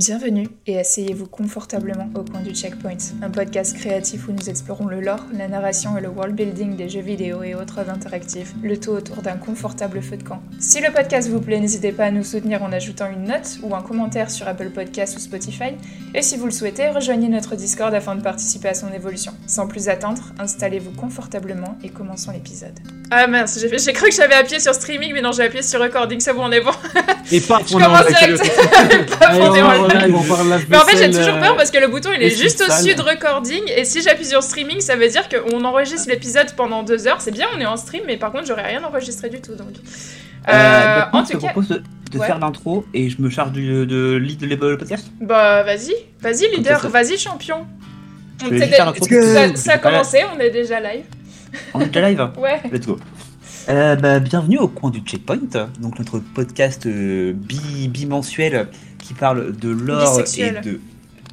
Bienvenue et asseyez-vous confortablement au coin du Checkpoint, un podcast créatif où nous explorons le lore, la narration et le world building des jeux vidéo et autres interactifs, le tout autour d'un confortable feu de camp. Si le podcast vous plaît, n'hésitez pas à nous soutenir en ajoutant une note ou un commentaire sur Apple Podcasts ou Spotify, et si vous le souhaitez, rejoignez notre Discord afin de participer à son évolution. Sans plus attendre, installez-vous confortablement et commençons l'épisode. Ah mince, j'ai j'ai cru que j'avais appuyé sur streaming, mais non, j'ai appuyé sur recording, c'est bon, on est bon. Et pas Je commence direct. Ils vont la Mais en fait, j'ai toujours euh, peur parce que le bouton il est juste au-dessus de recording. Et si j'appuie sur streaming, ça veut dire qu'on enregistre l'épisode pendant deux heures. C'est bien, on est en stream, mais par contre, j'aurais rien enregistré du tout. Donc, Euh, Euh, en je tout te cas, propose de, de Ouais. faire l'intro et je me charge du, de lead le, podcast. bah vas-y, vas-y leader, vas-y champion. On ça, que- ça a commencé, on est déjà live. On est déjà live Ouais. Let's go. Euh, bah, bienvenue au coin du checkpoint, donc notre podcast euh, bi bimensuel qui parle de l'or et de.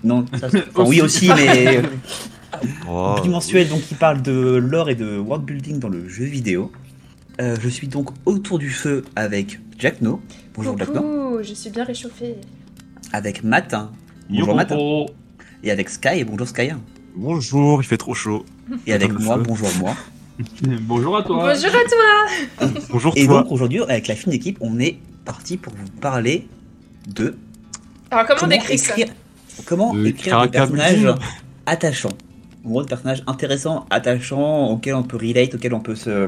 Non, ça, enfin, oui aussi, mais Oh, bimensuel donc qui parle de l'or et de world building dans le jeu vidéo. Euh, je suis donc autour du feu avec Jack No. Bonjour Jack No. Je suis bien réchauffée. Avec Matt. hein. Bonjour Matt. Et avec Sky. Bonjour Sky. Bonjour, il fait trop chaud. Et avec moi. feu. Bonjour moi. Bonjour à toi. Bonjour à toi. Bonjour Et toi. donc aujourd'hui, avec la fine équipe, on est parti pour vous parler de Alors comment, on écrit ça écrire, comment De écrire des Caracabulin. personnages attachants? En gros, des personnages intéressants, attachants, auxquels on peut relate, auxquels on peut se,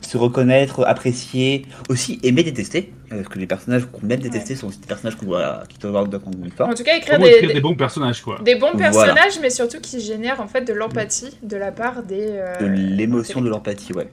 se reconnaître, apprécier, aussi aimer détester. euh, Parce que les personnages qu'on aime détester sont aussi des personnages qu'on doit, qui doivent avoir. En tout cas, écrire des, écrire des- des bons personnages, quoi. des bons Voilà. personnages, mais surtout qui génèrent en fait de l'empathie de la part des. euh, De l'émotion, de l'empathie, ouais.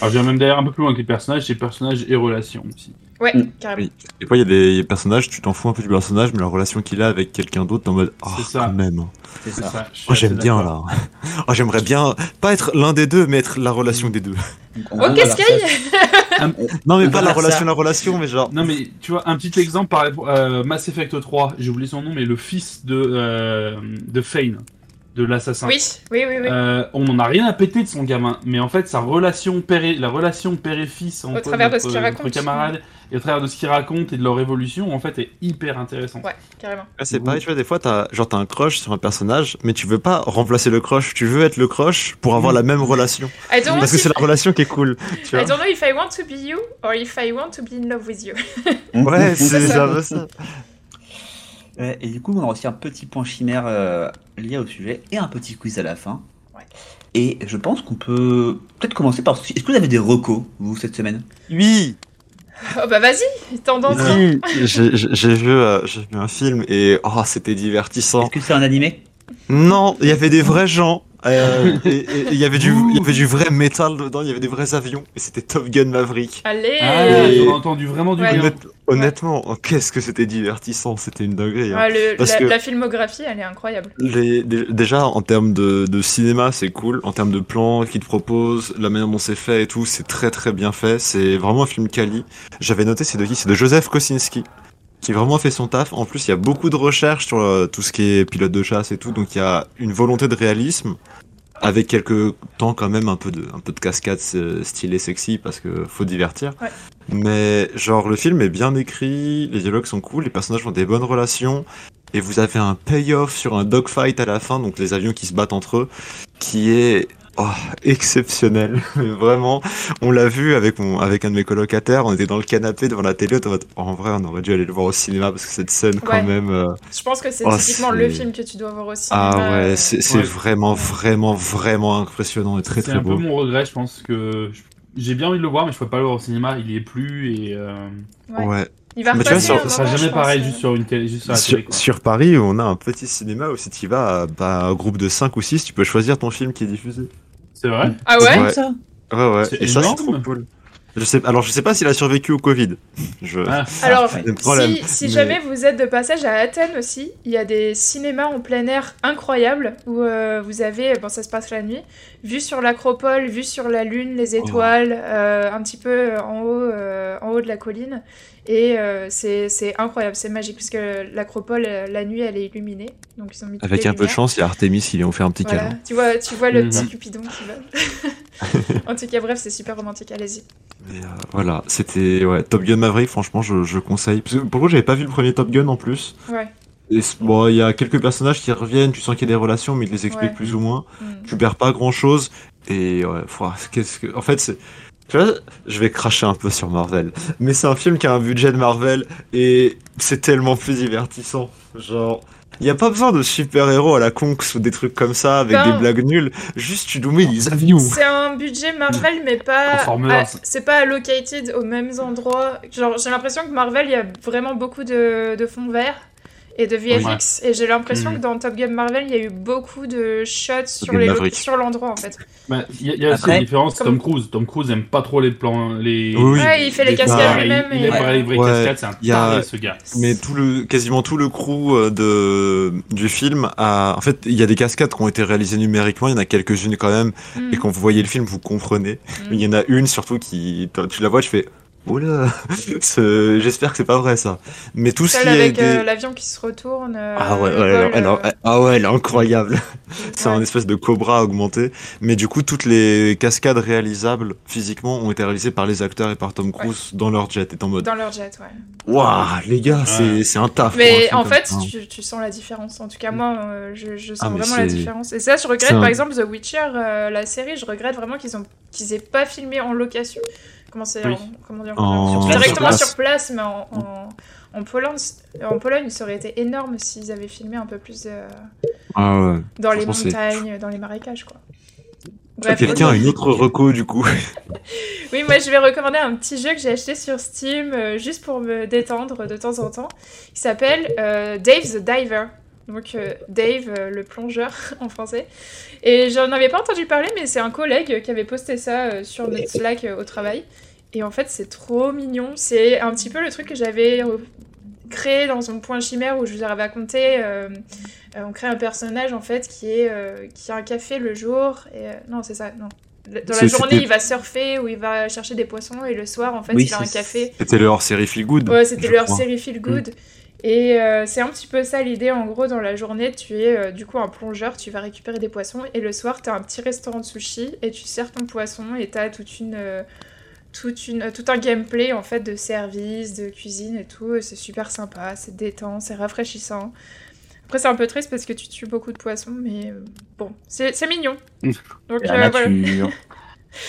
Alors, je vais même d'ailleurs un peu plus loin que les personnages, c'est personnages et relations aussi. Ouais, Mm. carrément. Oui. Des fois, il y a des personnages, tu t'en fous un peu du personnage, mais la relation qu'il a avec quelqu'un d'autre, t'es en mode, oh, ça. quand même. C'est ça. ça. Oh, j'aime bien là. Oh, j'aimerais bien, pas être l'un des deux, mais être la relation des deux. Ok, gros, alors, Sky ça- Non, mais On pas la relation, ça. la relation, mais genre. Non mais tu vois un petit exemple par exemple euh, Mass Effect 3, j'ai oublié son nom mais le fils de euh, de Fane, de l'assassin. Oui, oui, oui, oui. Euh, on n'en a rien à péter de son gamin, mais en fait sa relation père et, la relation père et fils entre travers de notre, ce qu'il notre raconte. camarade et au travers de ce qu'il raconte et de leur évolution en fait est hyper intéressant. Ouais, carrément. Ouais, c'est pareil, tu vois, des fois, t'as genre t'as un crush sur un personnage, mais tu veux pas remplacer le crush, tu veux être le crush pour avoir la même relation. I don't, Parce know que c'est if, la relation qui est cool. Tu I vois. don't know if I want to be you or if I want to be in love with you. Ouais, c'est ça. ça. Ouais, et du coup, on a aussi un petit point chimère euh, lié au sujet et un petit quiz à la fin. Ouais. Et je pense qu'on peut peut-être commencer par. Est-ce que vous avez des recos, vous, cette semaine? Oui, Oh bah vas-y, tendance. Oui, j'ai j'ai- j'ai vu, euh, j'ai vu un film et oh, c'était divertissant. Est-ce que c'est un animé? Non, il y avait des vrais gens. euh, et et- et il y avait du, il y avait du vrai métal dedans, il y avait des vrais avions et c'était Top Gun Maverick. Allez. Ah, Et- entendu vraiment du Ouais. bien. Honnête- honnêtement, oh, qu'est-ce que c'était divertissant, c'était une dinguerie. hein. Ouais, le- Parce la, que- la filmographie, elle est incroyable. Les- déjà en termes de, de cinéma, c'est cool. En termes de plans qu'ils te proposent, la manière dont c'est fait et tout, c'est très très bien fait. C'est vraiment un film quali. J'avais noté c'est de qui C'est de Joseph Kosinski qui vraiment fait son taf. En plus, il y a beaucoup de recherches sur euh, tout ce qui est pilote de chasse et tout, donc il y a une volonté de réalisme avec quelques temps quand même un peu de un peu de cascade euh, stylé sexy parce que faut divertir. Ouais. Mais genre le film est bien écrit, les dialogues sont cool, les personnages ont des bonnes relations et vous avez un payoff sur un dogfight à la fin, donc les avions qui se battent entre eux, qui est oh, exceptionnel. Vraiment, on l'a vu avec mon, avec un de mes colocataires, on était dans le canapé devant la télé, on était en Oh, en vrai on aurait dû aller le voir au cinéma parce que cette scène quand même. euh, Je pense que c'est Oh, typiquement c'est- le film que tu dois voir au cinéma. Ah ouais, c'est c'est Ouais. vraiment, vraiment, vraiment impressionnant et très C'est très un peu beau. mon regret, je pense que j'ai bien envie de le voir mais je peux pas le voir au cinéma, il y est plus et euh, Ouais. Ouais. Il va Mais tu vois, sur- ça sera jamais je pareil pense, juste euh. sur une télé, juste sur la Sur, télé. quoi. sur Paris, on a un petit cinéma où si tu vas, bah, un groupe de 5 ou 6, tu peux choisir ton film qui est diffusé. C'est vrai Ah ouais, Ouais. ça Ouais, ouais. Et ça, c'est trop cool. Je sais, alors, je sais pas s'il a survécu au Covid. Je... Ah, Alors, problème. si, si Mais- jamais vous êtes de passage à Athènes aussi, il y a des cinémas en plein air incroyables où euh, vous avez, bon ça se passe la nuit, vue sur l'acropole, vue sur la lune, les étoiles, euh, un petit peu en haut, euh, en haut de la colline. Et euh, c'est c'est incroyable, c'est magique, parce que l'acropole, euh, la nuit, elle est illuminée. Donc ils ont mis Avec un peu de chance, il y a Artemis qui lui ont fait un petit Voilà. câlin. Tu vois, tu vois le Mhm. petit Cupidon qui va. en tout cas, bref, c'est super romantique, allez-y. Euh, voilà, c'était ouais, Top Gun Maverick, franchement, je, je conseille. Parce que pour le coup, j'avais pas vu le premier Top Gun en plus. Ouais. Bon, il y a quelques personnages qui reviennent, tu sens qu'il y a des relations, mais ils les expliquent Ouais. plus ou moins. Mm. Tu perds pas grand chose. Et ouais, qu'est-ce que. En fait, c'est. Tu vois, je vais cracher un peu sur Marvel. Mais c'est un film qui a un budget de Marvel et c'est tellement plus divertissant. Genre. Il n'y a pas besoin de super-héros à la conque ou des trucs comme ça avec Ben, des blagues nulles. Juste, tu nous mets des avions. C'est un budget Marvel, mais pas. C'est pas allocated aux mêmes endroits. Genre, j'ai l'impression que Marvel, il y a vraiment beaucoup de, de fonds verts et de VFX. Et j'ai l'impression Mhm. que dans Top Gun Marvel, il y a eu beaucoup de shots sur les l'endroit en fait. Bah, Il y a, il y a Après, une différence, comme- Tom Cruise. Tom Cruise aime pas trop les plans. Les... Oui, Ouais, il fait les les- cascades lui-même. il, il et- aime pas les vraies Ouais, cascades, c'est un il y a- taré ce gars. Mais tout le, quasiment tout le crew euh, de, du film a, en fait, il y a des cascades qui ont été réalisées numériquement, il y en a quelques-unes quand même, Mm. et quand vous voyez le film, vous comprenez. Mm. Mais il y en a une surtout qui, tu la vois, je fais, oula, j'espère que c'est pas vrai ça. Mais tout ce qui est avec des- euh, l'avion qui se retourne. euh, ah ouais, le ouais, elle, elle- euh, elle- ah ouais, elle est incroyable. C'est un espèce de cobra augmenté. Mais du coup, toutes les cascades réalisables physiquement ont été réalisées par les acteurs et par Tom Cruise dans leur jet. Et en mode, Dans leur jet, ouais. waouh, les gars, c'est, Ouais. c'est un taf. un Mais en fait, ça. tu, tu sens la différence. En tout cas, moi, euh, je, je sens Ah, vraiment la différence. Et ça, je regrette, un- par exemple, The Witcher, euh, la série, je regrette vraiment qu'ils ont qu'ils aient pas filmé en location. Comment c'est Oui. en- comment dire En- sur- sur Directement place. sur place, mais en, en, en Pologne, en Pologne, ça aurait été énorme s'ils avaient filmé un peu plus euh, Ah ouais. dans les montagnes, dans les marécages, quoi. Quelqu'un a une autre reco du coup. Oui, moi je vais recommander un petit jeu que j'ai acheté sur Steam euh, juste pour me détendre de temps en temps. Il s'appelle euh, Dave the Diver. Donc euh, Dave euh, le plongeur en français. Et j'en avais pas entendu parler, mais c'est un collègue qui avait posté ça euh, sur notre Slack au travail. Et en fait, c'est trop mignon. C'est un petit peu le truc que j'avais créé dans mon point chimère où je vous avais raconté. on crée un personnage en fait qui est qui a un café le jour et non c'est ça non dans la journée il va surfer ou il va chercher des poissons et le soir en fait Oui, il a un café C'était leur série Feel Good. ouais c'était je leur crois. série feel good et euh, c'est un petit peu ça l'idée en gros dans la journée tu es euh, du coup un plongeur tu vas récupérer des poissons et le soir tu as un petit restaurant de sushi et tu sers ton poisson et tu as toute une euh, toute une, tout un gameplay en fait de service, de cuisine et tout. C'est super sympa, c'est détend, c'est rafraîchissant. Après, c'est un peu triste parce que tu tues beaucoup de poissons, mais bon, c'est mignon. Donc, La voilà. nature.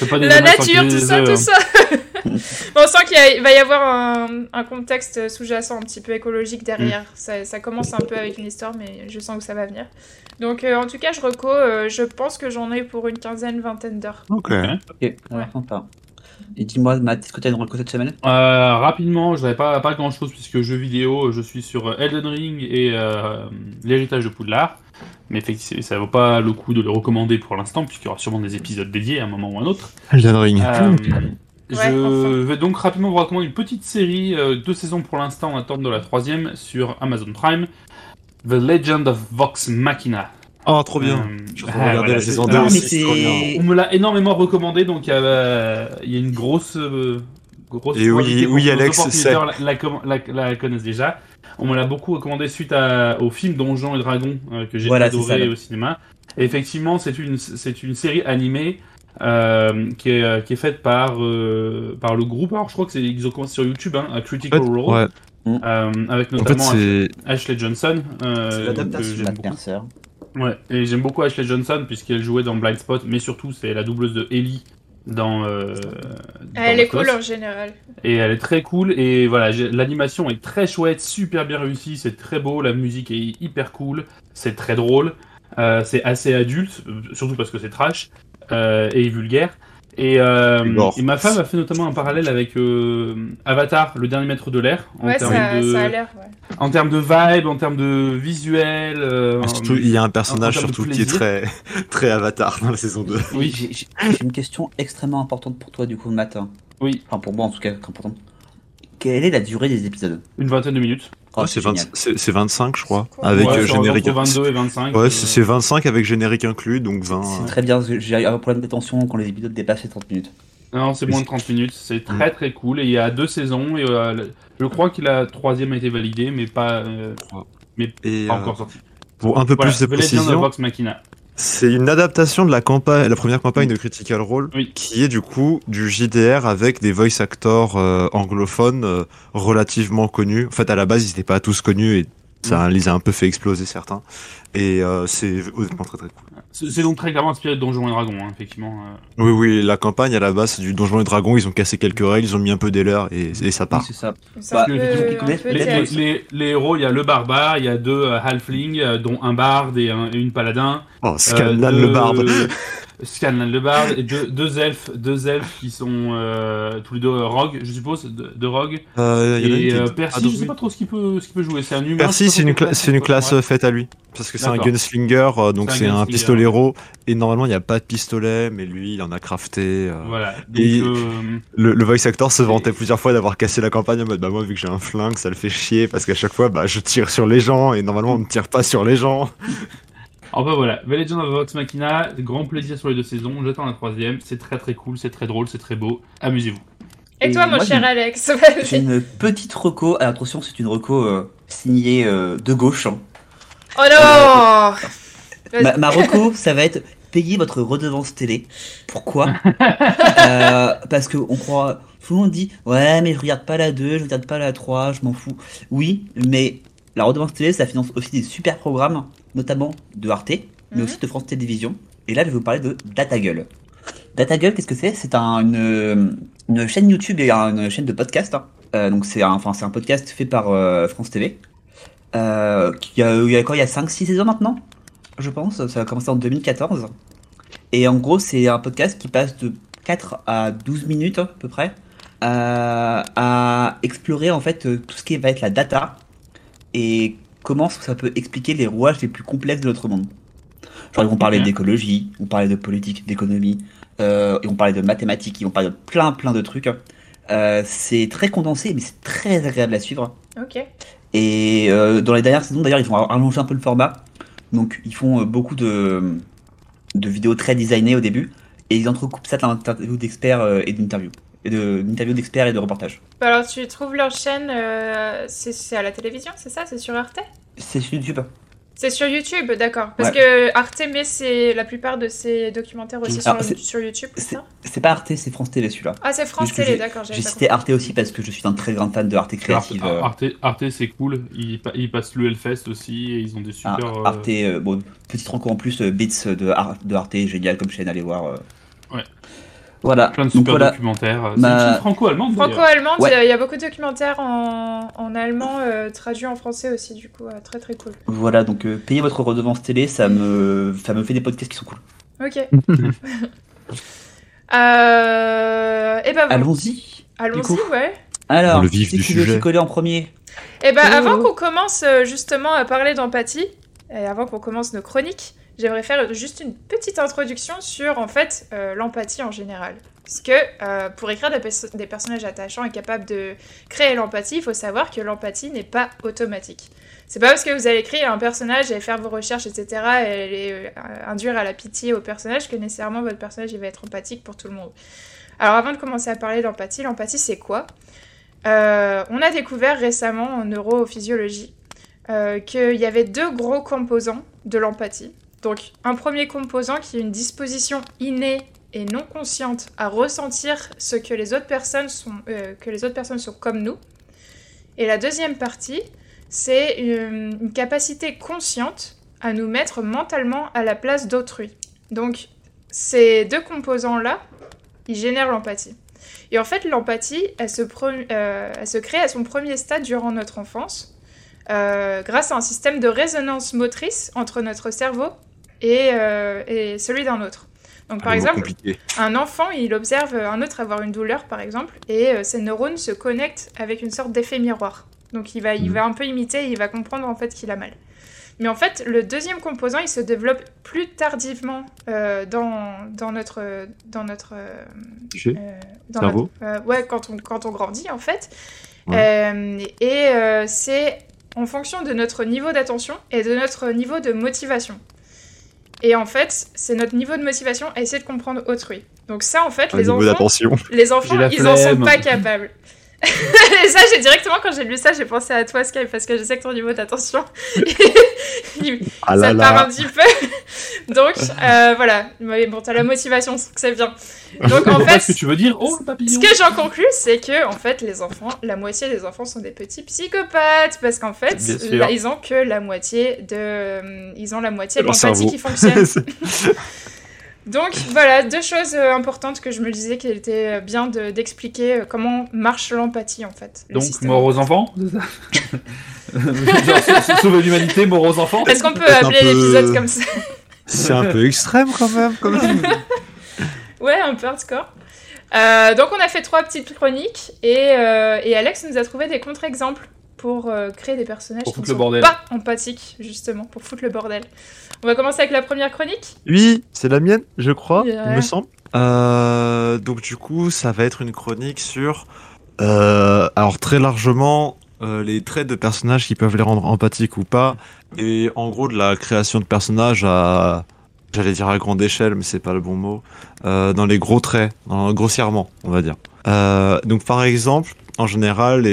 La nature, tout ça, tout ça. Bon, on sent qu'il va y avoir un, un contexte sous-jacent un petit peu écologique derrière. Ça, ça commence un peu avec une histoire, mais je sens que ça va venir. Donc, euh, en tout cas, je reco, euh, je pense que j'en ai pour une quinzaine, vingtaine d'heures. Ok. Ok. Ok, alors, sympa. Et dis-moi, Matt, est-ce que tu as une reco cette semaine? Euh, rapidement, je n'avais pas, pas grand chose puisque jeux vidéo, je suis sur Elden Ring et euh, l'héritage de Poudlard. Mais effectivement, ça vaut pas le coup de le recommander pour l'instant puisqu'il y aura sûrement des épisodes dédiés à un moment ou à un autre. Elden Ring. Euh, je enfin. vais donc rapidement vous recommander une petite série, euh, deux saisons pour l'instant, en attente de la troisième sur Amazon Prime. The Legend of Vox Machina. Oh, trop bien. Euh, Je suis en train ah, de regarder voilà, la saison c'est- 2 Ah, alors, mais aussi. c'est trop bien. c'est. On me l'a énormément recommandé, donc euh, il y a une grosse. euh, grosse Et oui, oui, Alex, opportuniteurs la, la, la- la connaissent déjà. On me l'a beaucoup recommandé suite à, au film Donjons et Dragons euh, que j'ai Voilà, c'est adoré ça, au cinéma. Et effectivement, c'est une, c'est une série animée euh, qui, est, euh, qui est faite par, euh, par le groupe. Alors, je crois que c'est ils ont commencé sur YouTube, hein, à En Critical fait, Role, ouais. euh, avec En fait, notamment. Ashley Johnson. euh, C'est l'adaptation de. Ouais, et j'aime beaucoup Ashley Johnson puisqu'elle jouait dans Blind Spot, mais surtout c'est la doubleuse de Ellie dans. euh, dans Elle est cool en général. Et elle est très cool et voilà, l'animation est très chouette, super bien réussie, c'est très beau, la musique est hyper cool, c'est très drôle, euh, c'est assez adulte, surtout parce que c'est trash euh, et vulgaire. Et, euh, et ma femme a fait notamment un parallèle avec euh, Avatar, le dernier maître de l'air, en, Ouais, termes ça, de, ça a l'air. Ouais. en termes de vibe, en termes de visuel. euh, Ah, Surtout, il y a un personnage surtout qui est très, très avatar dans la saison 2. Oui, J'ai une question extrêmement importante pour toi, du coup, Matt. oui, Enfin, pour moi, en tout cas, importante. Quelle est la durée des épisodes? Une vingtaine de minutes. Oh, c'est génial. 20 c'est- c'est 25, je crois. Avec Ouais, euh, générique. entre 22 et 25. Ouais, euh, c'est c'est 25 avec générique inclus, donc 20. C'est euh. très bien, parce que j'ai un problème d'attention quand les épisodes dépassent les 30 minutes. Non, c'est moins de 30 minutes. C'est très très cool. Et il y a deux saisons. Et euh, je crois que la troisième a été validée, mais pas, euh, Et pas euh, encore sortie. pour un peu Voilà, plus de précision, Vox Machina. C'est une adaptation de la campagne, la première campagne de Critical Role, Oui. qui est du coup du JDR avec des voice actors euh, anglophones euh, relativement connus. En fait, à la base, ils n'étaient pas tous connus et Ça les a un peu fait exploser certains. Et euh, c'est honnêtement très très cool. C'est donc très clairement inspiré de Donjons et Dragons, hein, effectivement. euh. Oui, oui, la campagne à la base c'est du Donjon et Dragon, ils ont cassé quelques règles, ils ont mis un peu des leurs et, et ça Oui, part. c'est ça. Bah, peu, les- un les- peu les- Les, théâtre. les- les héros, il y a le barbare, il y a deux euh, halflings, euh, dont un barde et, un- et une paladin. Oh, Euh, deux- le barde. Scanlan le barde et deux, deux elfes, deux elfes qui sont euh, tous les deux euh, rogues, je suppose, deux, rogues. Euh, il y en a une Et euh, Ah, Percy, donc, je sais pas trop ce qu'il peut, ce qu'il peut jouer. C'est un humain. Percy, c'est une, cla- c'est une classe ouais. euh, faite à lui. Parce que c'est un gunslinger, euh, donc C'est un un pistolero. Et normalement, il n'y a pas de pistolet, mais lui, il en a crafté. Voilà. Donc, Et- euh, Le, le voice actor se vantait plusieurs fois d'avoir cassé la campagne en mode bah moi vu que j'ai un flingue ça le fait chier parce qu'à chaque fois bah je tire sur les gens et normalement on ne tire pas sur les gens. Enfin voilà, The Legend of Vox Machina, grand plaisir sur les deux saisons, j'attends la troisième, c'est très très cool, c'est très drôle, c'est très beau, amusez-vous. Et Et toi, mon moi, cher Alex J'ai une petite reco. Alors, attention, c'est une reco euh, signée euh, de gauche. hein. Oh non Vas-y. Ma, ma reco, ça va être payer votre redevance télé. Pourquoi Euh, Parce que on croit. Tout le monde dit Ouais, mais je regarde pas la 2, je regarde pas la 3, je m'en fous. Oui, mais la redevance télé, ça finance aussi des super programmes, notamment de Arte, mais Mhm. aussi de France Télévisions. Et là, je vais vous parler de DataGull. DataGull, qu'est-ce que c'est? C'est un, une, une chaîne YouTube et une chaîne de podcast. hein. Euh, donc, c'est un, enfin, un podcast fait par euh, France TV. Euh, qui a, il y a quoi? Il y a 5-6 saisons maintenant je pense. Ça a commencé en 2014. Et en gros, c'est un podcast qui passe de 4 à 12 minutes à peu près à, explorer en fait tout ce qui va être la data et comment ça peut expliquer les rouages les plus complexes de notre monde. Genre, ils vont parler d'écologie, ils vont parler de politique, d'économie, euh, ils vont parler de mathématiques, ils vont parler de plein plein de trucs. Euh, c'est très condensé, mais c'est très agréable à suivre. Ok. Et euh, dans les dernières saisons, d'ailleurs, ils vont allonger un peu le format. Donc, ils font beaucoup de, de vidéos très designées au début. Et ils entrecoupent ça d'interviews d'experts et d'interviews. Et de- d'interviews d'experts et de reportages. Bah alors, tu trouves leur chaîne, euh, c'est à la télévision, c'est ça? C'est sur Arte? C'est sur YouTube. C'est sur YouTube, d'accord. Parce que Arte met ses- la plupart de ses documentaires aussi Alors, sur, YouTube, c'est C'est ça? c'est pas Arte, c'est France Télé celui-là. Ah, c'est France Télé, d'accord. J'ai cité. Arte aussi parce que je suis un très grand fan de Arte Arte, créative. euh, Arte, Arte, c'est cool, ils, pa- ils passent le Hellfest aussi et ils ont des ah, super... euh, Arte, euh, bon, petite rencontre en plus, Bits de, Ar- de Arte, génial comme chaîne, allez voir. euh. Voilà. Plein de super voilà. documentaires. C'est Ma- une franco-allemande. Franco-allemande, Ouais. il y a- beaucoup de documentaires en, en allemand euh, traduits en français aussi, du coup, euh, très très cool. Voilà, donc euh, payez votre redevance télé, ça me, ça me fait des podcasts qui sont cool. Ok. euh, et ben Allons-y. allons-y, ouais. Alors, le vif qui du c'est sujet. coller en premier? Et ben Oh. avant qu'on commence euh, justement à parler d'empathie, et avant qu'on commence nos chroniques, j'aimerais faire juste une petite introduction sur en fait euh, l'empathie en général. Parce que euh, pour écrire des, perso- des personnages attachants et capables de créer l'empathie, il faut savoir que l'empathie n'est pas automatique. C'est pas parce que vous allez écrire un personnage et faire vos recherches, etc., et euh, induire à la pitié au personnage, que nécessairement votre personnage va être empathique pour tout le monde. Alors avant de commencer à parler d'empathie, l'empathie c'est quoi? On a découvert récemment en neurophysiologie qu'il y avait deux gros composants de l'empathie. Donc un premier composant qui est une disposition innée et non consciente à ressentir ce que les autres personnes sont, euh, que les autres personnes sont comme nous. Et la deuxième partie, c'est une, une capacité consciente à nous mettre mentalement à la place d'autrui. Donc ces deux composants-là, ils génèrent l'empathie. Et en fait, l'empathie, elle, se euh, elle se crée à son premier stade durant notre enfance, euh, grâce à un système de résonance motrice entre notre cerveau et, euh, et celui d'un autre. Donc par Un mot exemple, compliqué. un enfant, il observe un autre avoir une douleur, par exemple, et euh, ses neurones se connectent avec une sorte d'effet miroir. Donc il va, il Mhm. va un peu imiter et il va comprendre en fait qu'il a mal. Mais en fait, le deuxième composant, il se développe plus tardivement euh, dans, dans notre... Dans notre euh, dans Cerveau notre- euh, ouais, quand on, quand on grandit en fait. Ouais. Et c'est en fonction de notre niveau d'attention et de notre niveau de motivation. Et en fait, c'est notre niveau de motivation à essayer de comprendre autrui. Donc ça, en fait, Un les enfants, les enfants, ils en sont pas capables. et ça, j'ai directement quand j'ai lu ça, j'ai pensé à toi, Sky, parce que je sais que ton niveau d'attention, Ah ça là part un petit peu. Donc, euh, voilà. Mais bon, t'as la motivation, c'est bien. Donc, en fait, ce que tu veux dire. Oh, ce que j'en conclus, c'est que, en fait, les enfants, la moitié des enfants sont des petits psychopathes. Parce qu'en fait, là, ils ont que la moitié de. Ils ont la moitié de l'empathie qui fonctionne. Donc voilà, deux choses euh, importantes que je me disais qu'il était bien de- d'expliquer euh, comment marche l'empathie en fait. Donc, mort aux enfants sauver l'humanité, mort aux enfants Est-ce qu'on peut appeler peu- l'épisode comme ça? C'est un peu extrême quand même. Quand même. Ouais, un peu hardcore. Euh, donc on a fait trois petites chroniques et, euh, et Alex nous a trouvé des contre-exemples pour euh, créer des personnages Pour qui ne le bordel. pas empathiques justement, pour foutre le bordel. On va commencer avec la première chronique? Oui, c'est la mienne, je crois, il me semble. Euh, donc du coup, ça va être une chronique sur, euh, alors très largement, euh, les traits de personnages qui peuvent les rendre empathiques ou pas, et en gros de la création de personnages à, j'allais dire à grande échelle, mais c'est pas le bon mot, dans les gros traits, dans, grossièrement, on va dire. Donc par exemple, en général,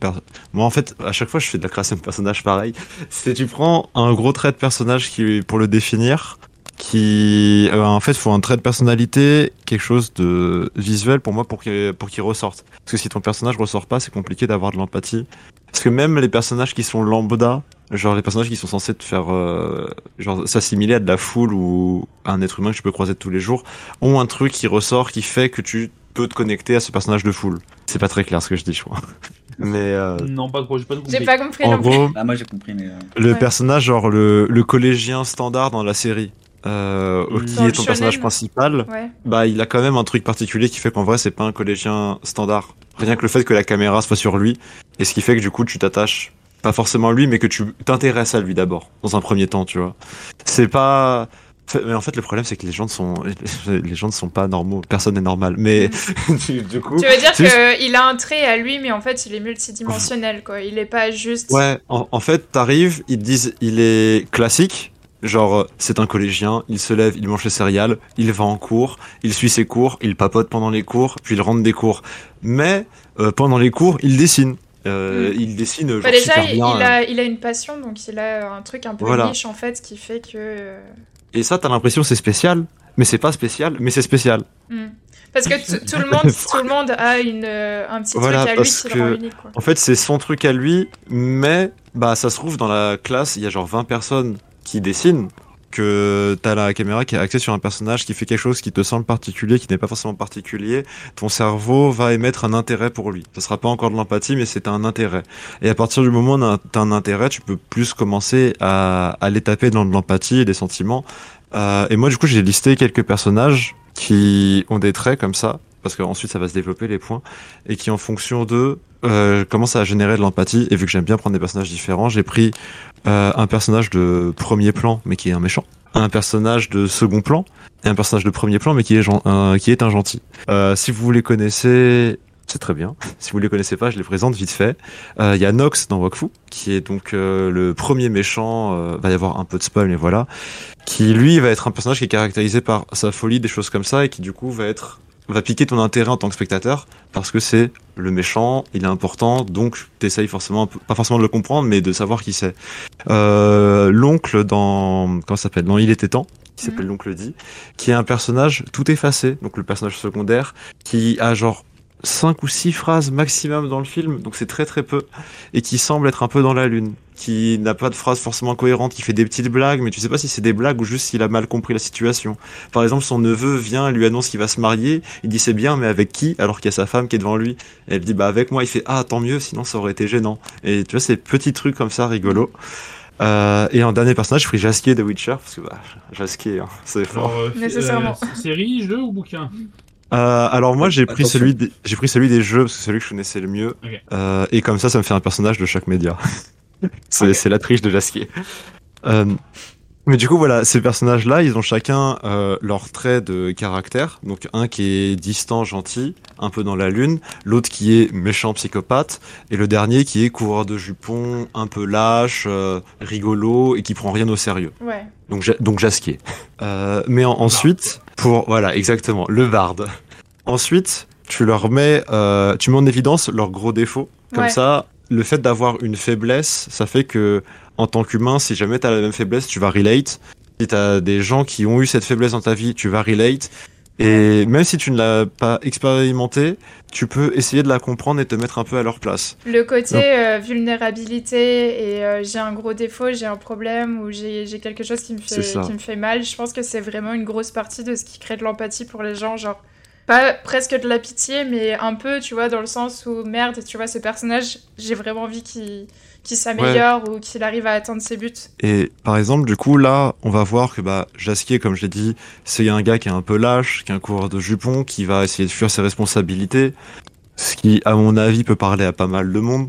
per- moi en fait, à chaque fois, je fais de la création de personnages pareil. C'est tu prends un gros trait de personnage qui pour le définir, qui euh, en fait faut un trait de personnalité, quelque chose de visuel pour moi pour qu'il pour qu'il ressorte. Parce que si ton personnage ressort pas, c'est compliqué d'avoir de l'empathie. Parce que même les personnages qui sont lambda, genre les personnages qui sont censés te faire euh, genre s'assimiler à de la foule ou à un être humain que tu peux croiser tous les jours, ont un truc qui ressort qui fait que tu peux te connecter à ce personnage de foule. C'est pas très clair ce que je dis, je crois. Mais euh, Non, pas trop, j'ai pas tout J'ai compris. pas compris en non plus. gros, Ah, moi j'ai compris, mais. euh, le Ouais. personnage, genre le, le collégien standard dans la série, euh, Mm. qui Dans est ton personnage shonen. principal, Ouais. bah il a quand même un truc particulier qui fait qu'en vrai c'est pas un collégien standard. Rien que le fait que la caméra soit sur lui, et ce qui fait que du coup tu t'attaches pas forcément à lui, mais que tu t'intéresses à lui d'abord, dans un premier temps, tu vois. C'est pas. Mais en fait, le problème, c'est que les gens ne sont, les gens ne sont pas normaux. Personne n'est normal. Mais du, du coup, Tu veux dire c'est juste- qu'il a un trait à lui, mais en fait il est multidimensionnel quoi. Il est pas juste. Ouais, en, en fait, t'arrives, ils te disent, il est classique. Genre, c'est un collégien, il se lève, il mange ses céréales, il va en cours, il suit ses cours, il papote pendant les cours, puis il rentre des cours. Mais euh, pendant les cours, il dessine. Euh, Mm. Il dessine genre, Bah, déjà, super il, bien. il euh. a, il a une passion, donc il a un truc un peu Voilà. niche en fait qui fait que. Et ça, t'as l'impression que c'est spécial, mais c'est pas spécial, mais c'est spécial. hmm. Parce que tout le monde, tout le monde a une, euh, un petit Voilà, truc à lui qui le rend que- unique. Quoi. En fait, c'est son truc à lui, mais bah ça se trouve dans la classe, il y a genre 20 personnes qui dessinent, que t'as la caméra qui est axée sur un personnage qui fait quelque chose qui te semble particulier, qui n'est pas forcément particulier, ton cerveau va émettre un intérêt pour lui. Ce sera pas encore de l'empathie, mais c'est un intérêt. Et à partir du moment où t'as un intérêt, tu peux plus commencer à, à les taper dans de l'empathie et des sentiments. Euh, et moi, du coup, j'ai listé quelques personnages qui ont des traits comme ça, parce qu'ensuite ça va se développer les points, et qui en fonction de euh, commencent à générer de l'empathie. Et vu que j'aime bien prendre des personnages différents, j'ai pris euh, un personnage de premier plan, mais qui est un méchant, un personnage de second plan, et un personnage de premier plan, mais qui est, un, qui est un gentil. Euh, si vous les connaissez, c'est très bien. Si vous les connaissez pas, je les présente vite fait. Euh, Il y a Nox dans Wakfu, qui est donc euh, le premier méchant. euh, va y avoir un peu de spoil, mais voilà. Qui lui va être un personnage qui est caractérisé par sa folie, des choses comme ça, et qui du coup va être va piquer ton intérêt en tant que spectateur parce que c'est le méchant, il est important, donc t'essayes forcément, pas forcément de le comprendre, mais de savoir qui c'est. Euh, l'oncle dans, comment ça s'appelle, dans Il était temps, qui s'appelle l'oncle dit, qui est un personnage tout effacé, donc le personnage secondaire, qui a genre cinq ou six phrases maximum dans le film, donc c'est très très peu, et qui semble être un peu dans la lune, qui n'a pas de phrases forcément cohérentes, qui fait des petites blagues, mais tu sais pas si c'est des blagues ou juste s'il a mal compris la situation. Par exemple, son neveu vient lui annonce qu'il va se marier, il dit c'est bien, mais avec qui Alors qu'il y a sa femme qui est devant lui? Et elle dit bah avec moi, il fait ah tant mieux, sinon ça aurait été gênant. Et tu vois, ces petits trucs comme ça rigolos. Euh, et en dernier personnage, j'ai pris Jaskier de Witcher, parce que bah, Jaskier, hein, c'est fort. Alors, euh, Nécessairement. euh, série, jeu ou bouquin? Euh, alors moi j'ai pris celui des, j'ai pris celui des jeux parce que c'est celui que je connaissais le mieux. Euh, et comme ça ça me fait un personnage de chaque média. c'est la triche de Jaskier. Euh, mais du coup voilà ces personnages là ils ont chacun euh, leur trait de caractère donc un qui est distant gentil un peu dans la lune l'autre qui est méchant psychopathe et le dernier qui est coureur de jupons un peu lâche euh, rigolo et qui prend rien au sérieux Ouais. donc, donc Jaskier. Euh, mais en- ensuite, pour voilà exactement le barde. Ensuite, tu leur mets, tu mets en évidence leurs gros défauts. Comme Ouais. ça, le fait d'avoir une faiblesse, ça fait que en tant qu'humain, si jamais t'as la même faiblesse, tu vas relate. Si t'as des gens qui ont eu cette faiblesse dans ta vie, tu vas relate. Et même si tu ne l'as pas expérimenté, tu peux essayer de la comprendre et te mettre un peu à leur place. Le côté euh, vulnérabilité et euh, j'ai un gros défaut, j'ai un problème ou j'ai quelque chose qui me, fait, C'est ça. qui me fait mal, je pense que c'est vraiment une grosse partie de ce qui crée de l'empathie pour les gens. Genre, pas presque de la pitié, mais un peu, tu vois, dans le sens où merde, tu vois, ce personnage, j'ai vraiment envie qu'il qu'il s'améliore ou qu'il arrive à atteindre ses buts. Et par exemple, du coup, là, on va voir que bah, Jasquier, comme je l'ai dit, c'est un gars qui est un peu lâche, qui est un coureur de jupons, qui va essayer de fuir ses responsabilités, ce qui, à mon avis, peut parler à pas mal de monde,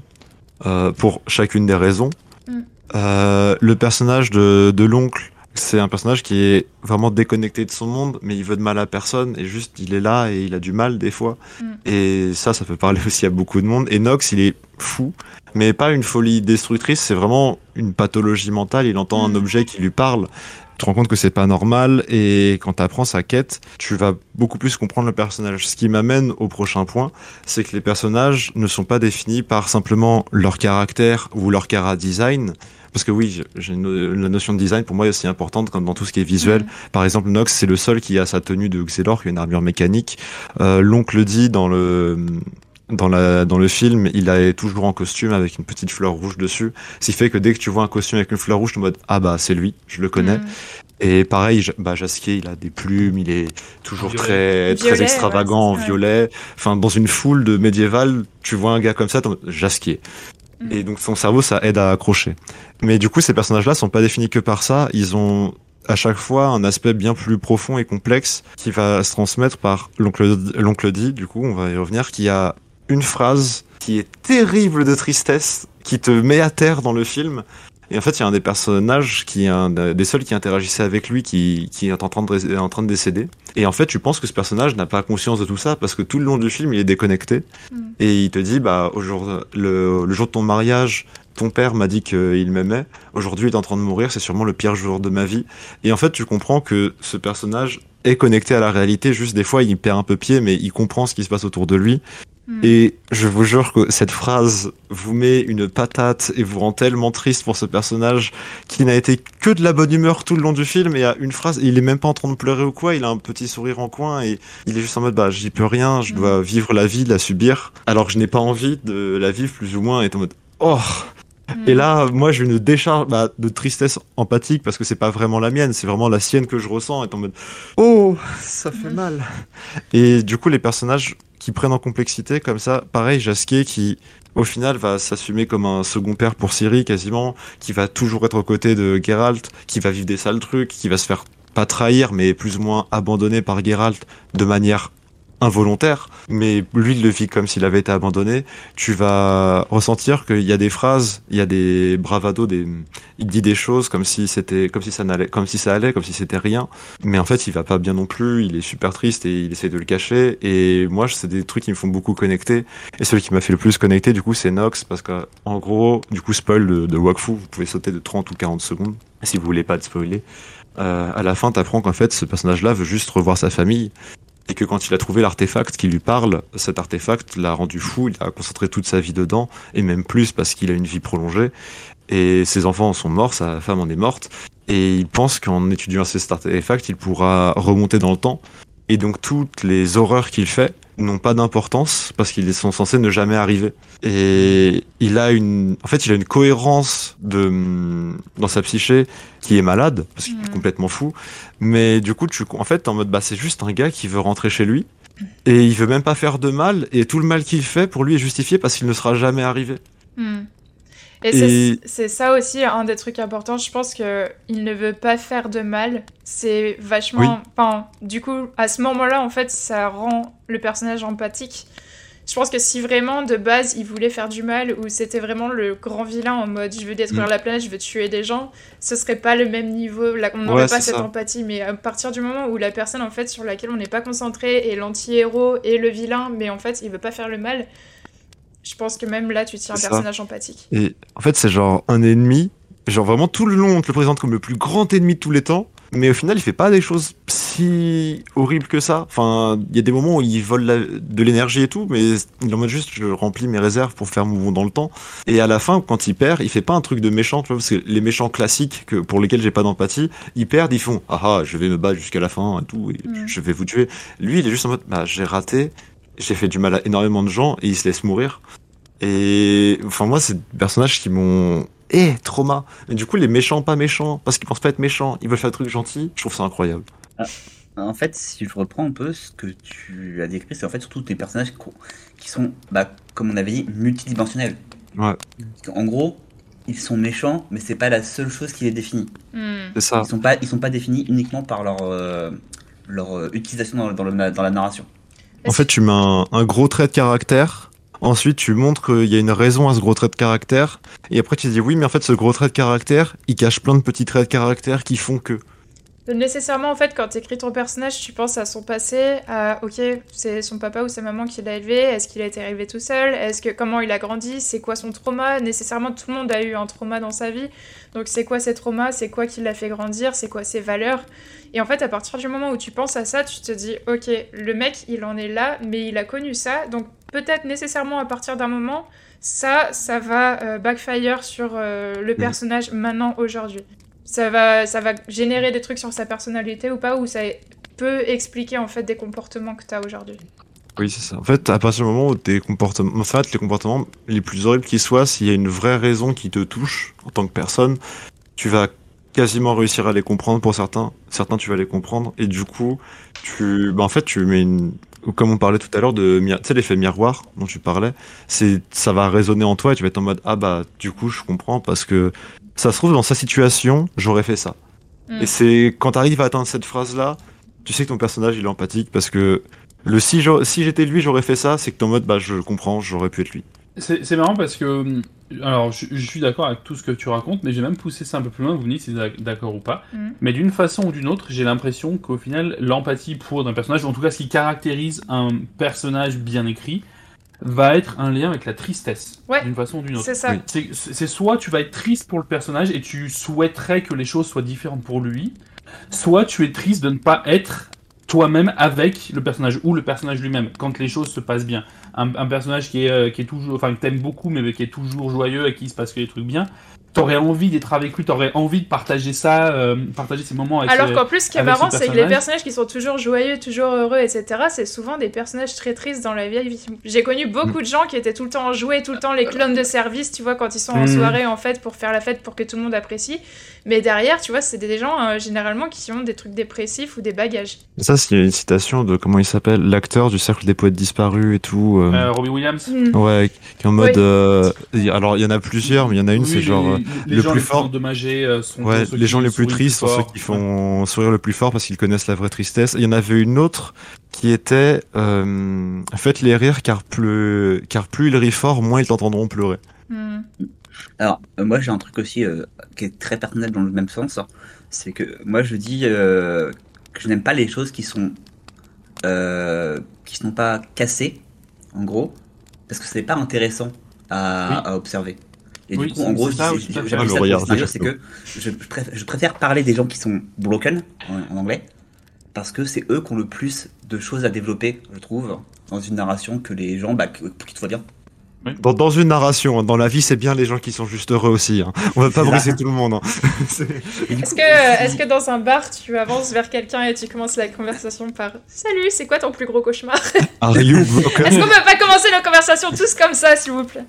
euh, pour chacune des raisons. Mm. Euh, le personnage de, de l'oncle, c'est un personnage qui est vraiment déconnecté de son monde, mais il veut de mal à personne, et juste, il est là et il a du mal des fois. Mm. Et ça, ça peut parler aussi à beaucoup de monde. Et Nox, il est fou, mais pas une folie destructrice, c'est vraiment une pathologie mentale. Il entend un Mm. objet qui lui parle. Tu te rends compte que c'est pas normal et quand tu apprends sa quête, tu vas beaucoup plus comprendre le personnage. Ce qui m'amène au prochain point, c'est que les personnages ne sont pas définis par simplement leur caractère ou leur cara design. Parce que oui, j'ai une- la notion de design pour moi est aussi importante comme dans tout ce qui est visuel. Par exemple, Nox, c'est le seul qui a sa tenue de Xelor, qui a une armure mécanique. Euh, L'oncle dit dans le dans la dans le film, il est toujours en costume avec une petite fleur rouge dessus. Ce qui fait que dès que tu vois un costume avec une fleur rouge, tu es en mode ah bah c'est lui, je le connais. Mm. Et pareil, bah Jasquier, il a des plumes, il est toujours Violet. très très Violet, extravagant ouais, violet. Enfin, dans une foule de médiéval, tu vois un gars comme ça, Jasquier. Mm. Et donc son cerveau, ça aide à accrocher. Mais du coup, ces personnages-là sont pas définis que par ça. Ils ont à chaque fois un aspect bien plus profond et complexe qui va se transmettre par l'oncle l'oncle dit. Du coup, on va y revenir. Qui a une phrase qui est terrible de tristesse, qui te met à terre dans le film. Et en fait, il y a un des personnages qui est un des seuls qui interagissait avec lui qui, qui est en train, de, en train de décéder. Et en fait, tu penses que ce personnage n'a pas conscience de tout ça parce que tout le long du film, il est déconnecté. Mm. Et il te dit, bah, au jour, le, le jour de ton mariage, ton père m'a dit qu'il m'aimait. Aujourd'hui, il est en train de mourir. C'est sûrement le pire jour de ma vie. Et en fait, tu comprends que ce personnage est connecté à la réalité. Juste des fois, il perd un peu pied, mais il comprend ce qui se passe autour de lui. Mm. Et je vous jure que cette phrase vous met une patate et vous rend tellement triste pour ce personnage qui n'a été que de la bonne humeur tout le long du film et a une phrase, il est même pas en train de pleurer ou quoi, il a un petit sourire en coin et il est juste en mode bah j'y peux rien, je dois vivre la vie, la subir, alors que je n'ai pas envie de la vivre plus ou moins et en mode oh Mm. et là, moi, j'ai une décharge bah, de tristesse empathique parce que c'est pas vraiment la mienne, c'est vraiment la sienne que je ressens. Et en mode, oh, ça fait mal. Et du coup, les personnages qui prennent en complexité comme ça, pareil, Jasquier qui, au final, va s'assumer comme un second père pour Ciri quasiment, qui va toujours être aux côtés de Geralt, qui va vivre des sales trucs, qui va se faire pas trahir, mais plus ou moins abandonné par Geralt de manière involontaire, mais lui il le vit comme s'il avait été abandonné, tu vas ressentir qu'il y a des phrases, il y a des bravados, des, il dit des choses comme si c'était, comme si ça n'allait, comme si ça allait, comme si c'était rien, mais en fait il va pas bien non plus, il est super triste et il essaie de le cacher, et moi c'est des trucs qui me font beaucoup connecter, et celui qui m'a fait le plus connecter du coup c'est Nox, parce que en gros, du coup spoil de, de Wakfu, vous pouvez sauter de 30 ou 40 secondes, si vous voulez pas te spoiler. Euh, à la fin, t'apprends qu'en fait, ce personnage-là veut juste revoir sa famille et que quand il a trouvé l'artefact qui lui parle, cet artefact l'a rendu fou, il a concentré toute sa vie dedans, et même plus parce qu'il a une vie prolongée, et ses enfants en sont morts, sa femme en est morte, et il pense qu'en étudiant cet artefact, il pourra remonter dans le temps, et donc toutes les horreurs qu'il fait n'ont pas d'importance parce qu'ils sont censés ne jamais arriver. Et il a une, en fait, il a une cohérence de dans sa psyché qui est malade parce qu'il est Mhm. complètement fou. Mais du coup, tu, en fait, en mode, bah, c'est juste un gars qui veut rentrer chez lui et il veut même pas faire de mal et tout le mal qu'il fait pour lui est justifié parce qu'il ne sera jamais arrivé. Hmm. Et, Et- c'est- c'est ça aussi un des trucs importants. Je pense que il ne veut pas faire de mal. C'est vachement. Oui. Enfin, du coup, à ce moment-là, en fait, ça rend le personnage empathique. Je pense que si vraiment de base il voulait faire du mal ou c'était vraiment le grand vilain en mode je veux détruire Mm. la planète, je veux tuer des gens, ce serait pas le même niveau. Là, on Ouais, n'aurait pas cette ça. empathie. Mais à partir du moment où la personne en fait sur laquelle on n'est pas concentré est l'anti-héros et le vilain, mais en fait il veut pas faire le mal, je pense que même là tu tiens un ça. personnage empathique. Et en fait, c'est genre un ennemi. Genre vraiment tout le long, on te le présente comme le plus grand ennemi de tous les temps. Mais au final, il fait pas des choses si horribles que ça. Enfin, il y a des moments où il vole la- de l'énergie et tout, mais il est en mode juste, je remplis mes réserves pour faire mouvement dans le temps. Et à la fin, quand il perd, il fait pas un truc de méchant, tu vois, parce que les méchants classiques que, pour lesquels j'ai pas d'empathie, ils perdent, ils font, ah ah, je vais me battre jusqu'à la fin et tout, et Mm. je vais vous tuer. Lui, il est juste en mode, bah, j'ai raté, j'ai fait du mal à énormément de gens, et il se laisse mourir. Et, enfin, moi, c'est des personnages qui m'ont, eh, trauma. Du coup, les méchants, pas méchants, parce qu'ils pensent pas être méchants, ils veulent faire des trucs gentils, je trouve ça incroyable. En fait, si je reprends un peu ce que tu as décrit, c'est en fait surtout des personnages qui sont, bah, comme on avait dit, multidimensionnels. Ouais. En gros, ils sont méchants, mais c'est pas la seule chose qui les définit. Hmm. C'est ça. Ils sont pas, ils sont pas définis uniquement par leur, euh, leur euh, utilisation dans, dans le- dans la narration. En fait, tu mets un, un gros trait de caractère. Ensuite, tu montres qu'il y a une raison à ce gros trait de caractère. Et après, tu te dis oui, mais en fait, ce gros trait de caractère, il cache plein de petits traits de caractère qui font que. Nécessairement, en fait, quand tu écris ton personnage, tu penses à son passé, à ok, c'est son papa ou sa maman qui l'a élevé, est-ce qu'il a été élevé tout seul, est-ce que comment il a grandi, c'est quoi son trauma? Nécessairement, tout le monde a eu un trauma dans sa vie. Donc, c'est quoi ces traumas, c'est quoi qui l'a fait grandir, c'est quoi ses valeurs? Et en fait, à partir du moment où tu penses à ça, tu te dis ok, le mec, il en est là, mais il a connu ça. Donc, peut-être nécessairement à partir d'un moment, ça, ça va euh, backfire sur euh, le personnage maintenant, aujourd'hui ça va, ça va générer des trucs sur sa personnalité ou pas, ou ça peut expliquer en fait des comportements que tu as aujourd'hui. Oui, c'est ça. En fait, à partir du moment où tes comportements, en fait, les comportements les plus horribles qu'ils soient, s'il y a une vraie raison qui te touche en tant que personne, tu vas quasiment réussir à les comprendre pour certains. Certains, tu vas les comprendre. Et du coup, tu, bah, en fait, tu mets une, comme on parlait tout à l'heure de, tu sais, l'effet miroir dont tu parlais, c'est, ça va résonner en toi et tu vas être en mode, ah bah, du coup, je comprends parce que ça se trouve dans sa situation, j'aurais fait ça. Mm. Et c'est quand tu arrives à atteindre cette phrase-là, tu sais que ton personnage il est empathique parce que le si j'étais lui, j'aurais fait ça, c'est que t'es en mode bah je comprends, j'aurais pu être lui. C'est c'est marrant parce que, hum, alors je, je suis d'accord avec tout ce que tu racontes, mais j'ai même poussé ça un peu plus loin, vous me dites si vous êtes d'accord ou pas. Mhm. Mais d'une façon ou d'une autre, j'ai l'impression qu'au final, l'empathie pour un personnage, ou en tout cas ce qui caractérise un personnage bien écrit, va être un lien avec la tristesse, Ouais. d'une façon ou d'une autre. C'est ça. Oui. C'est c'est- c'est soit tu vas être triste pour le personnage et tu souhaiterais que les choses soient différentes pour lui, soit tu es triste de ne pas être toi-même avec le personnage ou le personnage lui-même quand les choses se passent bien. Un, personnage qui est, euh, qui est toujours, enfin que t'aimes beaucoup mais qui est toujours joyeux et qui se passe que des trucs bien, t'aurais envie d'être avec lui, t'aurais envie de partager ça, euh, partager ces moments avec Alors qu'en plus, ce qui est marrant, c'est que les personnage. personnages qui sont toujours joyeux, toujours heureux, etc., c'est souvent des personnages très tristes dans la vieille vie. J'ai connu beaucoup de gens qui étaient tout le temps enjoués, tout le temps les clones de service, tu vois, quand ils sont en Mhm. soirée, en fait, pour faire la fête, pour que tout le monde apprécie. Mais derrière, tu vois, c'est des gens, euh, généralement, qui ont des trucs dépressifs ou des bagages. Ça, c'est une citation de comment il s'appelle, l'acteur du cercle des poètes disparus et tout. euh, Euh, Robbie Williams. Hmm. Ouais, qui est en mode. Oui. euh, alors, il y en a plusieurs, mais il y en a une, Oui, c'est genre. Euh, les le gens plus les fort. endommagés euh, sont Ouais, ceux les gens les plus tristes sont ceux qui font sourire le plus fort parce qu'ils connaissent la vraie tristesse. Il y en avait une autre qui était euh, faites les rire car plus car plus ils rient fort, moins ils t'entendront pleurer. Hmm. Alors, euh, moi j'ai un truc aussi euh, qui est très personnel dans le même sens. hein. C'est que moi je dis euh, que je n'aime pas les choses qui sont euh, qui sont pas cassées, en gros, parce que c'est pas intéressant à, Oui. à observer. Et Oui, du coup, en gros, c'est Ah, que je, je préfère, je préfère parler des gens qui sont broken en, en anglais, parce que c'est eux qui ont le plus de choses à développer, je trouve, dans une narration que les gens bah, pour qui tout va bien. Dans, dans une narration, hein, dans la vie, c'est bien les gens qui sont juste heureux aussi. Hein. On va pas briser tout le monde. Hein. Est-ce que, est-ce que dans un bar, tu avances vers quelqu'un et tu commences la conversation par Salut, c'est quoi ton plus gros cauchemar? Are you broken? Est-ce qu'on peut pas commencer la conversation tous comme ça, s'il vous plaît?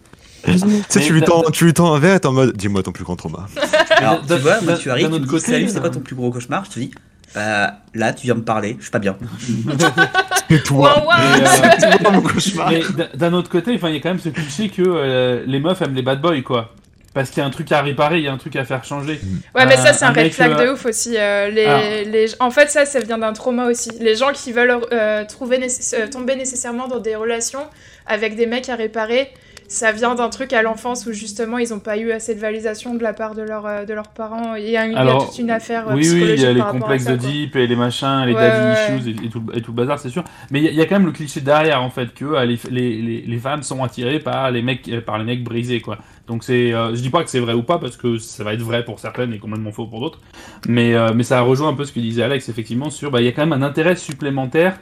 Sais, tu lui tends, tu lui tends un verre et t'es en mode, dis-moi ton plus grand trauma. Alors, D'un- tu vois, moi, tu arrives, tu me autre dis, côté, salut, c'est quoi euh, ton plus gros cauchemar Je te dis, bah, là, tu viens me parler, je suis pas bien. Et toi. Mais, euh. Mais d'un autre côté, enfin, il y a quand même ce cliché que euh, les meufs aiment les bad boys, quoi. Parce qu'il y a un truc à réparer, il y a un truc à faire changer. Ouais, mais ça, c'est un, un red flag euh, de ouf aussi. euh, les, alors. les... En fait, ça, ça vient d'un trauma aussi. Les gens qui veulent euh, trouver nécess- tomber nécessairement dans des relations avec des mecs à réparer, ça vient d'un truc à l'enfance où justement ils n'ont pas eu assez de validation de la part de, leur, euh, de leurs parents. Il y a, une- il y a toute une affaire Oui, oui, il y a les complexes ça, de deep et les machins, les Ouais, daddy ouais, issues et, et tout, et tout le bazar, c'est sûr. Mais il y, a- il y a quand même le cliché derrière, en fait, que euh, les, les, les, les femmes sont attirées par les mecs, euh, par les mecs brisés, quoi. Donc c'est, euh, je dis pas que c'est vrai ou pas parce que ça va être vrai pour certaines et complètement faux pour d'autres, mais euh, mais ça rejoint un peu ce que disait Alex effectivement sur, bah il y a quand même un intérêt supplémentaire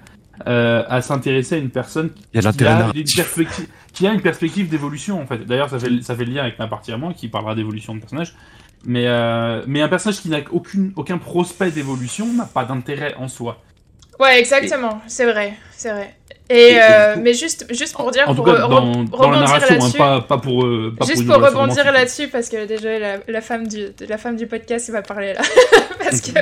euh, à s'intéresser à une personne Il y a qui a, une perspective, qui a une perspective d'évolution en fait. D'ailleurs ça fait ça fait le lien avec ma partie à moi qui parlera d'évolution de personnage. Mais euh, mais un personnage qui n'a aucune aucun prospect d'évolution n'a pas d'intérêt en soi. Ouais, exactement, c'est vrai, c'est vrai. Et, euh, coup- mais juste, juste pour dire, En tout pour cas re- dans, dans rebondir hein, là-dessus, pas, pas pour euh, pas juste pour rebondir là-dessus, parce que déjà la, la femme du la femme du podcast va parler là, parce que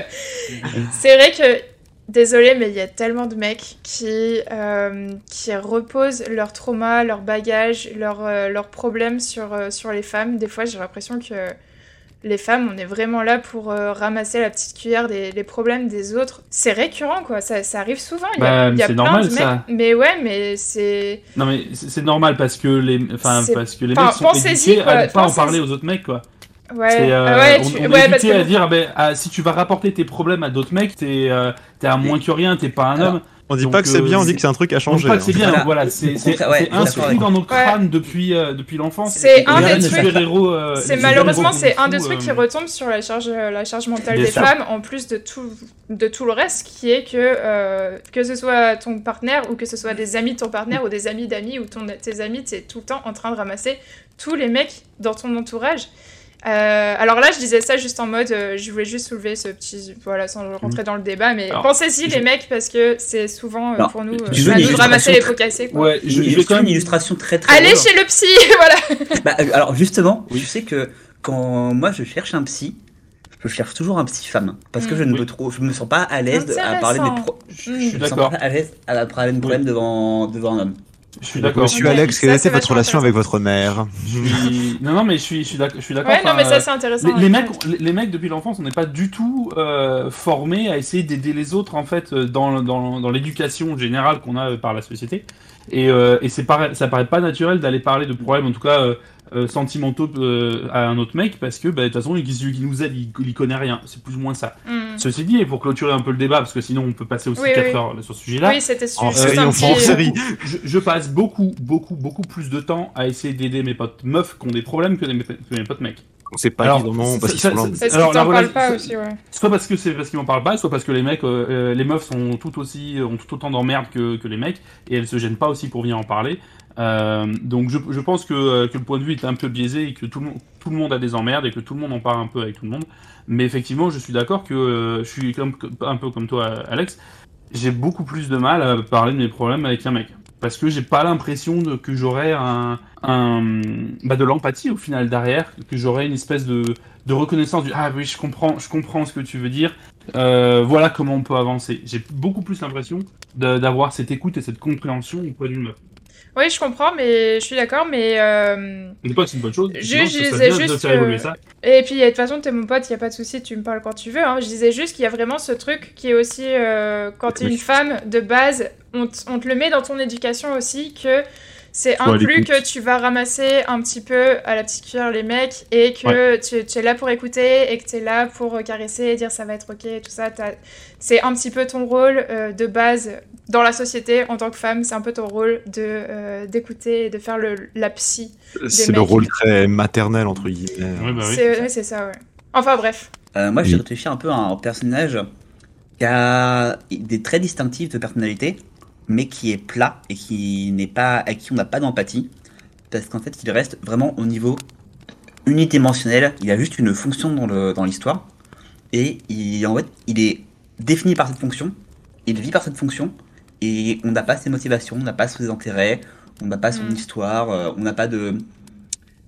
c'est vrai que désolé, mais il y a tellement de mecs qui euh, qui reposent leur trauma, leur bagage, leurs euh, leurs problèmes sur euh, sur les femmes. Des fois, j'ai l'impression que les femmes, on est vraiment là pour euh, ramasser la petite cuillère des, problèmes des autres. C'est récurrent, quoi. Ça, ça arrive souvent. Il y a, Bah, il y a c'est plein normal, de mecs. ça. Mais ouais, mais c'est. Non mais c'est normal parce que les enfin parce que les mecs sont éduqués à ne pas en parler aux autres mecs quoi. Ouais, C'est, euh, ah ouais, on, tu- on est ouais, parce éduqué que. à dire ah ben, ah, si tu vas rapporter tes problèmes à d'autres mecs, t'es euh, t'es un moins que rien, t'es pas un homme. On dit Donc, pas que c'est euh, bien, on dit que c'est un truc à On dit changer. pas que c'est hein. bien, Voilà. c'est inscrit dans nos Ouais. crânes depuis euh, depuis l'enfance. C'est un des trucs- euh, C'est malheureusement c'est un des trucs qui retombe sur la charge la charge mentale des femmes en plus de tout de tout le reste qui est que euh, que ce soit ton partenaire ou que ce soit des amis de ton partenaire ou des amis d'amis ou ton tes amis t'es tout le temps en train de ramasser tous les mecs dans ton entourage. Euh, alors là, je disais ça juste en mode, euh, je voulais juste soulever ce petit, voilà, sans rentrer dans le débat, mais pensez-y je- les mecs parce que c'est souvent euh, pour nous, euh, tu veux à nous de ramasser les pots cassés. Quoi. Ouais, je, Une, je vais quand illustration, même une illustration très très Allez chez le psy, voilà. Bah, alors justement, Oui. je sais que quand moi je cherche un psy, je cherche toujours un psy femme parce que Mm. je ne Oui. me trouve, je me sens pas à l'aise à parler des pro- je, je Mm. suis je me sens pas à l'aise à parler de problème devant devant un homme. Je suis d'accord. Monsieur Alex, quelle était votre relation avec votre mère? Je suis- Non non mais je suis je suis d'accord. Ouais, non, mais ça c'est intéressant. Les, mecs, les, mecs depuis l'enfance, on n'est pas du tout euh, formés à essayer d'aider les autres en fait euh, dans, dans, dans l'éducation générale qu'on a euh, par la société. Et, euh, et c'est ça paraît pas naturel d'aller parler de problèmes, en tout cas euh, euh, sentimentaux, euh, à un autre mec parce que bah, de toute façon, il- celui qui nous aide, il, il connaît rien. C'est plus ou moins ça. Mm. Ceci dit, et pour clôturer un peu le débat, parce que sinon on peut passer aussi Oui, 4 oui. heures sur ce sujet-là. Oui, c'était su- En juste série, en série. Je, je passe beaucoup, beaucoup, beaucoup plus de temps à essayer d'aider mes potes meufs qui ont des problèmes que, des- que mes potes mecs. On sait pas Alors, évidemment parce qu'ils sont Alors, la relation- pas aussi, ouais. Soit parce que c'est parce qu'ils m'en parlent pas, soit parce que les mecs, euh, euh, les meufs sont tout aussi, ont tout autant d'emmerdes que, que les mecs, et elles se gênent pas aussi pour venir en parler. Euh, donc je, je pense que, euh, que le point de vue est un peu biaisé et que tout le, monde, tout le monde a des emmerdes et que tout le monde en parle un peu avec tout le monde. Mais effectivement, je suis d'accord que euh, je suis comme, un peu comme toi, Alex. J'ai beaucoup plus de mal à parler de mes problèmes avec un mec. Parce que j'ai pas l'impression de, que j'aurais un, un bah de l'empathie au final derrière, que j'aurais une espèce de, reconnaissance du ah oui je comprends je comprends ce que tu veux dire, euh, voilà comment on peut avancer. J'ai beaucoup plus l'impression d'avoir cette écoute et cette compréhension auprès d'une meuf. Oui, je comprends, mais je suis d'accord, mais. euh, pas que c'est une bonne chose. Je- non, je disais de juste faire que- évoluer ça. Et puis, de toute façon, t'es mon pote, y a pas de souci, tu me parles quand tu veux. Hein. Je disais juste qu'il y a vraiment ce truc qui est aussi, euh, quand t'es une femme, de base, on, on te le met dans ton éducation aussi, que c'est inclus l'écoute. que tu vas ramasser un petit peu à la petite cuillère les mecs et que tu, tu es là pour écouter et que tu es là pour caresser et dire ça va être ok et tout ça. C'est un petit peu ton rôle euh, de base dans la société en tant que femme, c'est un peu ton rôle de euh, d'écouter et de faire le, la psy. C'est le rôle très maternel entre guillemets. Ouais, bah oui. C'est ça, ouais. Enfin bref. Euh, moi, j'ai Oui. réfléchi un peu à un personnage qui a des traits distinctifs de personnalité, mais qui est plat et qui n'est pas, à qui on n'a pas d'empathie, parce qu'en fait, il reste vraiment au niveau unidimensionnel. Il a juste une fonction dans le dans l'histoire, et il, en fait, il est défini par cette fonction, il vit par cette fonction, et on n'a pas ses motivations, on n'a pas ses intérêts, on n'a pas son Mm. histoire, euh, on n'a pas de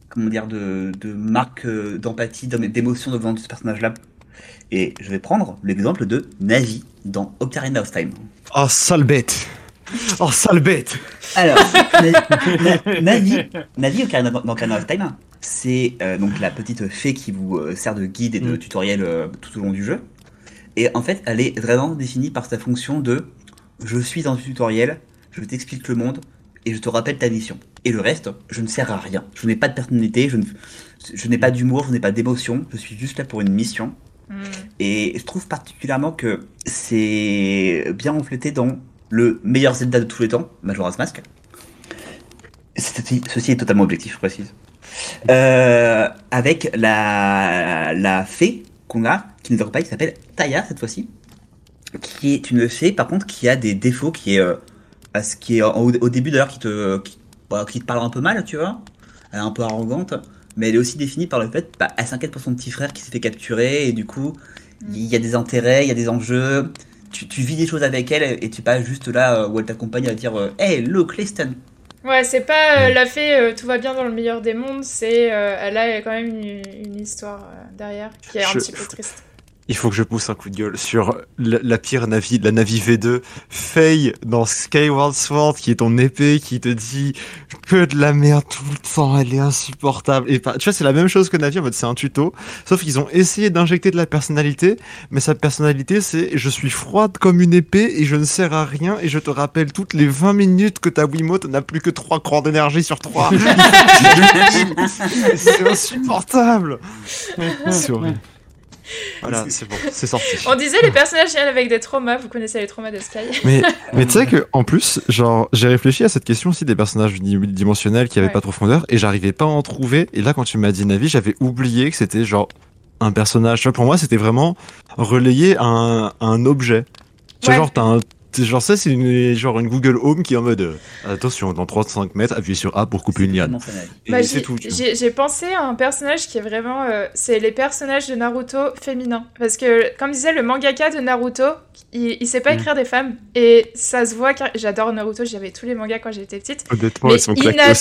comment dire de, de marque euh, d'empathie, d'ém- d'émotion devant ce personnage-là. Et je vais prendre l'exemple de Navi dans Ocarina of Time. Oh sale bête Oh sale bête Alors, Na- Na- Navi, Navi Ocarina, dans Ocarina of Time, c'est euh, donc la petite fée qui vous euh, sert de guide et de Mm. tutoriel euh, tout au long du jeu. Et en fait, elle est vraiment définie par sa fonction de je suis dans le tutoriel, je t'explique le monde et je te rappelle ta mission. Et le reste, je ne sers à rien. Je n'ai pas de personnalité, je, ne- je n'ai pas d'humour, je n'ai pas d'émotion, je suis juste là pour une mission. Mm. Et je trouve particulièrement que c'est bien reflété dans le meilleur Zelda de tous les temps, Majora's Mask. Ceci, est totalement objectif, je précise. Euh, avec la, la fée qu'on a, qui nous accompagne, qui s'appelle Taya cette fois-ci. Qui est une fée, par contre, qui a des défauts, qui est, euh, qui est au, au début d'ailleurs, qui te, qui, bah, qui te parle un peu mal, tu vois. Elle est un peu arrogante. Mais elle est aussi définie par le fait, bah, s'inquiète pour son petit frère qui s'est fait capturer, et du coup, il y a des intérêts, il y a des enjeux. Tu, tu vis des choses avec elle, et tu es pas juste là euh, où elle t'accompagne à dire euh, Hey, look, listen. Ouais, c'est pas euh, la fée, euh, tout va bien dans le meilleur des mondes, c'est euh, elle a quand même une, une histoire euh, derrière qui est un Je- petit peu triste. Il faut que je pousse un coup de gueule sur la, la pire Navi, la Navi V2. Faye dans Skyward Sword, qui est ton épée, qui te dit que de la merde tout le temps, elle est insupportable. Et tu vois, c'est la même chose que Navi, en mode c'est un tuto. Sauf qu'ils ont essayé d'injecter de la personnalité, mais sa personnalité c'est je suis froide comme une épée et je ne sers à rien et je te rappelle toutes les 20 minutes que ta Wiimote n'a plus que 3 crans d'énergie sur 3. c'est insupportable. C'est horrible. Voilà, c'est bon, c'est sorti. On disait les personnages géniaux avec des traumas, vous connaissez les traumas de Sky Mais, mais tu sais que en plus, genre, j'ai réfléchi à cette question aussi des personnages unidimensionnels qui avaient Ouais. pas de profondeur et j'arrivais pas à en trouver. Et là, quand tu m'as dit Navi, j'avais oublié que c'était genre un personnage. Pour moi, c'était vraiment relayé à un, à un objet. Tu Ouais. genre, t'as un. Genre ça c'est une genre une Google Home qui est en mode euh, attention dans 3-5 mètres appuyez sur A pour couper une liane Bah, c'est j'ai- tout. J'ai pensé à un personnage qui est vraiment. euh, c'est les personnages de Naruto féminins. Parce que, comme disait le mangaka de Naruto, il, il sait pas Mm. écrire des femmes. Et ça se voit. car- J'adore Naruto, j'avais tous les mangas quand j'étais petite. honnêtement Mais ils sont claqués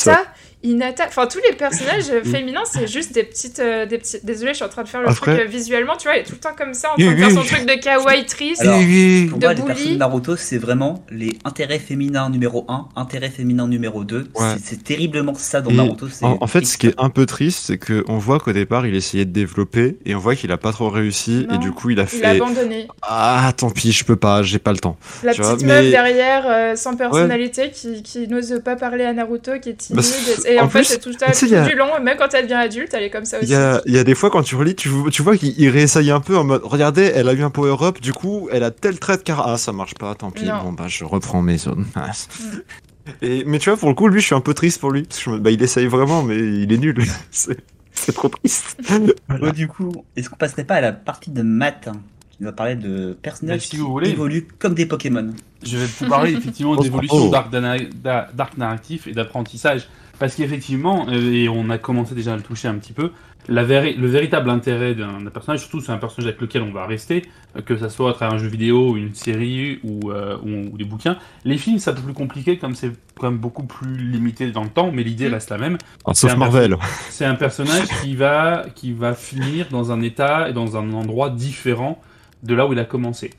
Hinata, enfin tous les personnages féminins, c'est juste des petites, euh, des petits. Désolé, je suis en train de faire le Après- truc euh, visuellement, tu vois, elle est tout le temps comme ça, en train de faire son truc de kawaii triste. Alors, oui. Pour de moi, les bully. personnes de Naruto, c'est vraiment les intérêts féminins numéro 1, intérêts féminins numéro 2. Ouais. C'est- terriblement ça dans Et Naruto. c'est En, en fait, ce qui est un peu triste, c'est qu'on voit qu'au départ, il essayait de développer et on voit qu'il a pas trop réussi Non, et du coup, il a Il a fait abandonné. ah tant pis, je peux pas, j'ai pas le temps. La Tu vois, petite mais- meuf derrière, euh, sans personnalité, qui, qui n'ose pas parler à Naruto, qui est timide. Bah, c'est- et en, en fait, plus, c'est tout, sais, tout il a- du long, même quand elle devient adulte, elle est comme ça Il aussi. y a, il y a des fois quand tu relis, tu, tu vois qu'il il réessaye un peu en mode regardez, elle a eu un power up, du coup, elle a tel trait de car ah ça marche pas, tant pis. Non. Bon bah je reprends mes zones. Et mais tu vois pour le coup, lui, je suis un peu triste pour lui parce que je me- bah il essaye vraiment, mais il est nul. c'est c'est trop triste. Voilà. Bon, du coup, est-ce qu'on passerait pas à la partie de maths hein, qui va parler de personnages Bah, si qui voulez. évoluent comme des Pokémon? Je vais vous parler effectivement Oh, d'évolution oh. d'arc narratif et d'apprentissage. Parce qu'effectivement, euh, et on a commencé déjà à le toucher un petit peu, la le véritable intérêt d'un personnage, surtout c'est un personnage avec lequel on va rester, euh, que ça soit à travers un jeu vidéo, une série ou, euh, ou- ou des bouquins. Les films, c'est un peu plus compliqué comme c'est quand même beaucoup plus limité dans le temps, mais l'idée Mm. reste la même. Alors, sauf Marvel. C'est un personnage qui va, qui va finir dans un état et dans un endroit différent de là où il a commencé.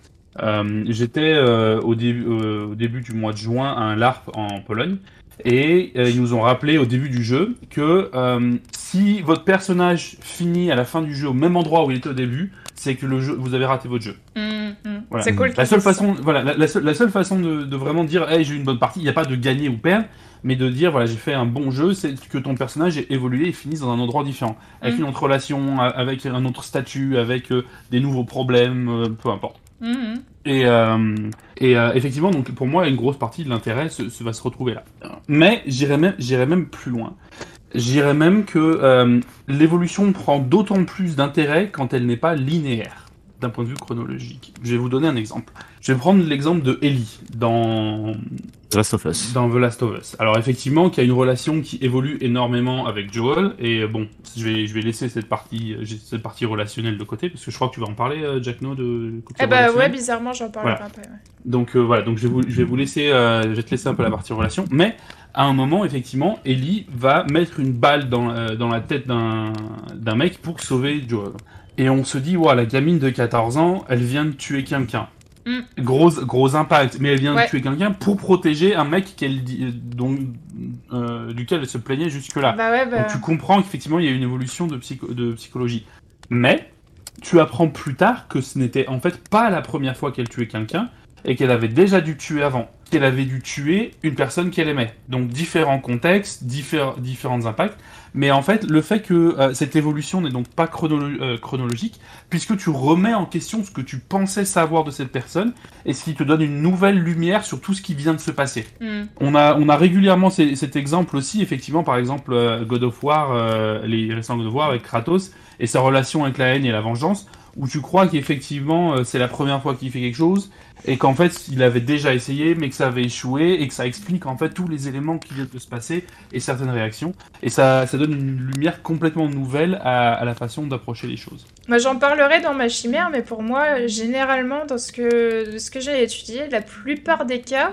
Euh, J'étais euh, au début du mois de juin à un LARP en Pologne et euh, ils nous ont rappelé au début du jeu que euh, si votre personnage finit à la fin du jeu au même endroit où il était au début, c'est que le jeu, vous avez raté votre jeu. Hum, hum. Voilà. C'est cool. La seule façon, voilà, la, la seule, la seule façon de, de vraiment dire, hey, j'ai eu une bonne partie, il n'y a pas de gagner ou perdre, mais de dire, voilà, j'ai fait un bon jeu, c'est que ton personnage ait évolué et finisse dans un endroit différent, avec Mm. une autre relation, avec un autre statut, avec euh, des nouveaux problèmes, euh, peu importe. Hum. Et, euh, euh, effectivement, donc pour moi, une grosse partie de l'intérêt se, va se retrouver là. Mais j'irais même, plus loin. J'irais même que euh, l'évolution prend d'autant plus d'intérêt quand elle n'est pas linéaire, d'un point de vue chronologique. Je vais vous donner un exemple. Je vais prendre l'exemple de Ellie dans The Last of Us. dans The Last of Us. Alors effectivement, qu'il y a une relation qui évolue énormément avec Joel, et euh, bon, je vais, je vais laisser cette partie, euh, cette partie relationnelle de côté, parce que je crois que tu vas en parler, euh, Jack No, de côté Eh bah ouais, bizarrement, j'en parlerai Voilà. après. ouais. Donc euh, voilà, donc je vais vous, je vais vous laisser, euh, je vais te laisser un peu la partie relation, mais à un moment, effectivement, Ellie va mettre une balle dans, euh, dans la tête d'un d'un mec pour sauver Joel. Et on se dit, ouais, la gamine de 14 ans, elle vient de tuer quelqu'un. Mm. Gros, gros impact, mais elle vient Ouais. de tuer quelqu'un pour protéger un mec qu'elle euh, duquel elle se plaignait jusque-là. Bah ouais, bah. Donc tu comprends qu'effectivement il y a une évolution de, psycho- de psychologie. Mais tu apprends plus tard que ce n'était en fait pas la première fois qu'elle tuait quelqu'un et qu'elle avait déjà dû tuer avant. Qu'elle avait dû tuer une personne qu'elle aimait. Donc différents contextes, diffé- différents impacts. Mais en fait, le fait que euh, cette évolution n'est donc pas chronolo- euh, chronologique, puisque tu remets en question ce que tu pensais savoir de cette personne, et ce qui te donne une nouvelle lumière sur tout ce qui vient de se passer. Hmm. On a, on a régulièrement ces- cet exemple aussi, effectivement, par exemple, euh, God of War, euh, les récents God of War avec Kratos, et sa relation avec la haine et la vengeance, où tu crois qu'effectivement c'est la première fois qu'il fait quelque chose, et qu'en fait il avait déjà essayé, mais que ça avait échoué, et que ça explique en fait tous les éléments qui viennent de se passer, et certaines réactions, et ça, ça donne une lumière complètement nouvelle à, la façon d'approcher les choses. Moi, j'en parlerai dans ma chimère, mais pour moi, généralement, dans ce que, ce que j'ai étudié, la plupart des cas,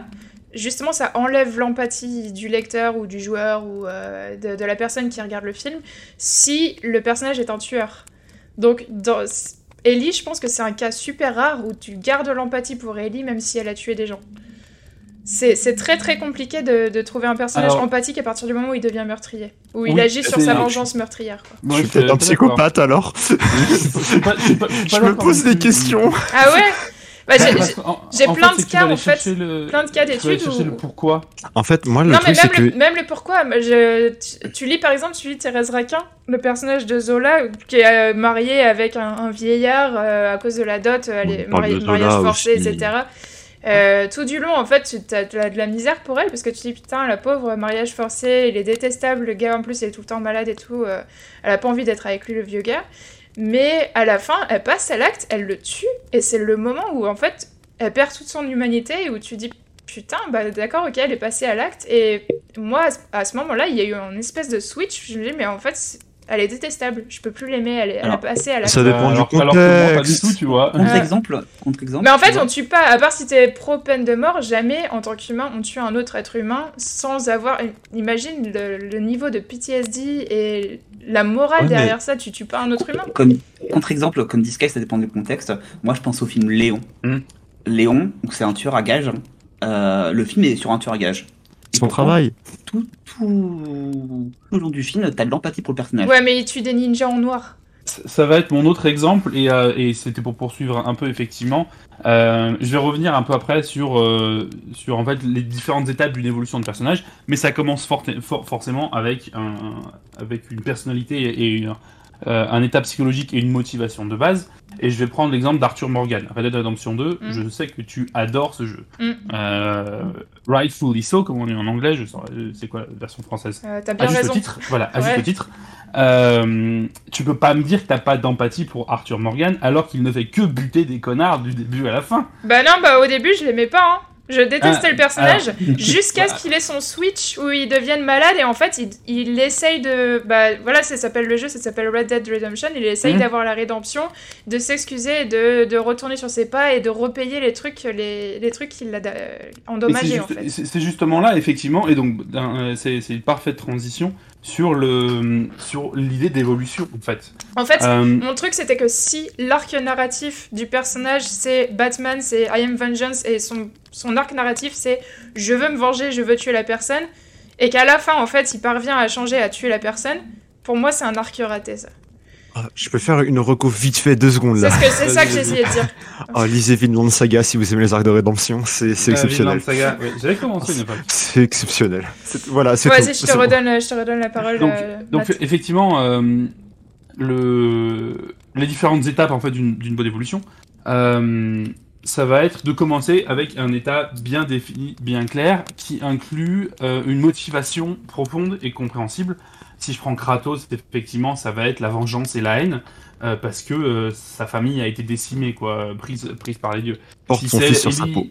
justement, ça enlève l'empathie du lecteur ou du joueur ou euh, de, de la personne qui regarde le film si le personnage est un tueur. Donc, dans Ellie, je pense que c'est un cas super rare où tu gardes l'empathie pour Ellie même si elle a tué des gens. C'est c'est très très compliqué de, de trouver un personnage Alors- empathique à partir du moment où il devient meurtrier. Où il agit sur sa vengeance meurtrière. quoi. Moi, je suis peut-être un psychopathe alors. Je me pose non des questions. Ah ouais? Bah, j'ai- plein fait, de cas, en fait, le- plein de cas d'études où- le pourquoi. En fait, moi, le non, mais truc, c'est même, que. le, même le pourquoi. Je- tu, tu lis par exemple, tu lis Thérèse Raquin, le personnage de Zola, qui est euh, mariée avec un, un vieillard euh, à cause de la dot, euh, elle est mariée- mariage forcé, aussi. etc. Euh, tout du long, en fait, tu as de la, de la misère pour elle, parce que tu dis, putain, la pauvre, mariage forcé, il est détestable, le gars en plus, il est tout le temps malade et tout, euh, elle a pas envie d'être avec lui, le vieux gars. Mais à la fin, elle passe à l'acte, elle le tue, et c'est le moment où, en fait, elle perd toute son humanité, et où tu dis, putain, bah d'accord, ok, elle est passée à l'acte, et moi, à ce- moment-là, il y a eu un espèce de switch, je me dis, mais en fait, elle est détestable, je peux plus l'aimer, elle, est- elle a passé à l'acte. Ça dépend Euh, du alors, alors que moi, pas du contexte. tout, tu vois. Contre-exemple, contre-exemple. Mais en fait, on tue pas, à part si t'es pro-peine de mort, jamais en tant qu'humain on tue un autre être humain sans avoir. Imagine le, le niveau de PTSD et la morale Ouais, mais- derrière ça, tu tues pas un autre humain. Comme contre-exemple, comme dit Sky, ça dépend du contexte. Moi, je pense au film Léon. Hmm. Léon, c'est un tueur à gages. Euh, le film est sur un tueur à gages. Et Son travail. Tout, tout, tout le long du film, t'as de l'empathie pour le personnage. Ouais, mais il tue des ninjas en noir. Ça va être mon autre exemple, et, euh, et c'était pour poursuivre un peu effectivement. Euh, je vais revenir un peu après sur, euh, sur en fait les différentes étapes d'une évolution de personnage, mais ça commence for- forcément avec, un, avec une personnalité et une- euh, un état psychologique et une motivation de base. Et je vais prendre l'exemple d'Arthur Morgan, Red Dead Redemption 2. Mm. Je sais que tu adores ce jeu. Mm. Euh, Rightfully so, comme on dit en anglais, je sais c'est quoi la version française? Euh, T'as à bien juste raison. titre, voilà, à Ouais. juste titre. Euh, tu peux pas me dire que t'as pas d'empathie pour Arthur Morgan alors qu'il ne fait que buter des connards du début à la fin. Bah non, bah au début, je l'aimais pas. Hein. Je détestais Ah, le personnage jusqu'à ce qu'il ait son switch où il devienne malade et en fait il, il essaye de bah voilà ça s'appelle le jeu ça s'appelle Red Dead Redemption. Il essaye Mhm. d'avoir la rédemption de s'excuser et de, de retourner sur ses pas et de repayer les trucs les, les trucs qu'il a c'est endommagés en juste- fait. c'est- justement là, effectivement, et donc euh, c'est c'est une parfaite transition sur le sur l'idée d'évolution en fait. en fait Euh, Mon truc, c'était que si l'arc narratif du personnage, c'est Batman, c'est I am Vengeance, et son, son arc narratif, c'est je veux me venger, je veux tuer la personne, et qu'à la fin, en fait, il parvient à changer, à tuer la personne, pour moi, c'est un arc raté, ça. Ah, Je peux faire une reco vite fait deux secondes C'est là. ce c'est ça que j'essayais de dire. Oh, lisez Vinland Saga si vous aimez les arcs de rédemption, c'est euh, exceptionnel. Vinland Saga, ouais, J'avais commencé une fois. C'est exceptionnel. C'est- Voilà, c'est je te bon. redonne, je te redonne la parole. Donc, euh, donc effectivement, euh, le, les différentes étapes en fait d'une bonne évolution, euh, ça va être de commencer avec un état bien défini, bien clair, qui inclut euh, une motivation profonde et compréhensible. Si je prends Kratos, effectivement, ça va être la vengeance et la haine, euh, parce que euh, sa famille a été décimée, quoi, prise, prise par les dieux. Porte son c'est fils sur sa Ellie- peau.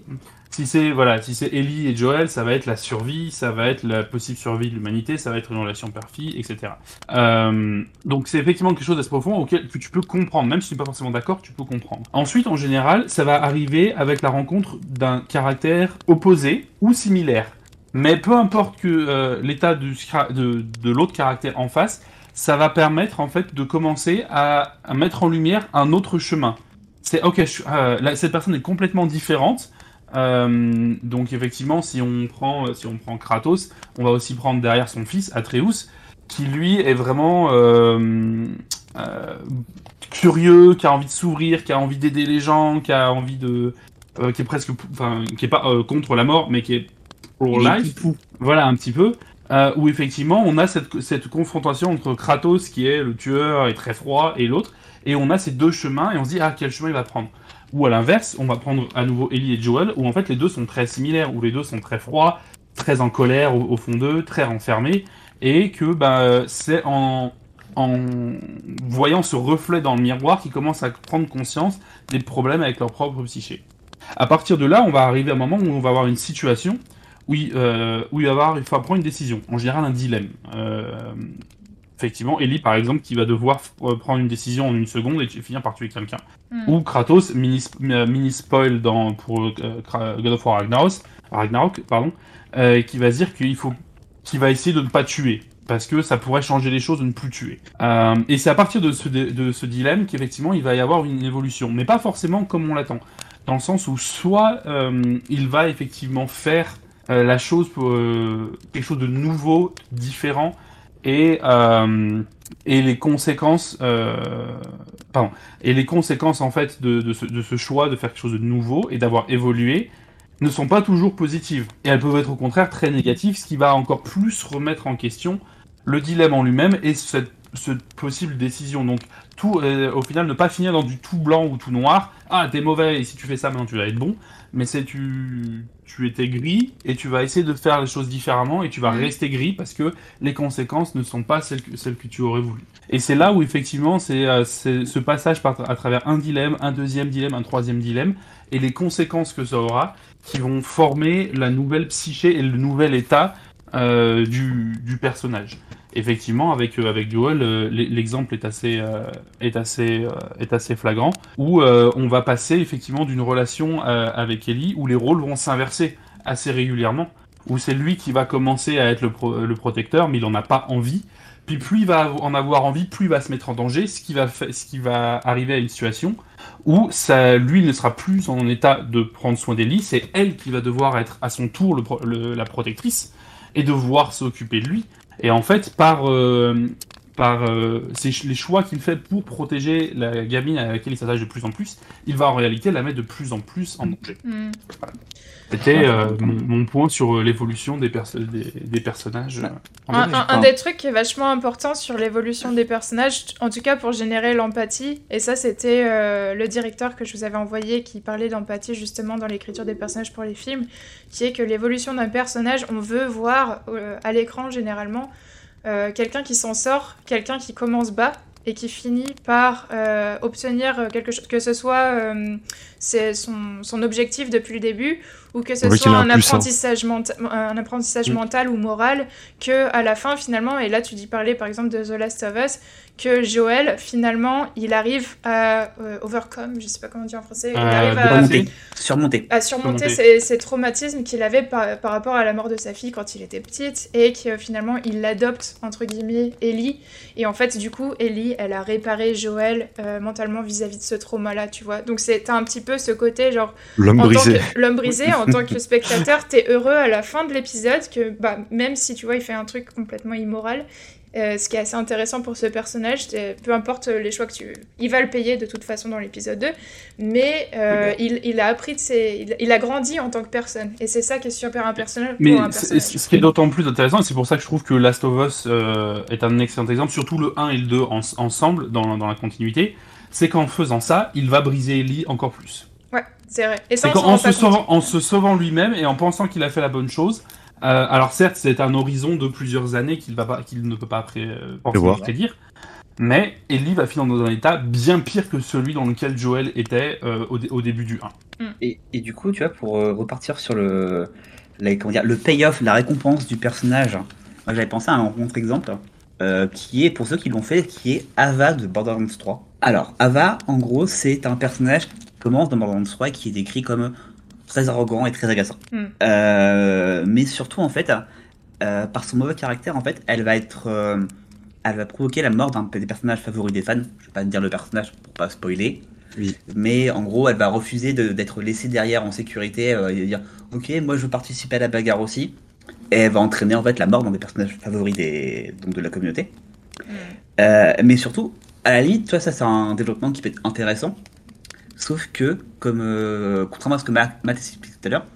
Si c'est voilà, si c'est Ellie et Joel, ça va être la survie, ça va être la possible survie de l'humanité, ça va être une relation père-fille, etc. Euh, donc c'est effectivement quelque chose d'assez profond auquel que tu peux comprendre, même si tu n'es pas forcément d'accord, tu peux comprendre. Ensuite, en général, ça va arriver avec la rencontre d'un caractère opposé ou similaire. Mais peu importe que euh, l'état de, de l'autre caractère en face, ça va permettre en fait de commencer à, mettre en lumière un autre chemin. C'est ok, je- euh, là, cette personne est complètement différente. Euh, donc effectivement, si on prend si on prend Kratos, on va aussi prendre derrière son fils Atreus, qui lui est vraiment euh, euh, curieux, qui a envie de s'ouvrir, qui a envie d'aider les gens, qui a envie de euh, qui est presque, enfin, qui est pas contre la mort, mais qui est pour life. Voilà, un petit peu. Euh, où effectivement, on a cette, cette confrontation entre Kratos, qui est le tueur et très froid, et l'autre, et on a ces deux chemins, et on se dit, ah, quel chemin il va prendre? Ou à l'inverse, on va prendre à nouveau Ellie et Joel, où en fait les deux sont très similaires, où les deux sont très froids, très en colère au, au fond d'eux, très renfermés, et que bah, c'est en, en voyant ce reflet dans le miroir qu'ils commencent à prendre conscience des problèmes avec leur propre psyché. À partir de là, on va arriver à un moment où on va avoir une situation où il, euh, où il va avoir, il faut prendre une décision, en général un dilemme. Euh, effectivement, Ellie par exemple, qui va devoir f- prendre une décision en une seconde et finir par tuer quelqu'un. Hmm. Ou Kratos, mini, euh, mini spoil dans, pour euh, God of War Ragnarok, Ragnarok pardon, euh, qui va dire qu'il faut, qu'il va essayer de ne pas tuer. Parce que ça pourrait changer les choses de ne plus tuer. Euh, et c'est à partir de ce, de, ce dilemme qu'effectivement il va y avoir une évolution. Mais pas forcément comme on l'attend. Dans le sens où soit euh, il va effectivement faire euh, la chose pour euh, quelque chose de nouveau, différent, et, euh, et les conséquences, euh, pardon, et les conséquences en fait de, de, ce, de ce choix de faire quelque chose de nouveau et d'avoir évolué ne sont pas toujours positives. Et elles peuvent être au contraire très négatives, ce qui va encore plus remettre en question le dilemme en lui-même et cette, cette possible décision. Donc tout, euh, au final, ne pas finir dans du tout blanc ou tout noir. Ah, t'es mauvais et si tu fais ça, maintenant tu vas être bon. Mais c'est tu, tu étais gris et tu vas essayer de faire les choses différemment et tu vas Mhm. rester gris parce que les conséquences ne sont pas celles que, celles que tu aurais voulu. Et c'est là où effectivement c'est euh, ce passage par, à travers un dilemme, un deuxième dilemme, un troisième dilemme et les conséquences que ça aura qui vont former la nouvelle psyché et le nouvel état euh, du, du personnage. Effectivement, avec euh, avec Joel, euh, l'e- l'exemple est assez euh, est assez est assez flagrant où on va passer effectivement d'une relation avec Ellie où les rôles vont s'inverser assez régulièrement où c'est lui qui va commencer à être le, le protecteur mais il en a pas envie. Puis plus il va en avoir envie plus il va se mettre en danger ce qui va ce qui va arriver à une situation où ça lui ne sera plus en état de prendre soin d'Ellie c'est elle qui va devoir être à son tour le- la protectrice et devoir s'occuper de lui. Et en fait, par, euh, par euh, les choix qu'il fait pour protéger la gamine à laquelle il s'attache de plus en plus, il va en réalité la mettre de plus en plus en danger. Hmm. C'était euh, mon, mon point sur euh, l'évolution des, perso- des, des personnages. euh, en Un, un- un des trucs qui est vachement important sur l'évolution des personnages, en tout cas pour générer l'empathie, et ça c'était euh, le directeur que je vous avais envoyé qui parlait d'empathie justement dans l'écriture des personnages pour les films, qui est que l'évolution d'un personnage, on veut voir euh, à l'écran généralement euh, quelqu'un qui s'en sort, quelqu'un qui commence bas et qui finit par euh, obtenir euh, quelque chose, que ce soit son objectif depuis le début ou que ce soit a un apprentissage, menta- un apprentissage Mm. mental ou moral que à la fin finalement et là tu dis parler par exemple de The Last of Us que Joel finalement il arrive à euh, overcome je sais pas comment dire en français il Euh, arrive à, surmonter. à surmonter Surmonter. ces, ces traumatismes qu'il avait par, par rapport à la mort de sa fille quand il était petite et que finalement il adopte entre guillemets Ellie et en fait du coup Ellie elle a réparé Joel euh, mentalement vis-à-vis de ce trauma là tu vois donc c'est t'as un petit peu ce côté genre L'homme en tant brisé. que l'homme brisé, en tant que spectateur, t'es heureux à la fin de l'épisode que, bah, même si tu vois, il fait un truc complètement immoral, euh, ce qui est assez intéressant pour ce personnage, peu importe les choix que tu, il va le payer de toute façon dans l'épisode 2, mais euh, il, il a appris de ses, il, il a grandi en tant que personne, et c'est ça qui est super impersonnel pour Mais un personnage. ce qui est d'autant plus intéressant, et c'est pour ça que je trouve que Last of Us euh, est un excellent exemple, surtout le 1 et le 2 en- ensemble, dans, dans la continuité, c'est qu'en faisant ça, il va briser Ellie encore plus. C'est vrai. Et ça, on se, sauvant, en se sauvant lui-même et en pensant qu'il a fait la bonne chose, euh, alors certes, c'est un horizon de plusieurs années qu'il va pas- qu'il ne peut pas euh, Prévoir. prédire, mais Ellie va finir dans un état bien pire que celui dans lequel Joel était euh, au, dé- au début du 1. Et, et du coup, tu vois, pour euh, repartir sur le, la- comment dire, le payoff, la récompense du personnage, moi j'avais pensé à un contre-exemple, euh, qui est, pour ceux qui l'ont fait, qui est Ava de Borderlands 3. Alors, Ava, en gros, c'est un personnage commence dans Borderlands 3 et qui est décrit comme très arrogant et très agaçant. Hmm. Euh, mais surtout, en fait, euh, par son mauvais caractère, en fait, elle va être... euh, elle va provoquer la mort d'un des personnages favoris des fans. Je vais pas te dire le personnage pour pas spoiler. Oui. Mais en gros, elle va refuser de- d'être laissée derrière en sécurité euh, et dire Ok, moi je veux participer à la bagarre aussi. Et elle va entraîner en fait la mort d'un des personnages favoris des, donc de la communauté. Mm. Euh, mais surtout, à la limite, toi, ça c'est un développement qui peut être intéressant. Sauf que, comme euh, contrairement à ce que Matt expliquait tout à l'heure,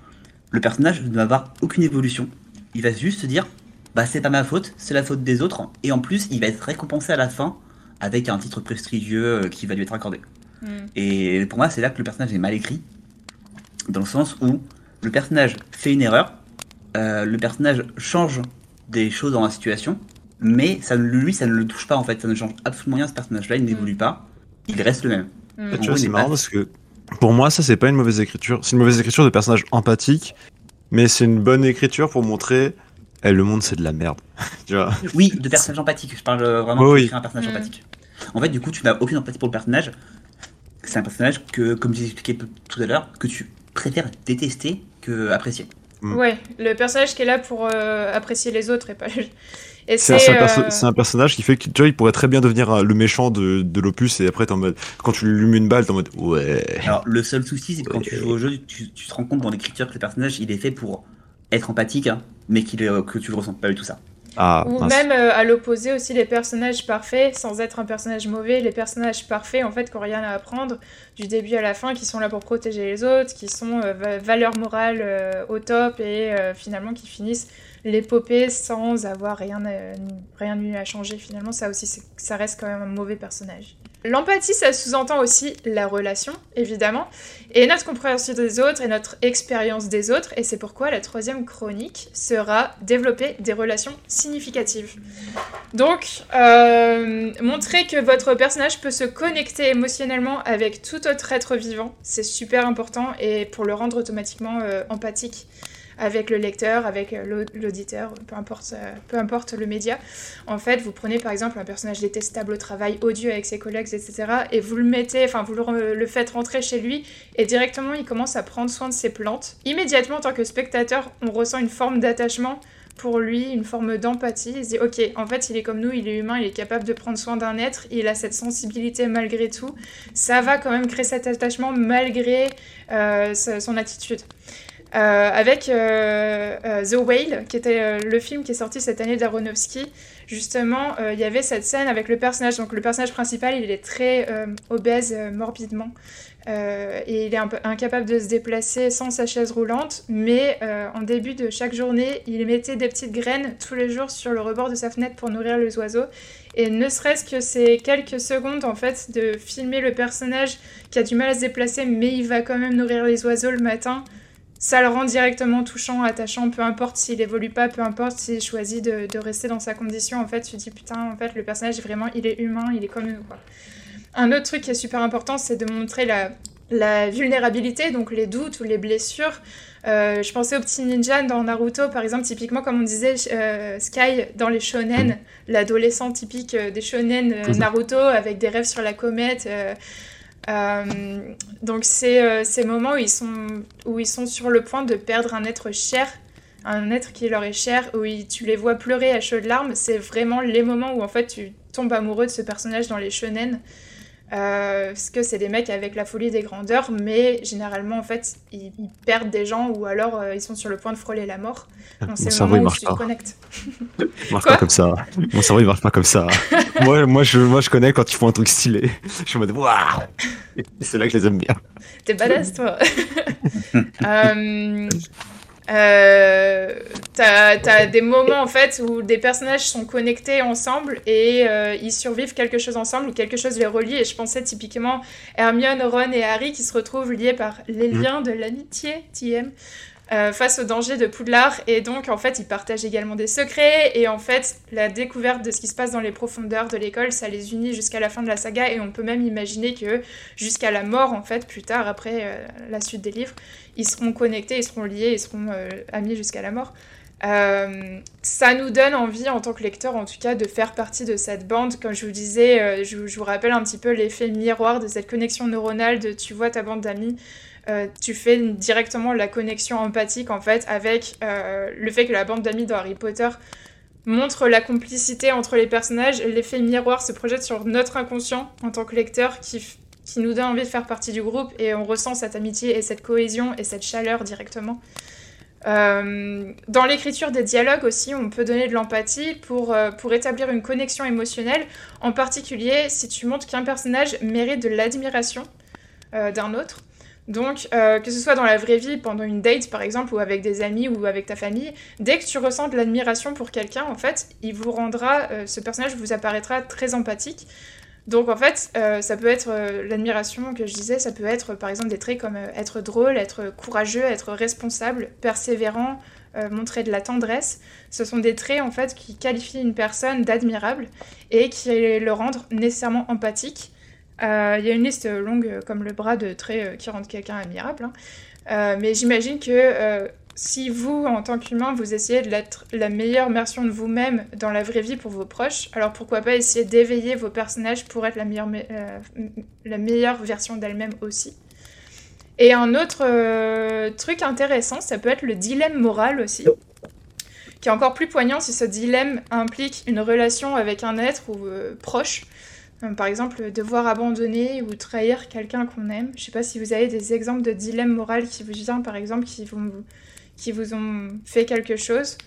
le personnage ne va avoir aucune évolution. Il va juste se dire, bah c'est pas ma faute, c'est la faute des autres, et en plus il va être récompensé à la fin avec un titre prestigieux euh, qui va lui être accordé. Mm. Et pour moi, c'est là que le personnage est mal écrit, dans le sens où le personnage fait une erreur, euh, le personnage change des choses dans la situation, mais ça ne, lui, ça ne le touche pas en fait, ça ne change absolument rien. Ce personnage-là, il n'évolue pas, il reste le même. Mm. Tu vois, c'est est marrant parce que pour moi, ça, c'est pas une mauvaise écriture. C'est une mauvaise écriture de personnage empathique, mais c'est une bonne écriture pour montrer eh, le monde, c'est de la merde. tu vois? Oui, de personnage empathique. Je parle euh, vraiment Oui, de un personnage Mm. empathique. En fait, du coup, tu n'as aucune empathie pour le personnage. C'est un personnage que, comme j'ai expliqué p- tout à l'heure, que tu préfères détester que apprécier. Mm. Ouais, le personnage qui est là pour euh, apprécier les autres et pas C'est c'est. c'est un, perso- euh, c'est un personnage qui fait que, tu vois, il pourrait très bien devenir euh, le méchant de, de l'opus et après, t'es en mode, quand tu lui mets une balle, t'es en mode, ouais. Alors, le seul souci, c'est que quand Ouais. tu joues au jeu, tu, tu te rends compte dans l'écriture que le personnage, il est fait pour être empathique, hein, mais est- euh, que tu le ressens pas du tout ça. Ah, Ou mince. même euh, à l'opposé aussi, les personnages parfaits, sans être un personnage mauvais, les personnages parfaits, en fait, qui n'ont rien à apprendre, du début à la fin, qui sont là pour protéger les autres, qui sont euh, va- valeurs morales euh, au top et euh, finalement qui finissent l'épopée sans avoir rien, à- rien eu à changer. Finalement, ça aussi, ça reste quand même un mauvais personnage. L'empathie, ça sous-entend aussi la relation, évidemment, et notre compréhension des autres et notre expérience des autres, et c'est pourquoi la troisième chronique sera développer des relations significatives. Donc, euh, montrer que votre personnage peut se connecter émotionnellement avec tout autre être vivant, c'est super important, et pour le rendre automatiquement euh, empathique avec le lecteur, avec euh, l'au- l'auditeur, peu importe, euh, peu importe le média. En fait, vous prenez par exemple un personnage détestable au travail, odieux avec ses collègues, etc., et vous le mettez, enfin vous le, faites rentrer chez lui, et directement il commence à prendre soin de ses plantes. Immédiatement, en tant que spectateur, on ressent une forme d'attachement pour lui, une forme d'empathie. Il se dit, ok, en fait, il est comme nous, il est humain, il est capable de prendre soin d'un être, il a cette sensibilité malgré tout. Ça va quand même créer cet attachement malgré euh, son attitude. Euh, avec euh, euh, The Whale, qui était le film qui est sorti cette année d'Aronofsky, justement, il y avait cette scène avec le personnage. Donc, le personnage principal, il est très obèse morbidement. Et il est un peu incapable de se déplacer sans sa chaise roulante, mais en début de chaque journée, il mettait des petites graines tous les jours sur le rebord de sa fenêtre pour nourrir les oiseaux. Et ne serait-ce que ces quelques secondes, en fait, de filmer le personnage qui a du mal à se déplacer, mais il va quand même nourrir les oiseaux le matin, ça le rend directement touchant, attachant, peu importe s'il évolue pas, peu importe s'il choisit de, de rester dans sa condition. En fait, tu te dis putain, en fait, le personnage vraiment, il est humain, il est comme nous, quoi. Un autre truc qui est super important, c'est de montrer la, la vulnérabilité, donc les doutes ou les blessures. Euh, je pensais au petit ninja dans Naruto, par exemple, typiquement, comme on disait, euh, Sky dans les shonen, l'adolescent typique euh, des shonen euh. Naruto avec des rêves sur la comète. Euh, donc c'est euh, ces moments où ils, sont, où ils sont sur le point de perdre un être cher, un être qui leur est cher, où tu les vois pleurer à chaudes larmes, c'est vraiment les moments où en fait tu tombes amoureux de ce personnage dans les shonen. Euh, parce que c'est des mecs avec la folie des grandeurs, mais généralement en fait ils, ils perdent des gens ou alors euh, ils sont sur le point de frôler la mort. Donc Mon cerveau, il marche pas. connectes. Il marche Quoi pas comme ça. Mon cerveau, il marche pas comme ça. moi, moi, je, moi, je connais quand ils font un truc stylé. Je suis en mode, waouh! C'est là que je les aime bien. T'es badass, toi. euh, euh, t'as, des moments en fait où des personnages sont connectés ensemble et euh, ils survivent quelque chose ensemble ou quelque chose les relie. Et je pensais typiquement Hermione, Ron et Harry qui se retrouvent liés par les liens de l'amitié, TM. Euh, face au danger de Poudlard. Et donc en fait ils partagent également des secrets. Et en fait la découverte de ce qui se passe dans les profondeurs de l'école ça les unit jusqu'à la fin de la saga. Et on peut même imaginer que jusqu'à la mort en fait plus tard après euh, la suite des livres ils seront connectés ils seront liés ils seront euh, amis jusqu'à la mort. Ça nous donne envie en tant que lecteur en tout cas de faire partie de cette bande. Comme je vous disais je, je vous rappelle un petit peu l'effet miroir de cette connexion neuronale de tu vois ta bande d'amis euh, tu fais directement la connexion empathique en fait avec euh, le fait que la bande d'amis dans Harry Potter montre la complicité entre les personnages. L'effet miroir se projette sur notre inconscient en tant que lecteur qui, qui nous donne envie de faire partie du groupe et on ressent cette amitié et cette cohésion et cette chaleur directement. Euh, dans l'écriture des dialogues aussi, on peut donner de l'empathie pour, pour établir une connexion émotionnelle, en particulier si tu montres qu'un personnage mérite de l'admiration d'un autre. Donc, euh, que ce soit dans la vraie vie, pendant une date par exemple, ou avec des amis ou avec ta famille, dès que tu ressens de l'admiration pour quelqu'un, en fait, il vous rendra, euh, ce personnage vous apparaîtra très empathique. Donc en fait, euh, ça peut être l'admiration que je disais, ça peut être par exemple des traits comme être drôle, être courageux, être responsable, persévérant, montrer de la tendresse. Ce sont des traits en fait qui qualifient une personne d'admirable et qui le rendent nécessairement empathique. Euh, Il y a une liste longue euh, comme le bras de traits euh, qui rendent quelqu'un admirable. hein. Mais j'imagine que si vous, en tant qu'humain, vous essayez de l'être la meilleure version de vous-même dans la vraie vie pour vos proches, alors pourquoi pas essayer d'éveiller vos personnages pour être la meilleure, la meilleure version d'elle-même aussi. Et un autre truc intéressant, ça peut être le dilemme moral aussi, qui est encore plus poignant si ce dilemme implique une relation avec un être ou proche. Euh, Par exemple, devoir abandonner ou trahir quelqu'un qu'on aime. Je sais pas si vous avez des exemples de dilemme moral qui vous viennent, par exemple, qui vous, qui vous ont fait quelque chose.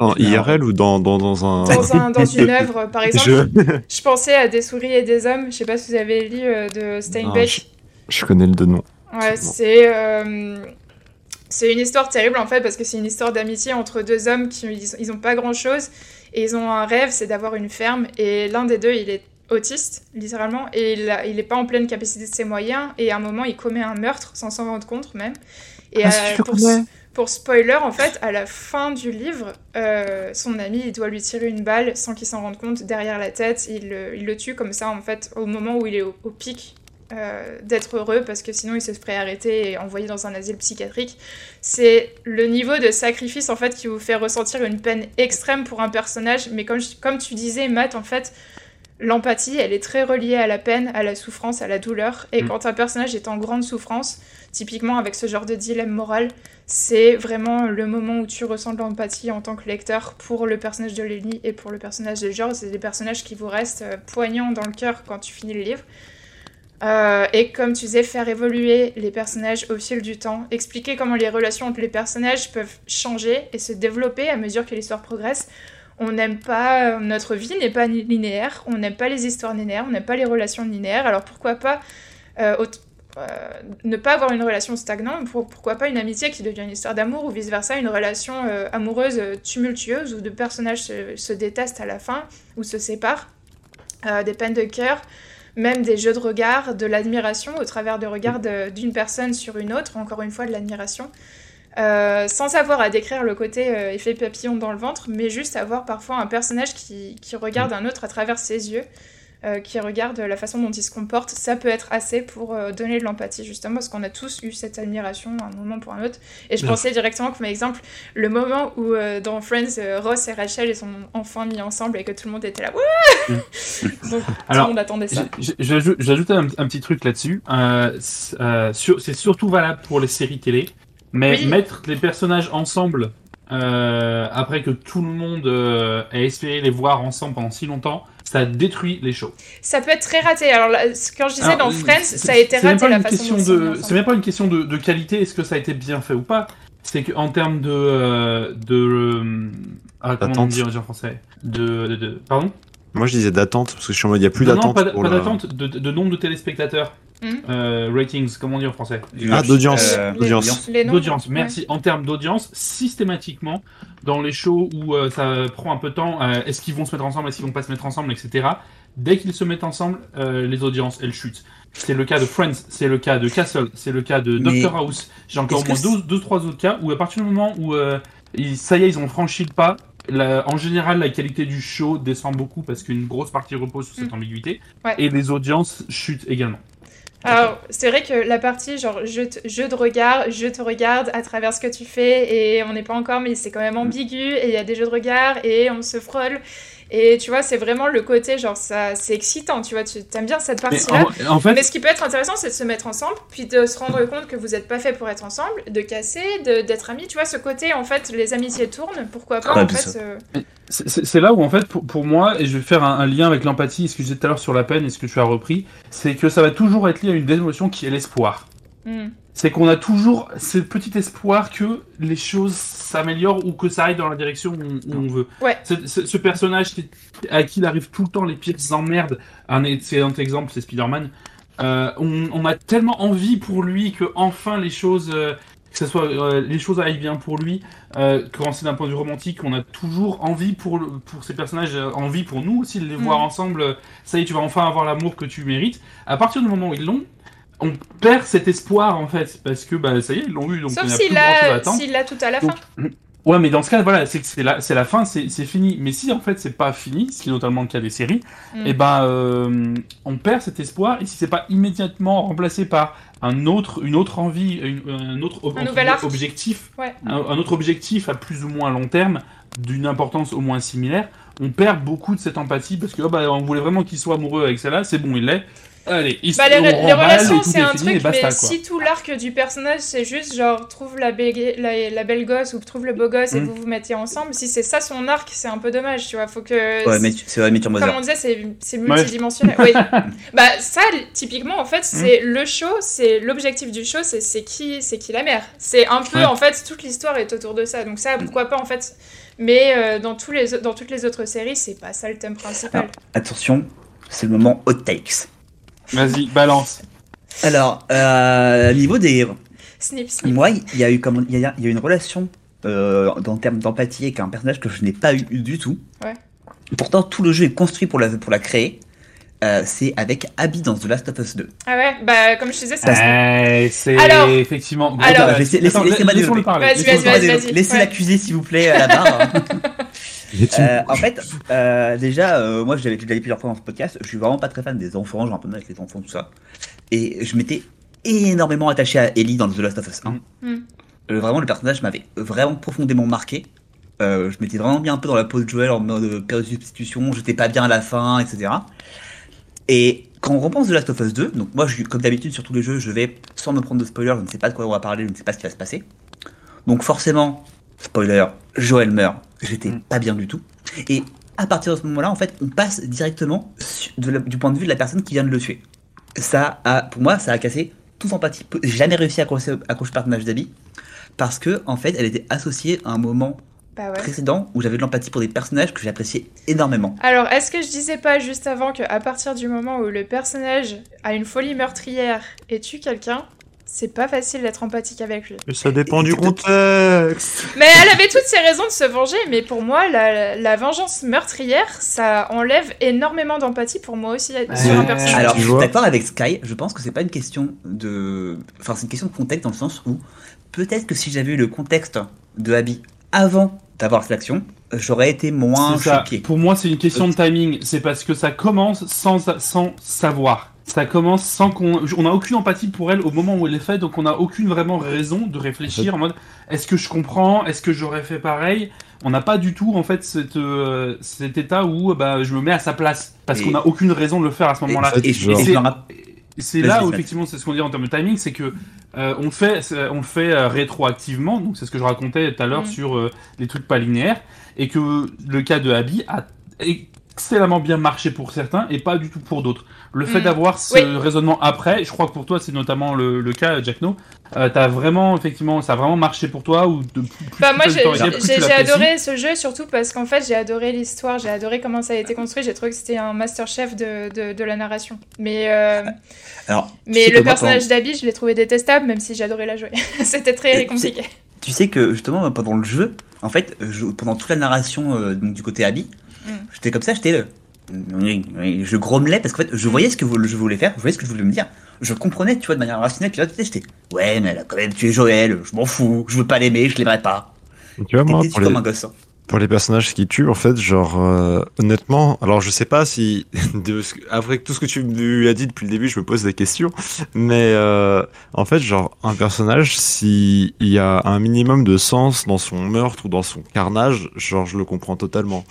En IRL ou dans, dans, dans un. Dans, un- dans une œuvre, par exemple, Je, je pensais à Des souris et des hommes. Je sais pas si vous avez lu euh, de Steinbeck. je connais le deux noms. Ouais, c'est euh, c'est une histoire terrible en fait parce que c'est une histoire d'amitié entre deux hommes qui ils, ils ont pas grand chose et ils ont un rêve, c'est d'avoir une ferme et l'un des deux il est autiste littéralement et il, a- il est pas en pleine capacité de ses moyens et à un moment il commet un meurtre sans s'en rendre compte même. Et Ah, euh, pour, spoiler en fait à la fin du livre euh, son ami il doit lui tirer une balle sans qu'il s'en rende compte derrière la tête il, le- il le tue comme ça en fait au moment où il est au, au pic euh, d'être heureux parce que sinon il se ferait arrêter et envoyer dans un asile psychiatrique. C'est le niveau de sacrifice en fait qui vous fait ressentir une peine extrême pour un personnage, mais comme, je- comme tu disais Matt, en fait, l'empathie elle est très reliée à la peine, à la souffrance, à la douleur. Et Mm. quand un personnage est en grande souffrance, typiquement avec ce genre de dilemme moral, c'est vraiment le moment où tu ressens de l'empathie en tant que lecteur pour le personnage de Lenny et pour le personnage de George. C'est des personnages qui vous restent euh, poignants dans le cœur quand tu finis le livre. Euh, et comme tu disais, faire évoluer les personnages au fil du temps, expliquer comment les relations entre les personnages peuvent changer et se développer à mesure que l'histoire progresse. On n'aime pas, euh, notre vie n'est pas linéaire, on n'aime pas les histoires linéaires, on n'aime pas les relations linéaires, alors pourquoi pas euh, euh, ne pas avoir une relation stagnante, pour- pourquoi pas une amitié qui devient une histoire d'amour ou vice-versa, une relation amoureuse tumultueuse où deux personnages se, détestent à la fin ou se séparent, des peines de cœur, même des jeux de regard, de l'admiration au travers de regards de- d'une personne sur une autre, encore une fois de l'admiration. Euh, sans avoir à décrire le côté euh, effet papillon dans le ventre, mais juste avoir parfois un personnage qui, qui regarde un autre à travers ses yeux, euh, qui regarde la façon dont il se comporte, ça peut être assez pour donner de l'empathie, justement, parce qu'on a tous eu cette admiration à un moment pour un autre. Et je pensais directement comme exemple le moment où dans Friends, Ross et Rachel ils sont enfin mis ensemble et que tout le monde était là. Wouh Donc tout le monde attendait ça. J'ajoute un, un petit truc là-dessus. C'est surtout valable pour les séries télé, mais Oui. mettre les personnages ensemble euh, après que tout le monde euh, ait espéré les voir ensemble pendant si longtemps, ça détruit les shows. Ça peut être très raté. Alors là, ce- quand je disais Alors, dans euh, Friends, ça a été raté pas la une façon dont c'est même pas une question de, de qualité, est-ce que ça a été bien fait ou pas. C'est qu'en termes de, euh, de, euh, ah, comment on dit en français, de, de, de- pardon? Moi, je disais d'attente, parce que je suis en mode, il n'y a plus non, non, d'attente. pas, d- pour pas la- d'attente, de, de nombre de téléspectateurs. Mhm. Euh, ratings, comment on dit en français Ah, d'audience. Euh, Les- d'audience. ouais. merci. En termes d'audience, systématiquement, dans les shows où euh, ça prend un peu de temps, euh, est-ce qu'ils vont se mettre ensemble, est-ce qu'ils vont pas se mettre ensemble, etc. Dès qu'ils se mettent ensemble, euh, les audiences, elles chutent. C'est le cas de Friends, c'est le cas de Castle, c'est le cas de Mais Doctor House. J'ai encore au moins que deux, deux, trois autres cas où à partir du moment où euh, ils- ça y est, ils ont franchi le pas, la- en général, la qualité du show descend beaucoup parce qu'une grosse partie repose sur cette Mm. ambiguïté Ouais. et les audiences chutent également. Alors, c'est vrai que la partie genre jeu, te- jeu de regard, je te regarde à travers ce que tu fais et on n'est pas encore, mais c'est quand même ambigu et il y a des jeux de regard et on se frôle. Et tu vois, c'est vraiment le côté genre ça, c'est excitant, tu vois, tu aimes bien cette Mais partie-là. en, en fait, Mais ce qui peut être intéressant, c'est de se mettre ensemble, puis de se rendre compte que vous n'êtes pas fait pour être ensemble, de casser, de- d'être amis. Tu vois, ce côté, en fait, les amitiés tournent, pourquoi pas, en fait. euh, C'est- là où en fait pour, pour moi, et je vais faire un, un lien avec l'empathie, et ce que je disais tout à l'heure sur la peine et ce que tu as repris, c'est que ça va toujours être lié à une émotion qui est l'espoir. hmm. C'est qu'on a toujours ce petit espoir que les choses s'améliorent ou que ça aille dans la direction où, où on veut. Ouais. Ce, personnage qui- à qui il arrive tout le temps les pires emmerdes, un excellent exemple c'est Spider-Man, Euh, on, on a tellement envie pour lui que enfin les choses, euh, que ce soit euh, les choses aillent bien pour lui. Quand c'est d'un point de vue romantique, on a toujours envie pour le- pour ces personnages, envie pour nous aussi de les Mm. voir ensemble. euh, Ça y est, tu vas enfin avoir l'amour que tu mérites. À partir du moment où ils l'ont, on perd cet espoir en fait parce que bah ça y est, ils l'ont eu donc Sauf a plus à l'a s'il l'a tout à la Donc, fin. Ouais, mais dans ce cas, voilà, c'est c'est la, c'est la fin, c'est c'est fini. Mais si en fait c'est pas fini, ce qui est notamment le cas des séries, Mm. et ben euh, on perd cet espoir. Et si c'est pas immédiatement remplacé par un autre, une autre envie, une- un autre ob- Un entre nouvel guillemets, arc. objectif, Ouais. un, un autre objectif à plus ou moins long terme, d'une importance au moins similaire, on perd beaucoup de cette empathie parce que oh, bah, on voulait vraiment qu'il soit amoureux avec celle-là, c'est bon, il l'est. Allez, il se- Bah, les, relations, c'est est un truc, basta, mais quoi. si tout l'arc du personnage, c'est juste genre trouve la, belle- la, la belle gosse ou trouve le beau gosse et Mm. vous vous mettez ensemble, si c'est ça son arc, c'est un peu dommage, tu vois. Faut que. Ouais, mais c'est vrai, mais tu en Comme on disait, c'est c'est multidimensionnel. Oui. bah ça, typiquement, en fait, c'est le show, c'est l'objectif du show, c'est c'est qui, c'est qui la mère. C'est un peu, Ouais. en fait, toute l'histoire est autour de ça. Donc ça, pourquoi pas, en fait. Mais euh, dans tous les, dans toutes les autres séries, c'est pas ça le thème principal. Attention, c'est le moment hot takes. Vas-y, balance. Alors, euh, niveau des héros, Snip, snip. moi, il y a eu comme il y a, il y a une relation euh, en termes d'empathie avec un personnage que je n'ai pas eu du tout. Ouais. Pourtant, tout le jeu est construit pour la pour la créer. Euh, c'est avec Abby dans The Last of Us 2. Ah ouais, bah comme je disais, c'est Eh, c'est Alors- effectivement. Alors- gars. Laissez- laissez- laissez-moi laissons-le développer. parler. Vas-y. Laissez ouais. l'accuser, s'il vous plaît, à la barre. Euh, en fait, euh, déjà, euh, moi, je l'avais déjà dit plusieurs fois dans ce podcast, je suis vraiment pas très fan des enfants, j'ai un peu mal avec les enfants, tout ça. Et je m'étais énormément attaché à Ellie dans The Last of Us 1. Mm. Euh, vraiment, le personnage m'avait vraiment profondément marqué. Euh, je m'étais vraiment bien un peu dans la peau de Joel en mode période de substitution, j'étais pas bien à la fin, etc. Et quand on repense The Last of Us 2, donc moi, je, comme d'habitude sur tous les jeux, je vais sans me prendre de spoiler, je ne sais pas de quoi on va parler, je ne sais pas ce qui va se passer. Donc forcément, spoiler, Joel meurt, j'étais Mm. pas bien du tout. Et à partir de ce moment-là, en fait, on passe directement su- de la- du point de vue de la personne qui vient de le tuer. Ça a, pour moi, ça a cassé toute empathie. J'ai jamais réussi à accrocher, accrocher le personnage d'Abby parce que, en fait, elle était associée à un moment Bah ouais. précédent où j'avais de l'empathie pour des personnages que j'appréciais énormément. Alors, est-ce que je disais pas juste avant que à partir du moment où le personnage a une folie meurtrière et tue quelqu'un, c'est pas facile d'être empathique avec lui. Ça dépend du contexte. Mais elle avait toutes ses raisons de se venger, mais pour moi, la, la vengeance meurtrière, ça enlève énormément d'empathie pour moi aussi sur un personnage. Alors, je suis d'accord avec Sky, je pense que c'est pas une question de. Enfin, c'est une question de contexte dans le sens où peut-être que si j'avais eu le contexte de Abby avant d'avoir cette action, j'aurais été moins choqué. Pour moi, c'est une question de timing. C'est parce que ça commence sans, sans savoir. Ça commence sans qu'on. On n'a aucune empathie pour elle au moment où elle est faite, donc on n'a aucune vraiment raison de réfléchir en mode est-ce que je comprends? Est-ce que j'aurais fait pareil? On n'a pas du tout en fait cette, euh, cet état où bah, je me mets à sa place parce qu'on n'a aucune raison de le faire à ce moment-là. Et, c'est là où effectivement c'est ce qu'on dit en termes de timing, c'est que euh, on le fait, on le fait euh, rétroactivement. Donc c'est ce que je racontais tout à l'heure Mm. sur euh, les trucs pas linéaires, et que le cas de Abby a excellemment bien marché pour certains et pas du tout pour d'autres. Le fait Mm. d'avoir ce Oui. raisonnement après, je crois que pour toi c'est notamment le, le cas, Jack No. Euh, t'as vraiment effectivement, ça a vraiment marché pour toi ou de plus, plus Bah moi j'ai adoré ce jeu surtout parce qu'en fait j'ai adoré l'histoire, j'ai adoré comment ça a été construit, j'ai trouvé que c'était un masterchef de, de, de la narration. Mais, euh, Alors, tu mais le personnage d'Abby je l'ai trouvé détestable même si j'adorais la jouer. c'était très Et tu sais- compliqué. Tu sais que justement pendant le jeu, en fait, je- pendant toute la narration euh, donc, du côté Abby, Mm. j'étais comme ça, j'étais le. Oui, je grommelais parce qu'en fait, je voyais ce que je voulais faire, je voyais ce que je voulais me dire. Je comprenais, tu vois, de manière rationnelle, puis là, j'étais. Ouais, mais elle a quand même tué Joël, je m'en fous, je veux pas l'aimer, je l'aimerais pas. Tu vois, moi, pour les, comme un gosse. hein. pour les personnages qui tuent, en fait, genre, euh, honnêtement, alors je sais pas si, de après tout ce que tu lui as dit depuis le début, je me pose des questions, mais euh, en fait, genre, un personnage, s'il y a un minimum de sens dans son meurtre ou dans son carnage, genre, je le comprends totalement.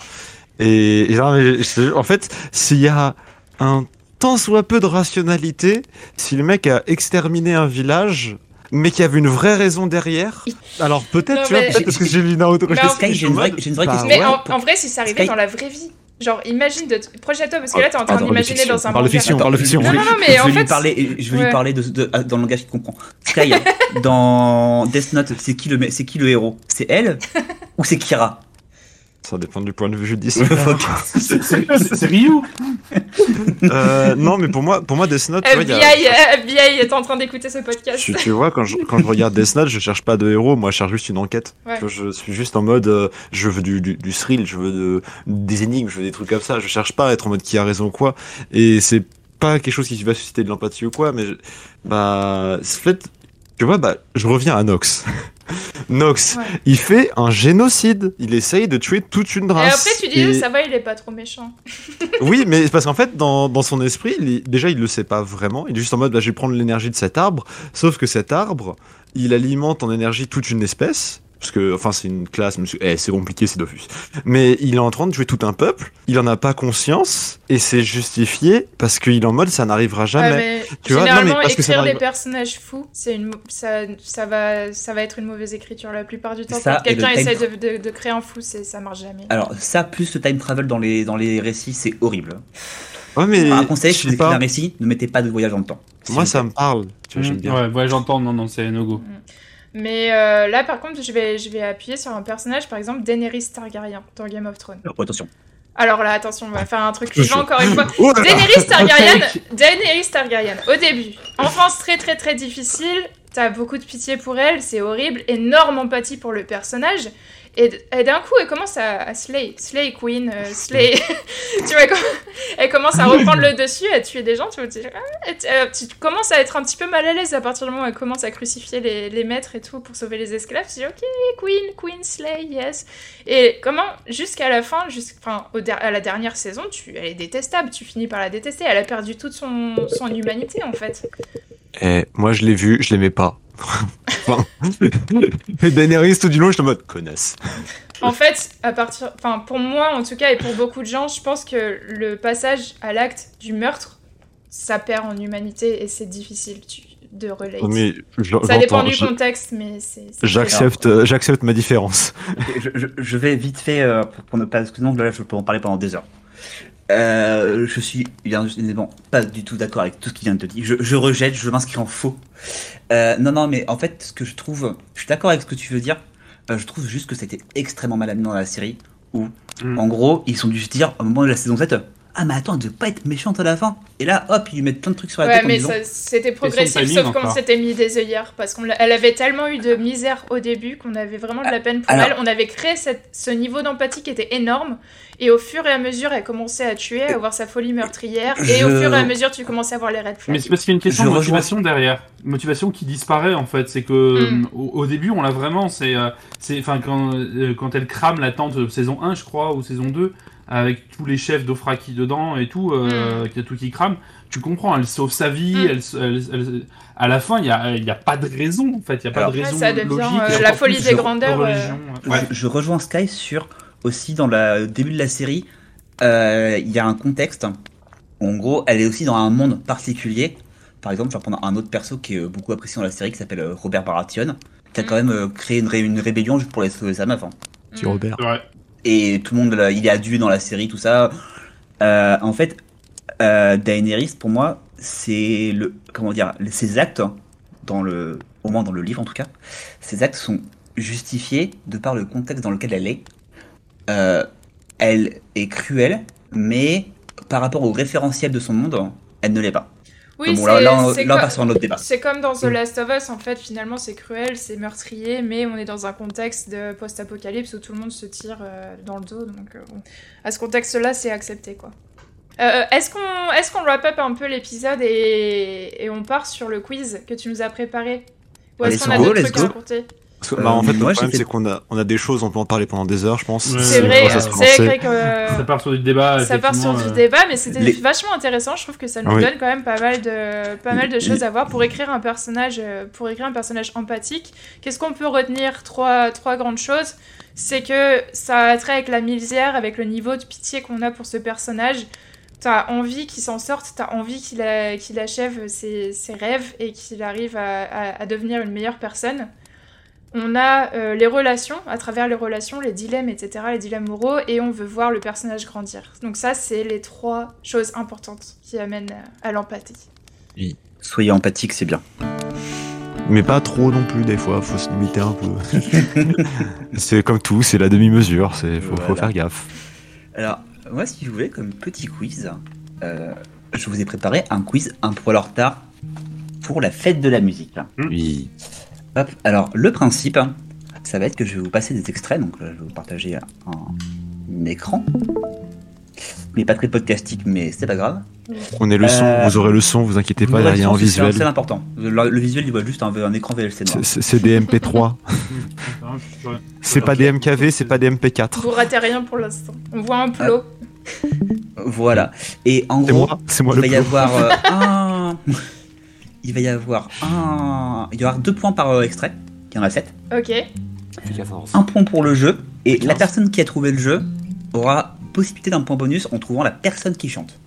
Et, en fait, s'il y a un tant soit peu de rationalité, si le mec a exterminé un village, mais qu'il y avait une vraie raison derrière, alors peut-être, tu vois, peut-être parce que j'ai lu Naruto quand j'étais j'ai une vraie, une vraie bah question. Mais en, en vrai si ça arrivait Sky- dans la vraie vie, genre imagine de te- projette-toi parce que là t'es en train Attends, d'imaginer dans un parle de manga. fiction. on parle de fiction. Je Non, vais- non, non, mais je en vais fait- lui parler, je vais Ouais. lui parler de, de- dans le langage qu'il comprend. Sky, dans Death Note, c'est qui le, c'est qui le héros? C'est elle ou c'est Kira? Ça dépend du point de vue judiciaire. C'est c'est- c'est Ryu Euh, non, mais pour moi, pour moi, Death Note, tu vois, a- FBI, euh, FBI est en train d'écouter ce podcast. Tu, tu vois, quand je, quand je regarde Death Note, je cherche pas de héros, moi je cherche juste une enquête. Ouais. Tu vois, Je suis juste en mode, euh, je veux du, du, du thrill, je veux de, des énigmes, je veux des trucs comme ça. Je cherche pas à être en mode qui a raison ou quoi. Et c'est pas quelque chose qui va susciter de l'empathie ou quoi, mais je- bah, fait, tu vois, bah, je reviens à Nox. Nox, Ouais. il fait un génocide. Il essaye de tuer toute une Et race. après, tu Et- ça va, il est pas trop méchant. oui, mais parce qu'en fait, dans, dans son esprit, il déjà, il le sait pas vraiment. Il est juste en mode, bah, je vais prendre l'énergie de cet arbre. Sauf que cet arbre, il alimente en énergie toute une espèce. Parce que, enfin, c'est une classe, monsieur. Eh, c'est compliqué, c'est Dofus. Mais il est en train de tuer tout un peuple. Il en a pas conscience. Et c'est justifié parce qu'il est en mode, ça n'arrivera jamais. Ouais, mais Tu vois, non, mais parce que ça des personnages fous, c'est une, ça, ça va, ça va être une mauvaise écriture la plupart du temps. Ça, Quand quelqu'un le essaie de, de- de créer un fou, c'est, ça marche jamais. Alors, ça, plus le time travel dans les, dans les récits, c'est horrible. Ouais, mais. un conseil, je si vous écrivez un récit, ne mettez pas de voyage dans le temps. Moi, ça me parle. Tu vois, j'aime bien. Ouais, ouais, j'entends, non, non, c'est no go. Mais euh, là, par contre, je vais, je vais appuyer sur un personnage, par exemple, Daenerys Targaryen dans Game of Thrones. Oh, attention. Alors là, attention, on va faire un truc vivant encore une fois. Oh là là Daenerys Targaryen. Daenerys Targaryen, au début, enfance très très très difficile, t'as beaucoup de pitié pour elle, c'est horrible, énorme empathie pour le personnage, et, et d'un coup elle commence à, à slay, slay queen, euh, slay, tu vois, comme- elle commence à reprendre le dessus, à tuer des gens, tu vois, tu, ah, et euh, tu commences à être un petit peu mal à l'aise à partir du moment où elle commence à crucifier les, les maîtres et tout pour sauver les esclaves, tu dis ok, queen, queen, slay, yes, et comment, jusqu'à la fin, jusqu'- enfin, à la dernière saison, tu, elle est détestable, tu finis par la détester, elle a perdu toute son, son humanité en fait. Eh, moi, je l'ai vu, je l'aimais pas. Enfin, mais Daenerys, tout du long, je suis en mode connasse. En fait, à partir, enfin pour moi en tout cas et pour beaucoup de gens, je pense que le passage à l'acte du meurtre, ça perd en humanité et c'est difficile de relate. Mais je- ça dépend du contexte, mais c'est. J'accepte, euh, j'accepte ma différence. Je, je- je vais vite fait, euh, pour, pour ne pas... Parce que sinon, là, je peux en parler pendant des heures. Euh, je suis bien évidemment pas du tout d'accord avec tout ce qui vient de te dire. Je, je rejette, je m'inscris en faux. Euh, non, non, mais en fait, ce que je trouve... Je suis d'accord avec ce que tu veux dire. Euh, je trouve juste que c'était extrêmement mal amené dans la série. Où, Mm. en gros, ils sont dû se dire, au moment de la saison 7, ah, mais attends, elle devait pas être méchante à la fin. Et là, hop, ils lui mettent plein de trucs sur la Ouais, tête en mais c'était progressif, sauf qu'on s'était mis des œillères. Parce qu'elle avait tellement eu de misère au début qu'on avait vraiment de la peine pour Alors- elle. On avait créé cette- ce niveau d'empathie qui était énorme. Et au fur et à mesure, elle commençait à tuer, à avoir sa folie meurtrière. Et au fur et à mesure, tu commençais à voir les red flags. Mais c'est parce qu'il y a une question Je de rejoins- motivation derrière. Une motivation qui disparaît en fait. C'est que Mm. euh, au, au début, on l'a vraiment. C'est, euh, enfin, quand, euh, quand elle crame la tente de saison 1, je crois, ou saison 2, avec tous les chefs d'Ofraki dedans et tout, euh, Mm. qu'il y a tout qui crame, tu comprends. Elle sauve sa vie. Mm. Elle, elle- elle- à la fin, il y a, il y a pas de raison en fait. Il y a pas Alors- de Ouais, raison ça devient, logique. euh, la folie plus des de- de grandeurs, euh. Ouais. Je, je rejoins Sky sur aussi dans le début de la série, euh, il y a un contexte. En gros, elle est aussi dans un monde particulier. Par exemple, je vais prendre un autre perso qui est beaucoup apprécié dans la série, qui s'appelle Robert Baratheon, qui a Mm. quand même euh, créé une, ré- une rébellion juste pour les sauver sa meuf. hein. Mm. Robert. Ouais. Et tout le monde, il est adulé dans la série, tout ça. Euh, en fait, euh, Daenerys, pour moi, c'est le, comment dire, ses actes dans le, au moins dans le livre en tout cas, ses actes sont justifiés de par le contexte dans lequel elle est. Euh, elle est cruelle, mais par rapport au référentiel de son monde, elle ne l'est pas. Oui, bon, là, là, on- c'est là, on co- passe sur un autre débat. C'est comme dans The Mm. Last of Us, en fait, finalement, c'est cruel, c'est meurtrier, mais on est dans un contexte de post-apocalypse où tout le monde se tire euh, dans le dos, donc euh, bon. à ce contexte-là, c'est accepté, quoi. Euh, est-ce qu'on est qu'on wrap up un peu l'épisode et... et on part sur le quiz que tu nous as préparé? Ou est-ce qu'on a d'autres trucs à raconter? Parce que, Euh, bah, en fait, le problème, c'est qu'on a, on a des choses, on peut en parler pendant des heures, je pense. Ouais. C'est vrai, c'est vrai que... euh, Ça part sur du débat. Ça part sur du euh, débat, mais c'était Les- vachement intéressant. Je trouve que ça nous Oui. donne quand même pas mal de, pas mal de choses à voir pour écrire un personnage, euh, pour écrire un personnage empathique. Qu'est-ce qu'on peut retenir? Trois, trois grandes choses. C'est que ça a trait avec la misère, avec le niveau de pitié qu'on a pour ce personnage. T'as envie qu'il s'en sorte, t'as envie qu'il achève ses, ses rêves et qu'il arrive à, à- à devenir une meilleure personne. On a euh, les relations, à travers les relations, les dilemmes, etc., les dilemmes moraux, et on veut voir le personnage grandir. Donc ça, c'est les trois choses importantes qui amènent à l'empathie. Soyez empathique, c'est bien. mais pas trop non plus des fois, faut se limiter un peu. c'est comme tout, c'est la demi-mesure, c'est faut, faut faire gaffe. Alors, moi, si vous voulez, comme petit quiz, euh, je vous ai préparé un quiz un poil en retard pour la fête de la musique. Oui. Hop, alors, le principe, ça va être que je vais vous passer des extraits, donc là, je vais vous partager un, un écran. Mais pas très podcastique, mais c'est pas grave. Prenez le son, Euh, vous aurez le son, vous inquiétez pas, il y a rien en C'est- C'est visuel. important. Le, le visuel, il voit juste un, un écran VLC. C'est- des MP3. C'est pas des MKV, c'est pas des MP4. Vous ratez rien pour l'instant. On voit un plot. Voilà. Et en C'est gros, moi, c'est moi il le va y plus. avoir euh, un. Il va y avoir un. Il y aura deux points par euh, extrait. Il y en a sept. Ok. Un point pour le jeu. Et la personne qui a trouvé le jeu aura possibilité d'un point bonus en trouvant la personne qui chante.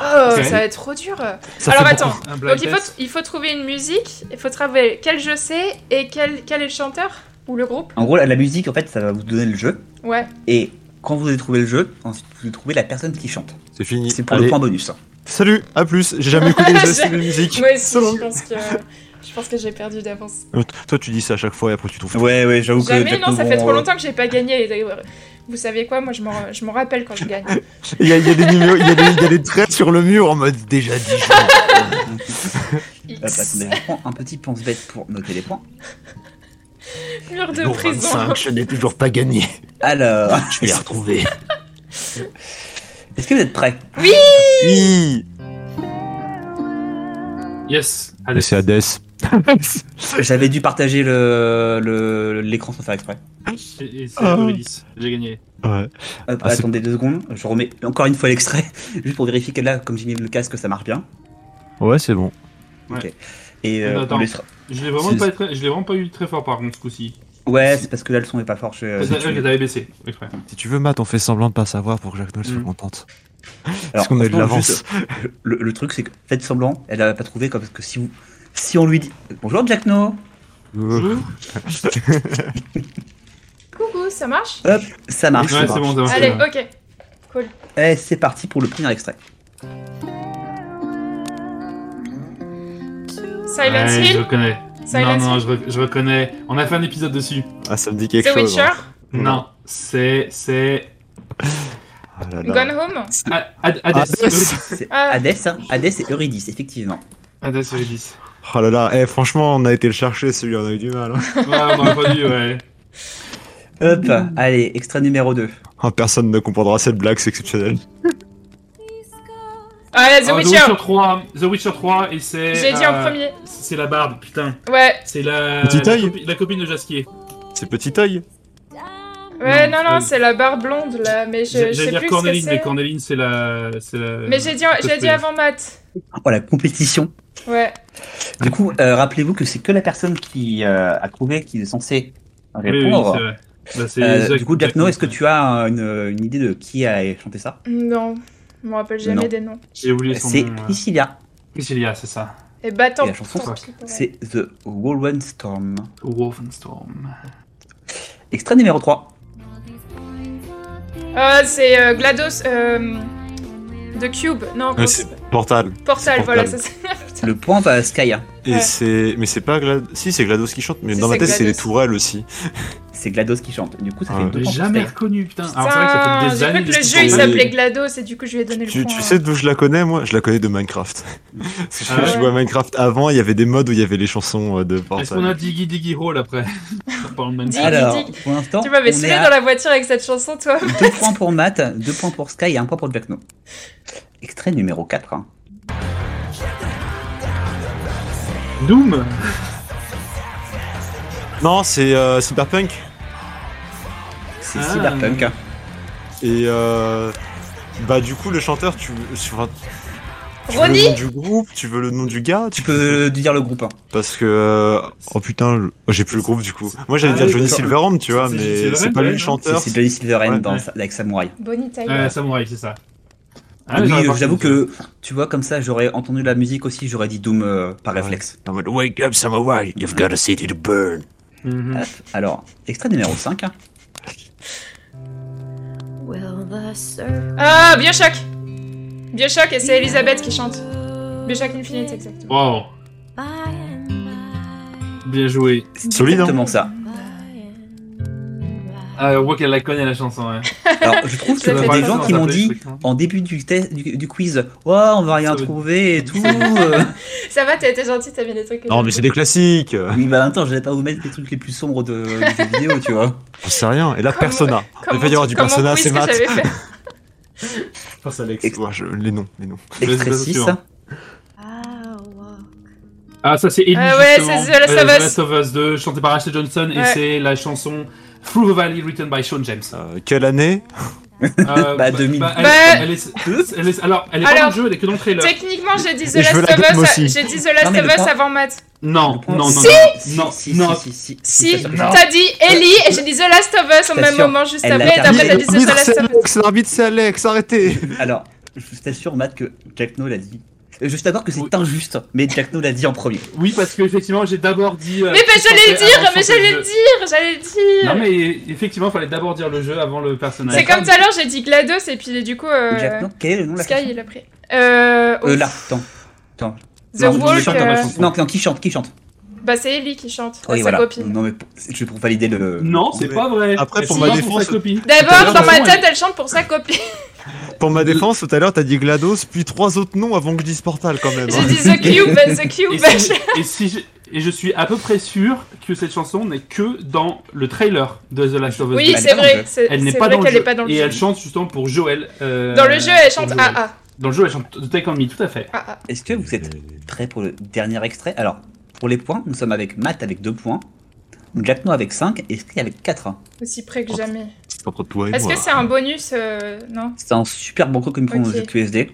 Oh, ça va être trop dur. Ça Alors attends. Donc il faut, il faut trouver une musique. Il faut trouver quel jeu c'est et quel, quel est le chanteur ou le groupe. En gros, la, musique, en fait, ça va vous donner le jeu. Ouais. Et quand vous avez trouvé le jeu, ensuite vous allez trouver la personne qui chante. C'est fini. C'est pour Allez, le point bonus. Salut, à plus. J'ai jamais écouté de musique. Moi aussi, je pense que je pense que j'ai perdu d'avance. Euh, Toi, tu dis ça à chaque fois et après tu trouves. Ouais, ouais, j'avoue que. Jamais, non, ça fait trop euh, longtemps que j'ai pas gagné. Vous savez quoi Moi, je m'en je m'en rappelle quand je gagne. Il y, a, il y a des numéros, il y, a des- il y a des traits sur le mur en mode déjà dit. Un petit pense-bête pour noter les points. Mur de prison. 25, je n'ai toujours pas gagné. Alors, Je vais les retrouver. Est-ce que vous êtes prêts? Oui. Yes. Mais Allez. c'est Hades. J'avais dû partager le le- l'écran sans faire exprès. Et, et c'est Ah. Eurydice. J'ai gagné. Ouais. Hop, Ah, c'est- attendez deux secondes, je remets encore une fois l'extrait, juste pour vérifier que là, comme j'ai mis le casque, ça marche bien. Ouais, c'est bon. Et euh, Attends. on laissera- Je l'ai vraiment, pas très- je l'ai vraiment pas eu très fort par contre ce coup-ci. Ouais, c'est parce que là le son est pas fort. Je... C'est vrai que t'avais baissé. Si tu veux, Matt, on fait semblant de pas savoir pour que Jacques Noël soit Mm. contente. Parce qu'on a eu de l'avance. Le, le truc, c'est que faites semblant, elle a pas trouvé, comme parce que si vous, si on lui dit bonjour Jack No, Euh, Coucou, ça marche? Hop, ça marche. Ouais, c'est bon, ça marche. Allez, ok. Cool. Et c'est parti pour le premier extrait. Ouais, je Hill reconnais. Silent non, non, je, re- je reconnais. On a fait un épisode dessus. Ah, ça me dit quelque The chose. Witcher hein. Non, c'est. C'est. Ah là là. Gone Home A- Ad- Hades. Hades. C'est Ah. Hades, hein, Hades et Eurydice, effectivement. Hades Eurydice. Oh là là, eh, franchement, on a été le chercher, celui on a eu du mal. hein. Ouais, on aurait pas dû, ouais. Hop, allez, extrait numéro 2. Oh, personne ne comprendra cette blague, c'est exceptionnel. Ah, The Oh, Witcher 3. The Witcher 3, et c'est. J'ai dit en euh, premier. C'est la barbe, putain. Ouais, C'est la. Petit la, copi- la copine de Jasquier. C'est petit œil. ouais, Non, non, non, euh, c'est la barre blonde là, mais je, je J'allais sais dire plus ce que Corneline, mais. Corneline, c'est la. c'est la- Mais j'ai dit, j'ai dit avant Matt. Oh, la compétition. Ouais. Du coup, euh, rappelez-vous que c'est que la personne qui euh, a trouvé qui est censée Oui, oui, répondre. c'est vrai. Bah, Euh, du coup, Jack Jack- No, est-ce que tu as une, une idée de qui a chanté ça? Non, je me rappelle jamais Non. des noms. J'ai oublié son C'est nom. euh. Priscilla. Priscilla, c'est ça. Et bah tant, Et la chanson, tant. C'est The Whirlwind Storm. Wolfenstorm. Extrait numéro 3. Ah, c'est euh, GLaDOS euh, The Cube. Non, c'est Portal. Portal, c'est voilà, Portal. ça c'est. Le point va à Sky. hein. Et Ouais. c'est. Mais c'est pas Glad... Si, c'est GLaDOS qui chante, mais Si, dans ma c'est tête, c'est les GLaDOS. tourelles aussi. C'est GLaDOS qui chante. Du coup, ça Ah, fait ouais. deux jamais reconnu, putain. Alors, c'est vrai que ça fait Putain, des j'ai années que le jeu il s'appelait. GLaDOS et du coup je lui ai donné le Tu, point. tu sais d'où je la connais, moi? Je la connais de Minecraft. Parce que je, Ah je ouais. jouais à Minecraft avant, il y avait des modes où il y avait les chansons euh, de Est-ce qu'on a. Diggy Diggy Hole après? Alors, pour l'instant, Tu m'avais saoulé dans la voiture avec cette chanson, toi. deux points pour Matt, deux points pour Sky et un point pour Jack No. Extrait numéro 4. hein. Doom Non, c'est euh, Cyberpunk. C'est Ah. Cyberpunk. hein. Et euh, bah du coup le chanteur, tu, tu, enfin, tu veux le Ronnie nom du groupe, tu veux le nom du gars, Tu peux dire le groupe. hein. parce que euh, oh putain, oh, j'ai plus le groupe du coup. Moi j'allais Ah dire oui, Johnny. Silverhand, tu vois, mais c'est pas lui le chanteur. C'est Johnny Silverhand Ouais, dans, ouais. avec Samurai. Bonnie Tyler. Euh, Samouraï, c'est ça. Ah, oui, j'aurais pas j'avoue que, tu vois, comme ça, j'aurais entendu la musique aussi, j'aurais dit Doom euh, par réflexe. Wake up Samurai, you've got a city to burn. Mhm. Alors, extrait numéro 5. Ah, Bioshock Bioshock et c'est Elisabeth qui chante. Bioshock Infinite, exactement. Wow. Bien joué. C'est Solide, hein exactement ça. Ah, on voit qu'elle la connaît la chanson, ouais. Alors, je trouve qu'il y a des gens qui m'ont dit en début du, test, du, du quiz Ouais, on va rien Ça veut- trouver et tout. euh. Ça va, t'as été gentil, t'as mis des trucs. que Non, mais c'est des classiques. Oui, bah je vais pas vous mettre les trucs les plus sombres de, du jeu vidéo, tu vois. On sait rien. Et là, Comme- Persona. Comme Il va y avoir du Persona, c'est que mat. j'avais fait. Pense Alex. Ouais, je- Les noms, les noms. Extrait vas-y, 6. suivant. hein. Ah, ça c'est Ellie, Ah ouais, justement. c'est The Last Euh, of Us. The Last of Us 2, chanté par Ashley Johnson, et c'est la chanson Through the Valley, written by Sean James. Euh, quelle année Euh, Bah, 2000. elle, Bah- elle est, elle est- alors, elle est pas dans le jeu, elle est que dans le trailer. Techniquement, j'ai dit The Last la of Us, j'ai dit The Last Non, of Us point- avant Matt. Non, non, non, Si non, non, si, non. si, si, t'as dit Ellie et j'ai dit The Last of Us au même moment juste elle après, et après t'as dit The Last of Us. Alex, l'arbitre, c'est Alex, arrêtez Alors, je t'assure, Matt, que Jack No l'a dit. Je suis d'accord que c'est injuste, mais Jack No l'a dit en premier. Oui, parce que effectivement, j'ai d'abord dit. euh, Mais bah, j'allais le dire, mais j'allais le dire, j'allais le dire. Non, mais effectivement, il fallait d'abord dire le jeu avant le personnage. C'est comme tout à l'heure, j'ai dit GLaDOS et puis du coup, euh, Jack No, quel est le nom de la Sky il a pris. Euh, Euh, là, attends. attends. The non, je Walk, chante la euh. Non, non, qui chante Qui chante bah c'est Ellie qui chante, Oui, sa voilà. copine. Non, mais je pour valider le. Non, c'est pas vrai. Après, pour ma défense-. D'abord, dans ma tête, elle chante pour sa copine. Pour ma défense, tout à l'heure, t'as dit GLaDOS, puis trois autres noms avant que je dise Portal quand même. J'ai hein. dit The Cube, The Et, Cube. si, et, si je, et je suis à peu près sûr que cette chanson n'est que dans le trailer de The Last of Us. Oui, c'est vrai, Elle n'est pas dans le jeu. est pas dans le et jeu. elle chante justement pour Joël. euh, Dans le jeu, elle chante pour Joël. AA. Dans le jeu, elle chante Take On Me, tout à fait. AA. Est-ce que vous êtes prêts pour le dernier extrait? Alors, pour les points, nous sommes avec Matt avec 2 points, Jack No avec 5 et Sky avec 4. Aussi près que jamais. C'est entre toi et Est-ce que c'est un bonus euh, Non C'est un super banco comme ils font dans Ok. le jeu QSD.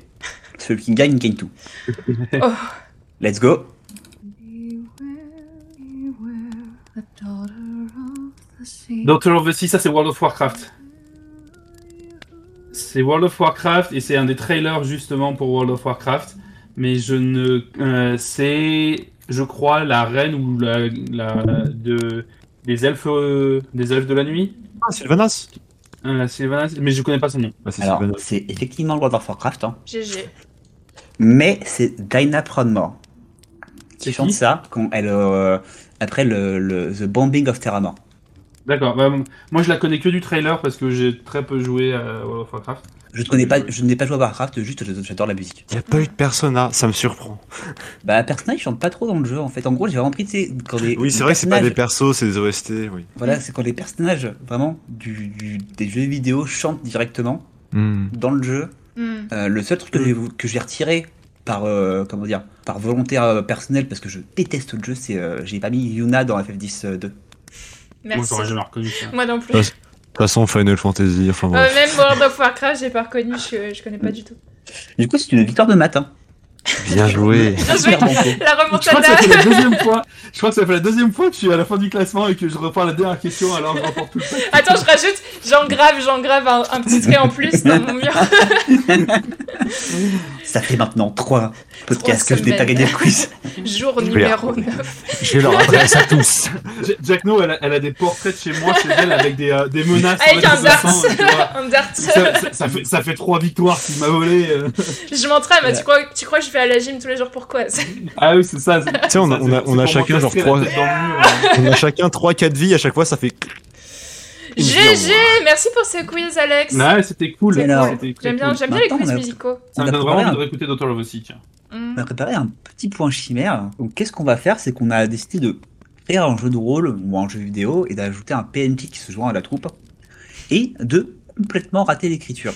Celui qui gagne, gagne tout. Oh. Let's go. Daughter of the Sea, ça c'est World of Warcraft. C'est World of Warcraft et c'est un des trailers justement pour World of Warcraft. Mais je ne. euh, c'est, je crois, la reine ou la, la de des elfes, euh, des elfes de la nuit. Ah, Sylvanas Euh, Sylvanas, mais je connais pas son nom. Ah, c'est Alors, Sylvanas. c'est effectivement World of Warcraft, hein, GG. mais c'est Dinah Proudmore qui C'est chante ça quand elle, euh, après le, le- The Bombing of Terramore. D'accord. Bah, moi, je la connais que du trailer parce que j'ai très peu joué à World of Warcraft. Je ne connais pas, je n'ai pas joué à Warcraft, juste j'adore la musique. Il n'y a pas eu de Persona, ça me surprend. Bah, Persona, ils chantent pas trop dans le jeu en fait. En gros, j'ai vraiment pris, tu sais, quand les. Oui, c'est vrai que c'est pas des persos, c'est des OST, oui. Voilà, c'est quand les personnages vraiment du, du- des jeux vidéo chantent directement Hmm. dans le jeu. Hmm. Euh, le seul truc que j'ai que j'ai retiré par euh, comment dire par volonté euh, personnelle parce que je déteste le jeu, c'est euh, j'ai pas mis Yuna dans FF10 euh, 2. Moi, Merci. j'aurais jamais reconnu ça. Moi non plus. Toute façon, Final Fantasy, enfin Euh, bref. même World of Warcraft, j'ai pas reconnu, je, je connais pas du tout. Du coup, c'est une victoire de maths. Bien joué. Bien joué. La Je crois que remontada. ça fait la deuxième fois. Je crois que ça fait la deuxième fois que je suis à la fin du classement et que je reprends la dernière question alors je remporte tout le. Attends, je rajoute, j'engrave, j'engrave un, un petit trait en plus dans mon mur. Ça fait maintenant trois podcasts Trois que je n'ai pas semaines. gagné le quiz. Jour numéro la- 9. Je leur adresse à tous. Jack No, elle a, elle a des portraits de chez moi, chez elle, avec des, euh, des menaces. Avec un dart. Un dart. ça, ça- ça fait, ça fait trois victoires qu'il m'a volé. euh. Je m'entraîne, mais tu crois, tu crois que je vais à la gym tous les jours pourquoi Ah oui, c'est ça. Tu sais, on a, on on chacun genre m'encastrer la 3 tête dans le mur, euh. on a chacun 3 4 vies à chaque fois ça fait GG Merci pour ce quiz, Alex. Ouais, c'était cool. J'aime bien, cool. j'aime bien les quiz musicaux. Ça On me donne vraiment envie de réécouter Dr. Love aussi, tiens. Mm. On a préparé un petit point chimère. Donc, qu'est-ce qu'on va faire? C'est qu'on a décidé de créer un jeu de rôle ou un jeu vidéo et d'ajouter un PNJ qui se joint à la troupe et de complètement rater l'écriture.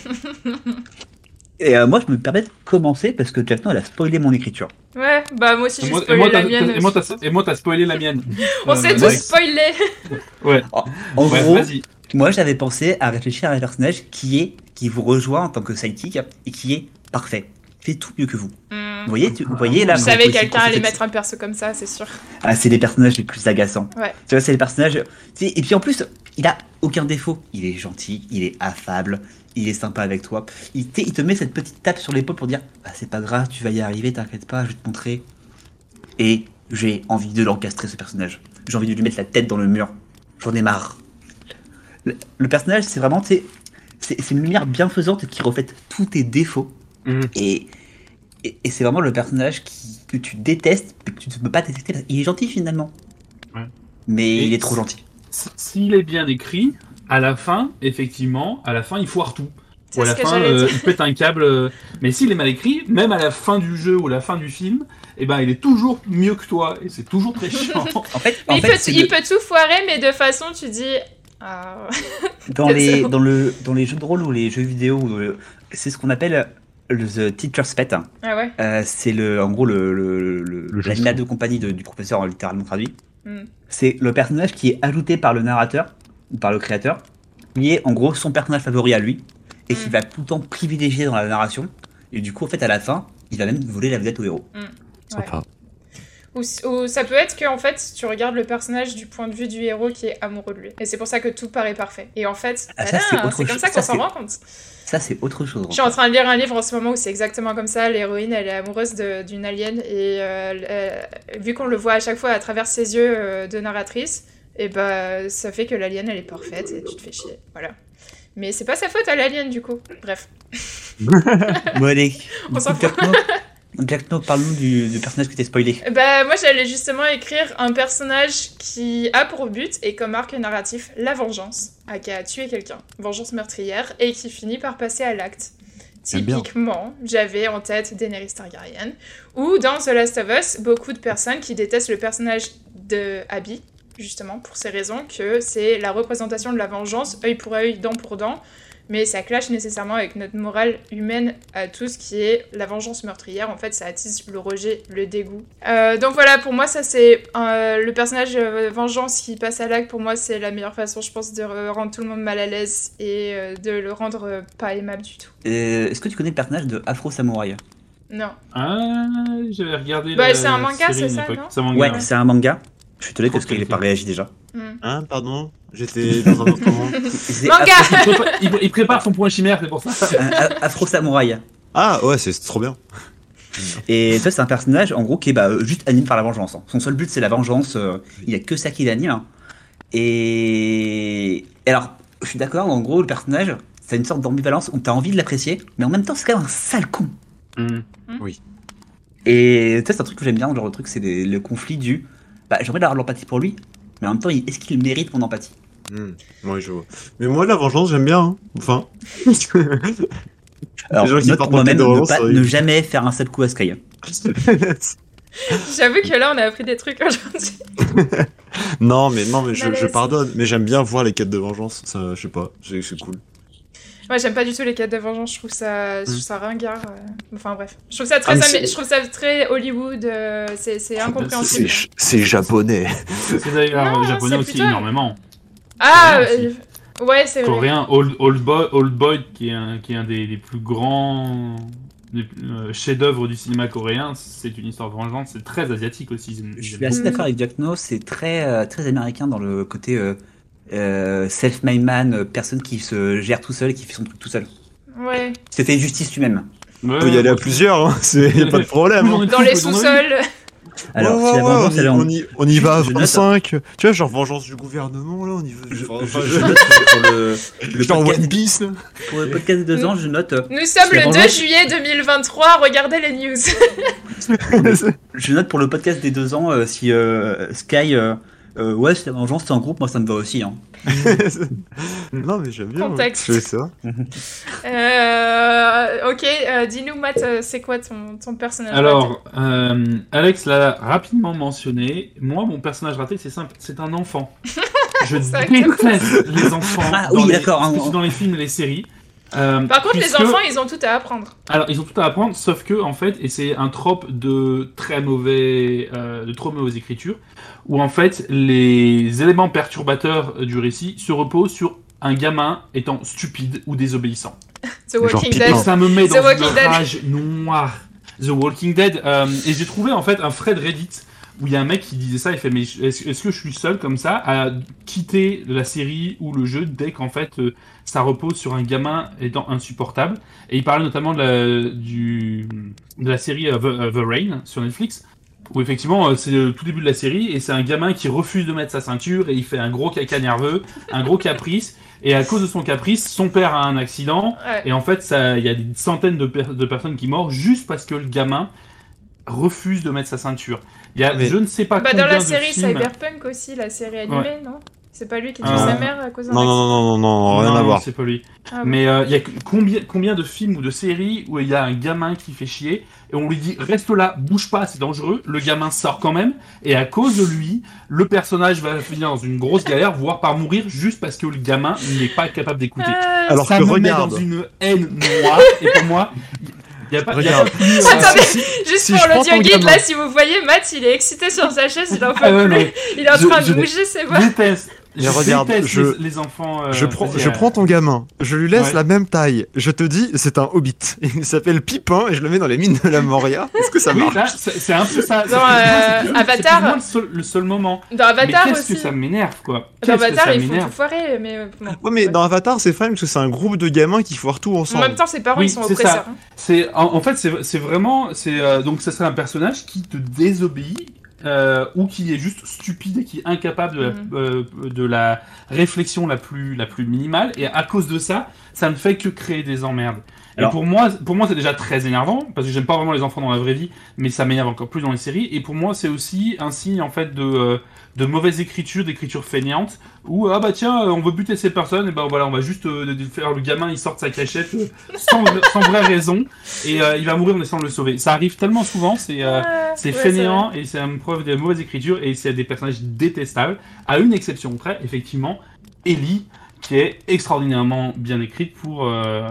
Et euh, moi, je me permets de commencer parce que Jack No, elle a spoilé mon écriture. Ouais, bah moi aussi j'ai spoilé la mienne. et moi, t'as- et moi, t'as spoilé la mienne. On s'est Euh, tous ouais. spoilé. En Ouais, gros, vas-y. moi, j'avais pensé à réfléchir à un personnage qui est qui vous rejoint en tant que sidekick et qui est parfait, fait tout mieux que vous. Mm. Vous voyez, tu- vous voyez là Je savais quelqu'un allait mettre un perso comme ça, c'est sûr. Ah, c'est les personnages les plus agaçants. Ouais. Tu vois, c'est les personnages. Et puis en plus, il a aucun défaut. Il est gentil, il est affable, il est sympa avec toi. Il, te met cette petite tape sur l'épaule pour dire ah, c'est pas grave, tu vas y arriver, t'inquiète pas, je vais te montrer. Et j'ai envie de l'encastrer ce personnage. J'ai envie de lui mettre la tête dans le mur. J'en ai marre. Le, le personnage, c'est vraiment, c'est une lumière bienfaisante qui reflète tous tes défauts. Mhm. Et, et, et c'est vraiment le personnage qui, que tu détestes, mais que tu ne peux pas détester. Il est gentil finalement. Ouais. Mais Et il est trop gentil. S'il est bien écrit, à la fin, effectivement, à la fin, il foire tout. C'est Ou à la fin, euh, il pète un câble. euh, Mais s'il est mal écrit, même à la fin du jeu ou à la fin du film, eh ben, il est toujours mieux que toi. Et c'est toujours très chiant. En fait, en il, fait peut, c'est il le- peut tout foirer, mais de façon, tu dis. Ah. dans, les, dans, le, dans les jeux de rôle ou les jeux vidéo, c'est ce qu'on appelle le The Teacher's Pet. ah ouais Euh, c'est le, en gros le, le, le, Le de compagnie de- du professeur, littéralement traduit. Hmm. C'est le personnage qui est ajouté par le narrateur ou par le créateur, qui est en gros son personnage favori à lui et qui Hmm. va tout le temps privilégier dans la narration. Et du coup, en fait, à la fin, il va même voler la vedette au héros. Sympa. Ou, ou ça peut être que en fait tu regardes le personnage du point de vue du héros qui est amoureux de lui. Et c'est pour ça que tout paraît parfait. Et en fait, Ah, ça, tada, c'est comme chose. ça qu'on s'en rend compte. Ça, c'est autre chose. Je suis en train de lire un livre en ce moment où c'est exactement comme ça. L'héroïne, elle est amoureuse d'une alien et euh, elle- vu qu'on le voit à chaque fois à travers ses yeux euh, de narratrice, et bah ça fait que l'alien elle est parfaite et tu te fais chier. Voilà. Mais c'est pas sa faute à l'alien du coup. Bref. Allez. On s'en coup, Jack No, Jack No, parle-nous du, du personnage que t'es spoilé. Bah moi j'allais justement écrire un personnage qui a pour but et comme arc narratif la vengeance, à qui a tué quelqu'un, vengeance meurtrière, et qui finit par passer à l'acte. Typiquement, j'avais en tête Daenerys Targaryen, ou dans The Last of Us, beaucoup de personnes qui détestent le personnage de Abby, justement pour ces raisons que c'est la représentation de la vengeance, œil pour œil, dent pour dent, mais ça clash nécessairement avec notre morale humaine à tous qui est la vengeance meurtrière. En fait, ça attise le rejet, le dégoût. Euh, donc voilà, pour moi, ça c'est euh, le personnage euh, vengeance qui passe à l'acte. Pour moi, c'est la meilleure façon, je pense, de rendre tout le monde mal à l'aise et euh, de le rendre euh, pas aimable du tout. Est-ce que tu connais le personnage de Afro Samouraï? Non. Ah, j'avais regardé. Bah, c'est un manga, c'est ça, époque. non? C'est un manga. Ouais, ouais. c'est un manga. Je suis étonné parce qu'il n'est pas réagi déjà. Hmm. Hein, pardon J'étais dans un autre Manga Afro, Il prépare, il- il prépare son point chimère, c'est pour ça. un Afro Samouraï. Ah ouais, c'est trop bien. Et ça, c'est un personnage, en gros, qui est bah, euh, juste animé par la vengeance. hein. Son seul but, c'est la vengeance. euh, il n'y a que ça qui l'anime. hein. Et... et alors, je suis d'accord, en gros, le personnage, c'est une sorte d'ambivalence où tu as envie de l'apprécier, mais en même temps, c'est quand même un sale con. Hmm. Et ça, c'est un truc que j'aime bien, genre le truc, c'est le conflit du. Bah, j'aimerais avoir de l'empathie pour lui, mais en même temps, est-ce qu'il mérite mon empathie? Hmm, Ouais, je vois. Mais moi, la vengeance, j'aime bien. hein. Enfin. Alors, gens qui partent de ne, pas- ne jamais faire un seul coup à Sky. J'avoue que là, on a appris des trucs aujourd'hui. non, mais non, mais je, je pardonne. Mais j'aime bien voir les quêtes de vengeance. Ça, je sais pas, c'est cool. Moi, j'aime pas du tout les quêtes de vengeance. Je trouve ça, je trouve ça ringard. euh. Enfin bref, je trouve ça très, Ah, je trouve ça très Hollywood. euh, c'est c'est incompréhensible. C'est japonais. C'est d'ailleurs Non, japonais c'est aussi plutôt- énormément. Ah, euh, ouais, c'est vrai. Coréen, Old, Old, Boy, Old Boy, qui est un, qui est un des, des plus grands euh, chefs-d'œuvre du cinéma coréen, c'est une histoire de vengeance. C'est très asiatique aussi. Je suis assez Mm. d'accord avec Jack No, c'est très, très américain dans le côté euh, self-made man, euh, personne qui se gère tout seul et qui fait son truc tout seul. Ouais. Se fait justice lui-même. Ouais, On peut y aller à plusieurs, hein. c'est y a pas de problème. hein. Dans les sous-sols. Alors, Ouais, si vengeance, on, y, on, y, on y va à Je note. 25. Tu vois, genre vengeance du gouvernement, là, on y va. Je, enfin, je- je- pour le, le genre podcast, One Piece, là. pour le podcast de deux ans, je note, euh, Nous sommes le 2 vengeance. juillet 2023. Regardez les news. je note pour le podcast des deux ans, euh, si euh, Sky, euh, euh, ouais, si la vengeance c'est en groupe, moi ça me va aussi. Hein. non, mais j'aime bien. ouais. Contexte. Je fais ça. Euh, ok, euh, dis-nous, Matt, euh, c'est quoi ton, ton personnage Alors, euh, Alex l'a rapidement mentionné. Moi, mon personnage raté, c'est simple, c'est un enfant. Je déteste les enfants Ah dans, oui, les, d'accord, hein. dans les films et les séries. Euh, Par contre, les enfants, ils ont tout à apprendre. Alors, ils ont tout à apprendre, sauf que, en fait, et c'est un trope de très mauvais, euh, de trop mauvaise écriture, où en fait, les éléments perturbateurs du récit se reposent sur un gamin étant stupide ou désobéissant. The Walking. Dead. Et ça me met The dans Walking une Dead. rage noire. The Walking Dead. euh, et j'ai trouvé en fait un thread Reddit où il y a un mec qui disait ça. Il fait mais est-ce est-ce que je suis seul comme ça à quitter la série ou le jeu dès qu'en fait euh, ça repose sur un gamin étant insupportable. Et il parlait notamment de la, du, de la série euh, The, euh, The Rain sur Netflix. Où effectivement euh, c'est le tout début de la série et c'est un gamin qui refuse de mettre sa ceinture et il fait un gros caca nerveux, un gros caprice et à cause de son caprice, son père a un accident Ouais. et en fait, ça- il y a des centaines de, per- de personnes qui meurent juste parce que le gamin refuse de mettre sa ceinture. Il y a, Mais- je ne sais pas Bah, combien dans la de série films. Cyberpunk aussi, la série animée, non? C'est pas lui qui tue Ah. sa mère à cause d'un Non, non, non, non, non, non, rien à Non, voir. C'est pas lui. Ah. Mais euh, il y a combien, combien de films ou de séries où il y a un gamin qui fait chier et on lui dit reste là, bouge pas, c'est dangereux. Le gamin sort quand même et à cause de lui, le personnage va finir dans une grosse galère, voire par mourir juste parce que le gamin n'est pas capable d'écouter. Ah, Alors Ça que me met regarde. dans une haine noire et pour moi, il y a pas. y a Regarde. pas plus, euh, Attendez, Si- Juste si pour l'audio guide, gamin- là, si vous voyez, Matt, il est excité sur sa chaise, il en peut Ah ouais, plus. Il est en je- train de bouger ses je bras. déteste. Mais Je regarde, je- les, les enfants. euh, Je prends, vas-y, je euh, prends ton gamin, je lui laisse Ouais. la même taille. Je te dis, c'est un hobbit. Il s'appelle Pipin et je le mets dans les mines de la Moria. Est-ce que ça marche c'est un peu ça. C'est Dans, euh, Avatar- le seul, le seul moment. Dans Avatar mais qu'est-ce aussi. que ça m'énerve, quoi. Dans Avatar, ils font tout foirer, mais. euh. Ouais, mais dans Avatar, c'est fun parce que c'est un groupe de gamins qui foirent tout En ensemble. même temps, ses parents, Oui, ils sont c'est oppresseurs. ça. hein. C'est en, en fait c'est c'est vraiment c'est euh, donc ça serait un personnage qui te désobéit euh, ou qui est juste stupide et qui est incapable de la, Mhm. euh, de la réflexion la plus la plus minimale et à cause de ça ça ne fait que créer des emmerdes. Alors- Et pour moi pour moi c'est déjà très énervant parce que j'aime pas vraiment les enfants dans la vraie vie mais ça m'énerve encore plus dans les séries et pour moi c'est aussi un signe en fait de euh, de mauvaise écriture, d'écriture feignante, où ah bah tiens, euh, on veut buter ces personnes, et ben voilà, on va juste euh, de- faire le gamin, il sort de sa cachette euh, sans, sans vraie raison, et euh, il va mourir en essayant de le sauver. Ça arrive tellement souvent, c'est c'est ouais, fainéant et c'est une preuve de mauvaise écriture et c'est des personnages détestables. À une exception près, effectivement, Ellie, qui est extraordinairement bien écrite pour. Euh,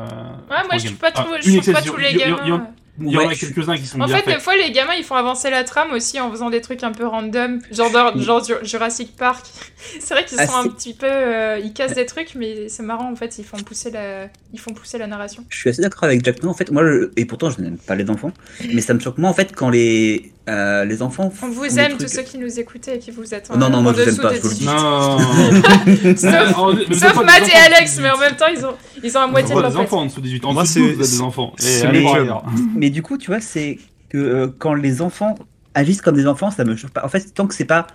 Ouais, pour moi, je trouve pas, Ah, trop, une je trouve pas tous les gamins. Il y en a quelques-uns qui sont En bien fait, faits. des fois, les gamins, ils font avancer la trame aussi en faisant des trucs un peu random, genre, dans- genre Ju- Jurassic Park. C'est vrai qu'ils Ah, sont un petit peu, euh, ils cassent des trucs, mais c'est marrant en fait. Ils font pousser la, ils font pousser la narration. Je suis assez d'accord avec Jack. Non, en fait, moi, je- et pourtant, je n'aime pas les enfants, mais ça me choque moi, en fait, quand les, euh, les enfants. On vous des aime trucs- tous ceux qui nous écoutez et qui vous êtes. Non, non, en moi, je vous aime dessous pas, de je vous le dis. 18. Non. Sauf- mais Sauf des Matt et Alex, mais en 18. même temps, ils ont, ils ont la moitié de Vous leur des enfants en dessous de 18. En Moi, dessous de 12, c'est- des enfants. Et Mais du coup, tu vois, c'est que euh, quand les enfants agissent comme des enfants, ça me choque pas. En fait, tant que c'est pas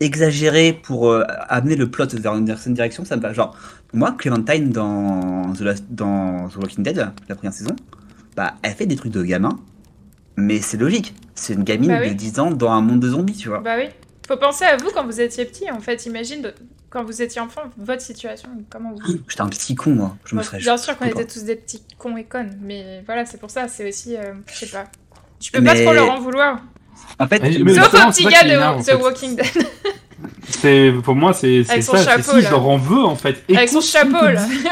exagéré pour euh, amener le plot vers une certaine direction, ça me va. Genre, moi, Clementine dans The, Last- dans The Walking Dead, la première saison, bah, elle fait des trucs de gamin, mais c'est logique. C'est une gamine Bah oui. de 10 ans dans un monde de zombies, tu vois. Bah oui. Faut penser à vous quand vous étiez petit. En fait, imagine quand vous étiez enfant, votre situation, comment vous. J'étais un petit con, moi. Je me Bon, serais bien sûr qu'on était tous des petits cons et connes, mais voilà, c'est pour ça. C'est aussi, euh, je sais pas. Tu peux pas trop leur en vouloir. En fait, Mais- mais- Sauf c'est petit gars de The fait. Walking Dead C'est pour moi c'est Avec son ça. C'est chapeau, si là. je leur en veux en fait. avec son Écoute ce qu'on chapeau te là. dit.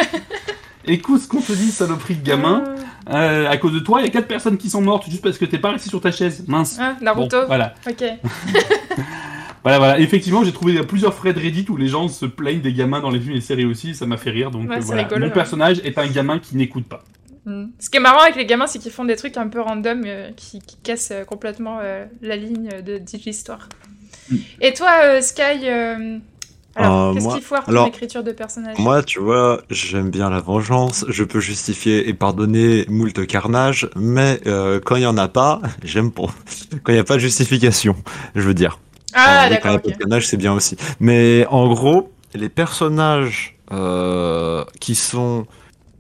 Écoute ce qu'on te dit, saloperie de gamin. Euh, à cause de toi, il y a quatre personnes qui sont mortes juste parce que t'es pas resté sur ta chaise. Mince. Ah, Bon, Naruto. voilà. Ok. Voilà, voilà. Effectivement, j'ai trouvé plusieurs threads Reddit où les gens se plaignent des gamins dans les films et séries aussi. Ça m'a fait rire. Donc Ouais, euh, voilà. rigolo, Mon hein. personnage est un gamin qui n'écoute pas. Mm. Ce qui est marrant avec les gamins, c'est qu'ils font des trucs un peu random euh, qui, qui cassent euh, complètement euh, la ligne de, de l'histoire. Mm. Et toi, euh, Sky, euh, alors, Euh, qu'est-ce qu'il foire ton écriture de personnage Moi, tu vois, j'aime bien la vengeance, je peux justifier et pardonner moult carnage, mais euh, quand il y en a pas, j'aime pas. Quand il n'y a pas de justification, je veux dire. Ah, Euh, d'accord, c'est bien aussi. Mais en gros, les personnages euh, qui sont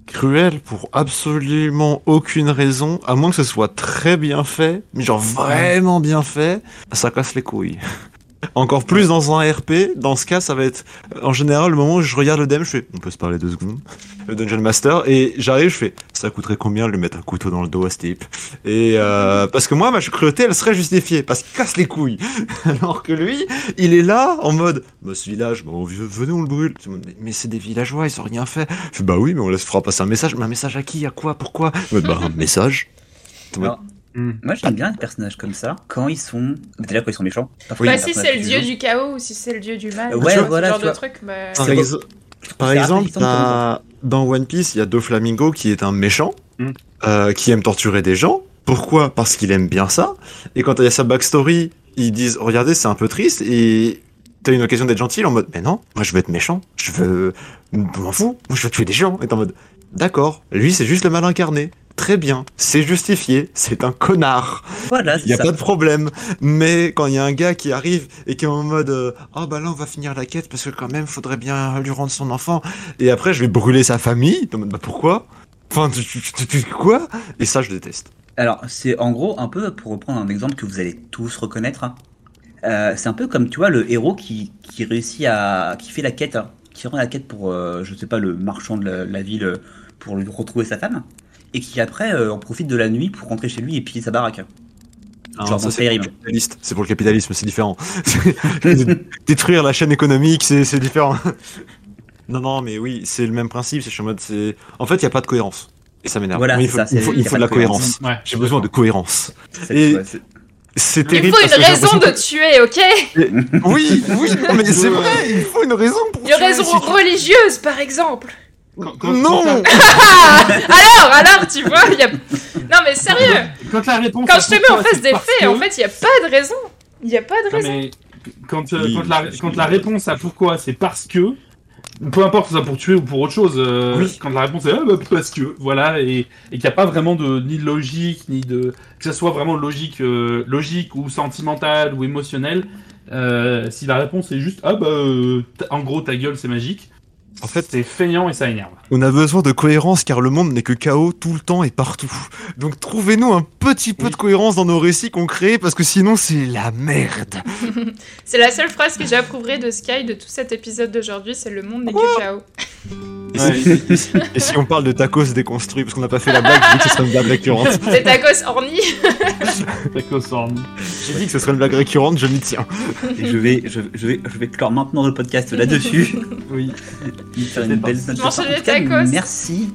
cruels pour absolument aucune raison, à moins que ce soit très bien fait, mais genre vraiment bien fait, ça casse les couilles. Encore plus dans un RP, dans ce cas, ça va être en général le moment où je regarde le DM, je fais on peut se parler deux secondes, le Dungeon Master, et j'arrive, je fais ça coûterait combien de lui mettre un couteau dans le dos à ce type? Euh, parce que moi, ma cruauté, elle serait justifiée, parce qu'il casse les couilles. Alors que lui, il est là en mode bah, ce village, venez, on le brûle. Mais, c'est des villageois, ils ont rien fait. Bah oui, mais on laisse fera passer un message. Mais un message à qui À quoi Pourquoi? Bah un message. Hmm. moi, j'aime bien les personnages comme ça quand ils sont. Déjà, quand ils sont méchants. Parfois, Bah, si c'est le dieu du chaos ou si c'est le dieu du mal, Ouais, vois, voilà, ce genre de truc, bah... Par, ex- exemple, t'as- dans One Piece, il y a Doflamingo qui est un méchant, Mm. euh, qui aime torturer des gens. Pourquoi? Parce qu'il aime bien ça. Et quand il y a sa backstory, ils disent Regardez, c'est un peu triste. Et t'as une occasion d'être gentil en mode Mais non, moi je veux être méchant. Je veux. Je m'en fous. Moi je veux tuer des gens. Et t'es en mode D'accord, lui c'est juste le mal incarné. Très bien, c'est justifié, c'est un connard. Voilà, Il c'est n'y a ça. pas de problème. Mais quand il y a un gars qui arrive et qui est en mode euh, Ah bah là on va finir la quête parce que quand même faudrait bien lui rendre son enfant. Et après je vais brûler sa famille. En mode, Bah pourquoi? Enfin tu, tu- tu- tu- quoi? Et ça je déteste. Alors, c'est en gros un peu pour reprendre un exemple que vous allez tous reconnaître. hein. Euh, c'est un peu comme, tu vois, le héros qui, qui réussit à. qui fait la quête, hein, qui rend la quête pour, euh, je sais pas, le marchand de la, la ville euh, pour lui retrouver sa femme, et qui après euh, en profite de la nuit pour rentrer chez lui et piller sa baraque. Ah, Genre ça, c'est pour le capitaliste. C'est pour le capitalisme, c'est différent. Détruire la chaîne économique, c'est c'est différent. non, non, mais oui, c'est le même principe. C'est je suis en mode, c'est. En fait, il y a pas de cohérence. Et ça m'énerve. Voilà, il c'est faut, ça, il faut, il de la cohérence. cohérence. Ouais, J'ai besoin de cohérence. C'est- Et- ouais, c'est- C'est Il terrible. faut une parce que j'ai raison de tuer, ok? Oui, oui, mais c'est vrai, il faut une raison pour Une tuer, raison si tu- religieuse, par exemple. Quand- quand- Non quand la- Alors, alors, tu vois, il y a... Non mais sérieux Quand la réponse. Quand je te mets en face des faits, que- en fait, il n'y a pas de raison. Il n'y a pas de Non, raison. mais quand, euh, Oui, quand, la, quand la réponse à pourquoi c'est parce que, peu importe que ce soit pour tuer ou pour autre chose, euh, Oui. quand la réponse est ah, bah, parce que, voilà, et, et qu'il n'y a pas vraiment de ni de logique, ni de. que ce soit vraiment logique, euh, logique ou sentimentale ou émotionnelle, euh, si la réponse est juste ah bah, euh, en gros ta gueule c'est magique, En fait, c'est feignant et ça énerve. on a besoin de cohérence car le monde n'est que chaos tout le temps et partout. Donc trouvez-nous un petit peu Oui. de cohérence dans nos récits qu'on crée parce que sinon c'est la merde. C'est la seule phrase que j'approuverai de Sky de tout cet épisode d'aujourd'hui, c'est le monde n'est que chaos. Et, Ouais. si, et si on parle de tacos déconstruits parce qu'on n'a pas fait la blague, j'ai dit que ce serait une blague récurrente. C'est tacos orni. Tacos orni. J'ai dit que ce serait une blague récurrente, je m'y tiens. Et je vais, je, je vais, je vais clore maintenant le podcast là-dessus. Oui. Faire une belle note. En tout cas. Merci.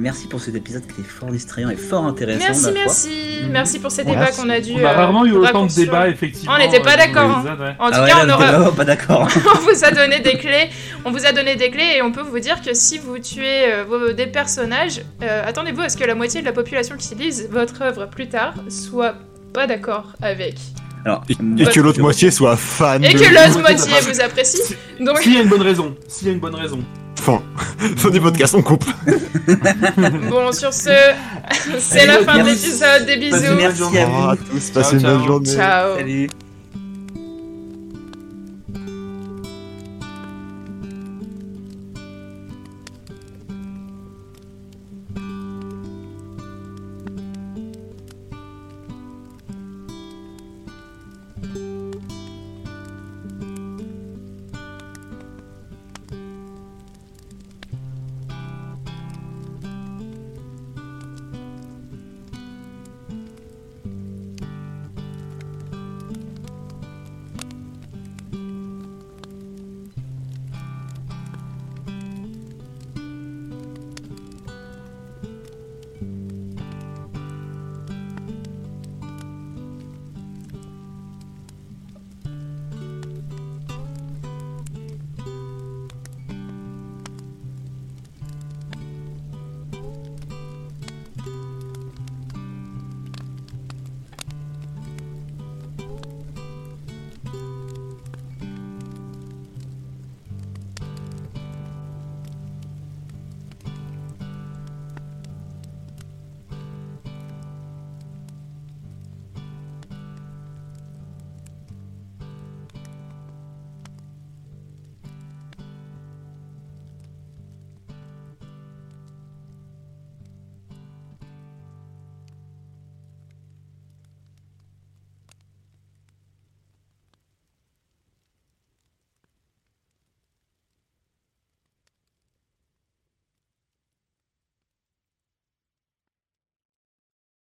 Merci pour cet épisode qui était fort distrayant et fort intéressant. Merci, merci. Merci pour ces Ouais, débats qu'on a dû. On a euh, rarement eu autant de débats, effectivement. On n'était pas euh, d'accord, hein. ouais. En tout Ah ouais, cas, là, on aura. pas d'accord. on vous a donné des clés. On vous a donné des clés et on peut vous dire que si vous tuez euh, vos- des personnages, euh, attendez-vous à ce que la moitié de la population qui lise votre œuvre plus tard soit pas d'accord avec. Alors, Et, que l'autre moitié soit fan Et de... que l'autre moitié vous apprécie. Donc, S'il y a une bonne raison. S'il y a une bonne raison. Fin. Fin du podcast, on coupe. bon, sur ce, c'est la fin de l'épisode. Des bisous. Merci à vous. à tous, passez Ciao, une bonne journée. Ciao. Salut.